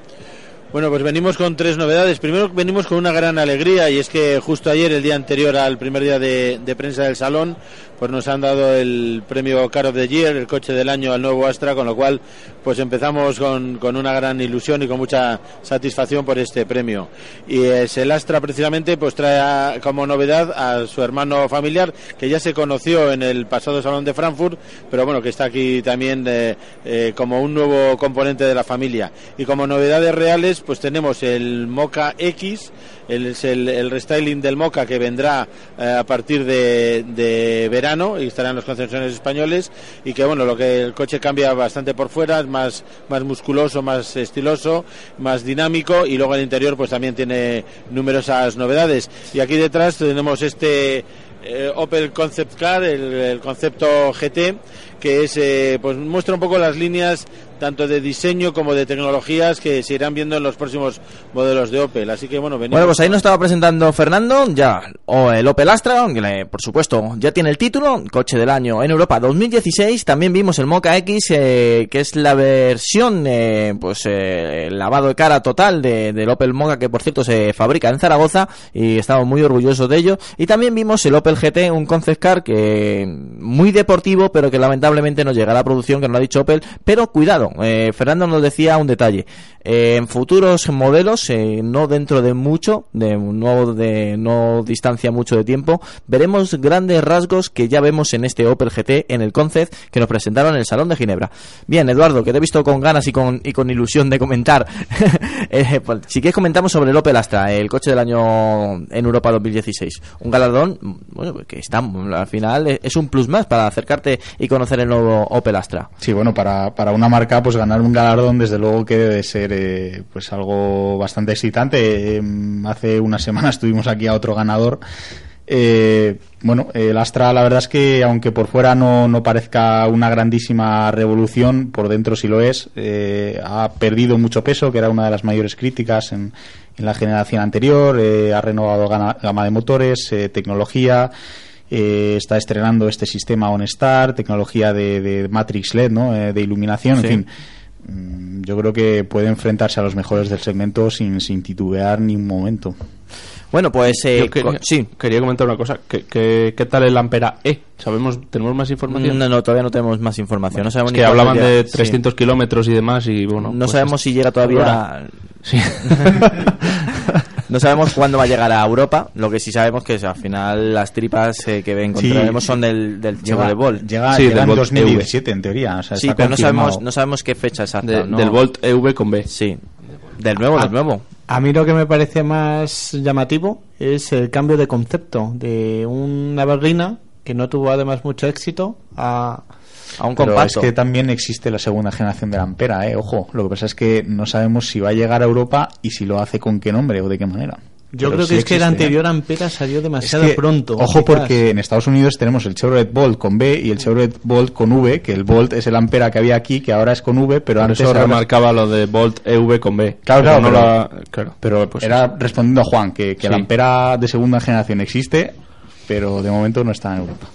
Bueno, pues venimos con tres novedades. Primero venimos con una gran alegría y es que justo ayer, el día anterior al primer día de, prensa del salón, pues nos han dado el premio Car of the Year, el coche del año al nuevo Astra, con lo cual pues empezamos con, una gran ilusión y con mucha satisfacción por este premio. Y es el Astra precisamente pues trae como novedad a su hermano familiar que ya se conoció en el pasado salón de Frankfurt, pero bueno, que está aquí también eh, eh, como un nuevo componente de la familia. Y como novedades reales, pues tenemos el Mocha X, el, es el, restyling del Mocha que vendrá eh, a partir de, verano y estará en los concesionarios españoles y que bueno, lo que el coche cambia bastante por fuera, es más, más musculoso, más estiloso, más dinámico y luego el interior pues también tiene numerosas novedades. Y aquí detrás tenemos este eh, Opel Concept Car, el, el concepto GT, que es eh, pues muestra un poco las líneas tanto de diseño como de tecnologías que se irán viendo en los próximos modelos de Opel. Así que bueno, venimos. Bueno, pues ahí nos estaba presentando Fernando, ya, o el Opel Astra, que por supuesto ya tiene el título, coche del año en Europa 2016. También vimos el Mocha X, eh, que es la versión, eh, pues, eh, lavado de cara total de, del Opel Mocha, que por cierto se fabrica en Zaragoza y estamos muy orgullosos de ello. Y también vimos el Opel GT, un concept car que muy deportivo, pero que lamentablemente no llega a la producción, que nos lo ha dicho Opel. Pero cuidado, eh, Fernando nos decía un detalle. Eh, en futuros modelos, eh, no dentro de mucho, de no, de no distancia mucho de tiempo, veremos grandes rasgos que ya vemos en este Opel GT, en el Concept, que nos presentaron en el Salón de Ginebra. Bien, Eduardo, que te he visto con ganas y con, y con ilusión de comentar. Eh, pues, si quieres comentamos sobre el Opel Astra, el coche del año en Europa 2016. Un galardón, bueno, que está, al final es- un plus más para acercarte y conocer el nuevo Opel Astra. Sí, bueno, para una marca, pues ganar un galardón, desde luego que debe ser eh, pues algo bastante excitante. Eh, hace unas semanas tuvimos aquí a otro ganador. Eh, bueno, el Astra, la verdad es que aunque por fuera no, no parezca una grandísima revolución, por dentro sí lo es. Eh, ha perdido mucho peso, que era una de las mayores críticas en, en la generación anterior. Eh, ha renovado gama de motores, tecnología. Eh, está estrenando este sistema OnStar, tecnología de, de Matrix LED, ¿no? Eh, de iluminación, Sí. en fin. Mm, Yo creo que puede enfrentarse a los mejores del segmento sin, sin titubear ni un momento. Bueno, pues Yo quería, sí. quería comentar una cosa. ¿Qué, qué, qué tal el Ampera E? ¿Sabemos, ¿Tenemos más información? No, no, todavía no tenemos más información. no sabemos Es ni que hablaban de Sí. 300 kilómetros y demás y bueno... No pues sabemos es- si llega todavía. Sí. no sabemos cuándo va a llegar a Europa. Lo que sí sabemos que es, al final las tripas eh, que encontraremos son del, del Chevrolet Volt. Llega, llega en 2017, en teoría. o sea, sí, pero no sabemos, no sabemos qué fecha exacta. De- ¿no? Del Volt EV con B. Sí. Del nuevo, del nuevo. A mí lo que me parece más llamativo es el cambio de concepto de una berlina que no tuvo además mucho éxito a, a un Pero es que también existe la segunda generación de la Ampera, ¿eh? Ojo, lo que pasa es que no sabemos si va a llegar a Europa y si lo hace con qué nombre o de qué manera. Yo Pero creo que sí es que el existe, ¿eh? anterior Ampera salió demasiado Es que, pronto. Ojo quizás. porque en Estados Unidos tenemos el Chevrolet Bolt con B y el Chevrolet Bolt con V, que el Bolt es el Ampera que había aquí, que ahora es con V, pero Por antes eso era- remarcaba lo de Volt EV con B. Claro, claro, no pero, la- claro. pero Pues era eso. respondiendo a Juan, que, que el. Ampera de segunda generación existe, pero de momento no está en Europa.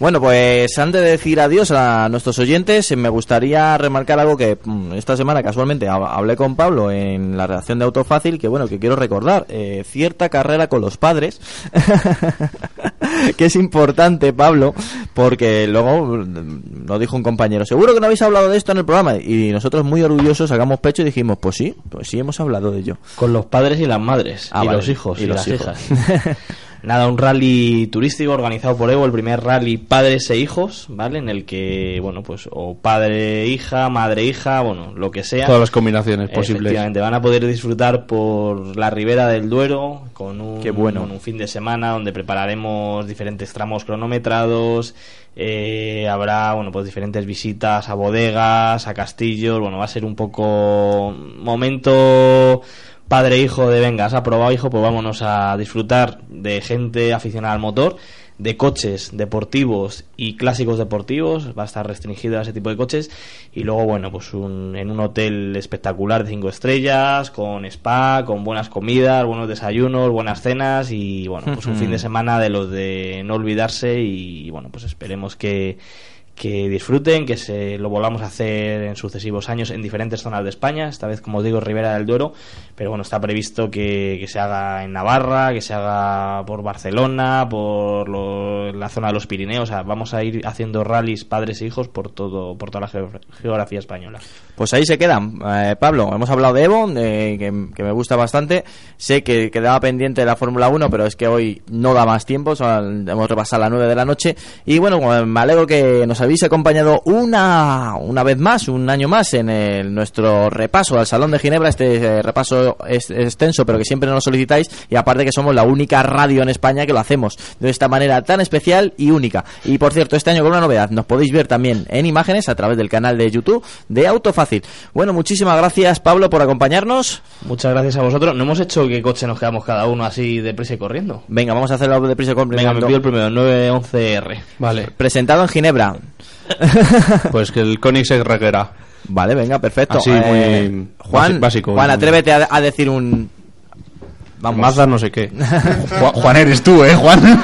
Bueno, pues antes de decir adiós a nuestros oyentes, eh, me gustaría remarcar algo que mm, esta semana casualmente hab- hablé con Pablo en la redacción de Autofácil, que bueno, que quiero recordar, eh, cierta carrera con los padres, que es importante, Pablo, porque luego mm, nos dijo un compañero, seguro que no habéis hablado de esto en el programa. Y nosotros muy orgullosos sacamos pecho y dijimos, pues sí, pues sí hemos hablado de ello. Con los padres y las madres, Ah, y vale. los hijos, Y las hijos. hijas. Nada, un rally turístico organizado por Evo, el primer rally padres e hijos, ¿vale? En el que, bueno, pues, o padre, hija, madre, hija, bueno, lo que sea. Todas las combinaciones posibles. Efectivamente, van a poder disfrutar por la ribera del Duero con un, Qué bueno. con un fin de semana donde prepararemos diferentes tramos cronometrados. eh, habrá, bueno, pues diferentes visitas a bodegas, a castillos. Bueno, va a ser un poco momento padre e hijo de venga, has aprobado hijo, pues vámonos a disfrutar de gente aficionada al motor, de coches deportivos y clásicos deportivos, va a estar restringido a ese tipo de coches y luego bueno, pues un- en un hotel espectacular de cinco estrellas, con spa, con buenas comidas, buenos desayunos, buenas cenas y bueno, pues un fin de semana de los de no olvidarse y bueno, pues esperemos que que disfruten, que se lo volvamos a hacer en sucesivos años en diferentes zonas de España, esta vez como os digo Ribera del Duero, pero bueno, está previsto que, se haga en Navarra, que se haga por Barcelona, por la zona de los Pirineos, o sea, vamos a ir haciendo rallies padres e hijos por todo por toda la geo- geografía española. Pues ahí se quedan. Eh, Pablo, hemos hablado de Evo, de- que, me gusta bastante. Sé que quedaba pendiente de la Fórmula 1, pero es que hoy no da más tiempo. son- hemos repasado las 9 de la noche. Y bueno, eh, me alegro que nos habéis acompañado una, una vez más, un año más, en el- nuestro repaso al Salón de Ginebra. Este eh, repaso es extenso, pero que siempre nos solicitáis. Y aparte que somos la única radio en España que lo hacemos de esta manera tan especial y única. Y por cierto, este año con una novedad, nos podéis ver también en imágenes a través del canal de YouTube de Autofácil. Bueno, muchísimas gracias Pablo por acompañarnos. Muchas gracias a vosotros. No hemos hecho qué coche nos quedamos cada uno así deprisa y corriendo. Venga, vamos a hacerlo de prisa con Venga, me pido el primero, 911R. Vale. Presentado en Ginebra. Pues que el Koenigsegg Reguera. Vale, venga, perfecto. Así Eh, muy Juan, básico. Juan, atrévete a, a decir un... Vamos. Mazda no sé qué. Juan, Juan eres tú, ¿eh, Juan?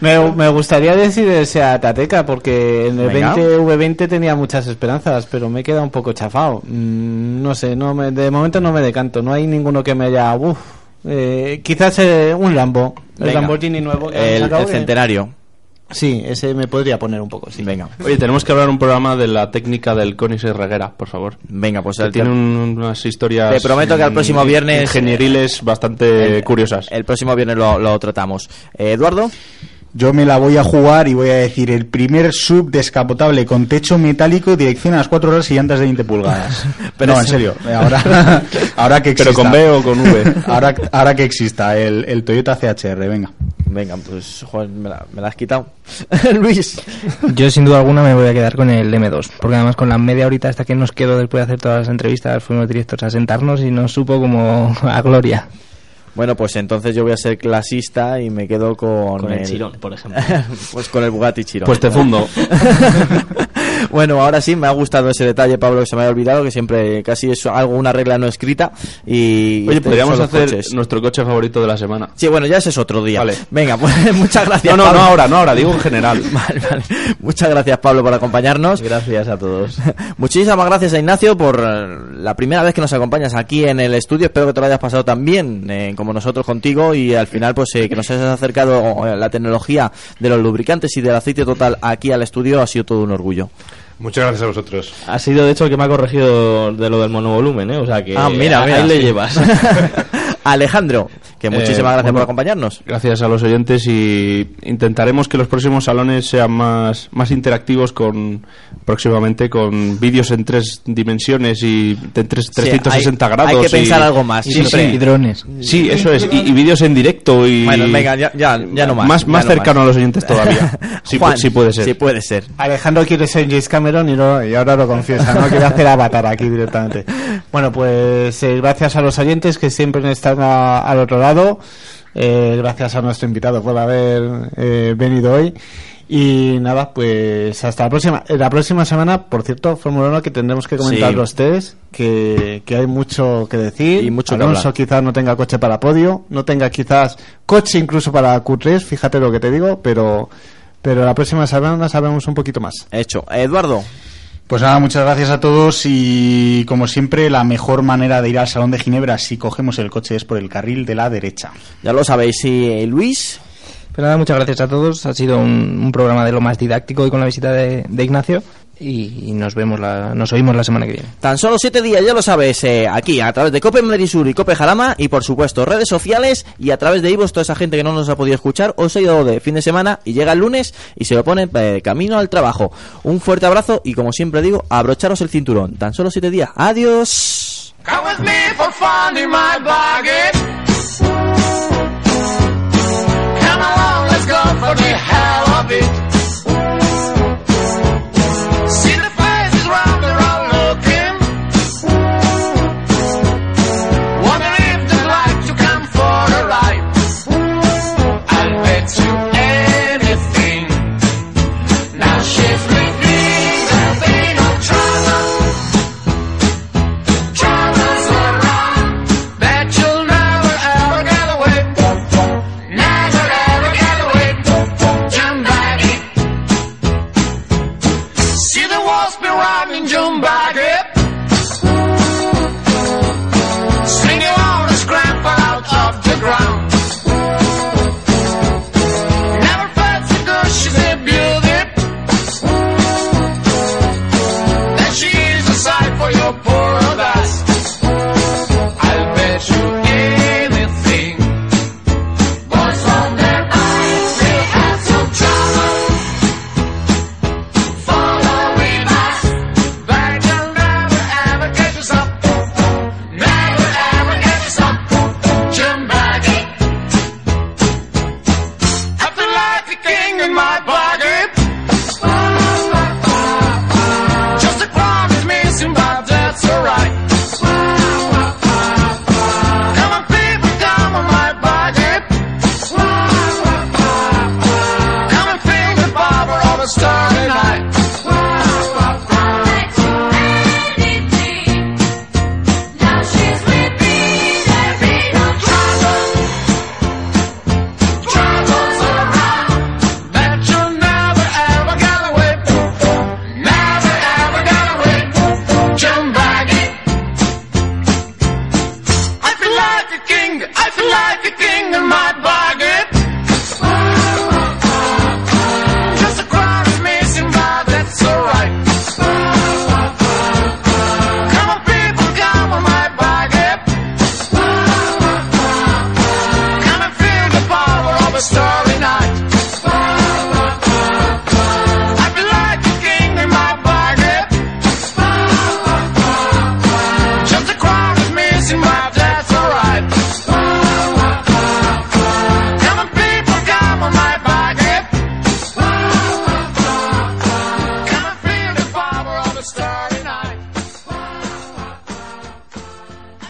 Me, me gustaría decir el Seat Ateca porque en el Venga. 20 V20 tenía muchas esperanzas, pero me he quedado un poco chafado. Mm, no sé, no me, de momento no me decanto. No hay ninguno que me haya. Uf, eh, quizás eh, un Lambo, el Venga. Lamborghini nuevo. El, centenario. Sí, ese me podría poner un poco, sí. Venga. Oye, tenemos que hablar un programa de la técnica del Koenigsegg Reguera, por favor. Venga, pues Que el- tiene un- unas historias. Te prometo que al próximo viernes- Ingenieriles bastante curiosas. El próximo viernes lo, lo tratamos. Eh, Eduardo. Yo me la voy a jugar y voy a decir el primer sub descapotable con techo metálico, dirección a las 4 horas y llantas de 20 pulgadas. Pero no, en serio. Ahora, ahora que Pero exista. con B o con V. Ahora, ahora que exista el, el Toyota CHR, venga. Venga, pues joder, me la, me has quitado. Luis. Yo sin duda alguna me voy a quedar con el M2, porque además con la media horita hasta que nos quedó después de hacer todas las entrevistas fuimos directos a sentarnos y nos supo como a gloria. Bueno, pues entonces yo voy a ser clasista y me quedo con, Con el Chiron, por ejemplo. pues con el Bugatti Chiron. Pues te fundo. bueno, ahora sí, me ha gustado ese detalle, Pablo, que se me había olvidado, que siempre casi es algo, una regla no escrita. Y Oye, podríamos hacer coches. nuestro coche favorito de la semana. Sí, bueno, ya ese es otro día. Vale. Venga, pues muchas gracias. No, no, Pablo. no ahora, no ahora, digo en general. Vale, vale. Muchas gracias, Pablo, por acompañarnos. Gracias a todos. Muchísimas gracias a Ignacio por la primera vez que nos acompañas aquí en el estudio. Espero que te lo hayas pasado tan bien eh, como nosotros contigo y al final pues eh, que nos hayas acercado eh, la tecnología de los lubricantes y del aceite total aquí al estudio ha sido todo un orgullo. Muchas gracias a vosotros. Ha sido de hecho el que me ha corregido de lo del monovolumen, ¿eh? O sea que Ah, mira, ahí le llevas. Alejandro, que muchísimas Eh, gracias bueno, por acompañarnos. Gracias a los oyentes y intentaremos que los próximos salones sean más, más interactivos con próximamente con vídeos en tres dimensiones y de tres- 360 hay- grados. hay que y- pensar algo más, Sí, siempre. sí. Y drones. Sí, eso es. Y, y vídeos en directo y. Bueno, venga, ya, ya, ya no más. Más, ya más no cercano a los oyentes todavía. Sí, pu- Juan, sí puede ser. Sí puede ser. Alejandro quiere ser James Cameron y, no- y ahora lo confiesa, ¿no? Quiere hacer Avatar aquí directamente. Bueno, pues eh, gracias a los oyentes que siempre están a- al otro lado. Eh, gracias a nuestro invitado por haber eh, venido hoy. Y nada, pues hasta la próxima. Eh, La próxima semana, por cierto, Fórmula 1 que tendremos que comentar Sí. los test, que, que hay mucho que decir. Y mucho Alonso quizás no tenga coche para podio, no tenga quizás coche incluso para Q3, fíjate lo que te digo, pero, pero la próxima semana sabemos un poquito más. Hecho. Eduardo. Pues nada, muchas gracias a todos y como siempre la mejor manera de ir al Salón de Ginebra si cogemos el coche es por el carril de la derecha. Ya lo sabéis. Y Luis. Pues nada, muchas gracias a todos. Ha sido un, un programa de lo más didáctico y con la visita de, de Ignacio. Y, y nos vemos, la, nos oímos la semana que viene. Tan solo siete días, ya lo sabes, eh, aquí a través de Cope Madrid Sur y Cope Jarama y por supuesto redes sociales y a través de Ivos, toda esa gente que no nos ha podido escuchar, os ha ido de fin de semana y llega el lunes y se lo pone eh, camino al trabajo. Un fuerte abrazo y como siempre digo, abrocharos el cinturón. Tan solo siete días. Adiós. my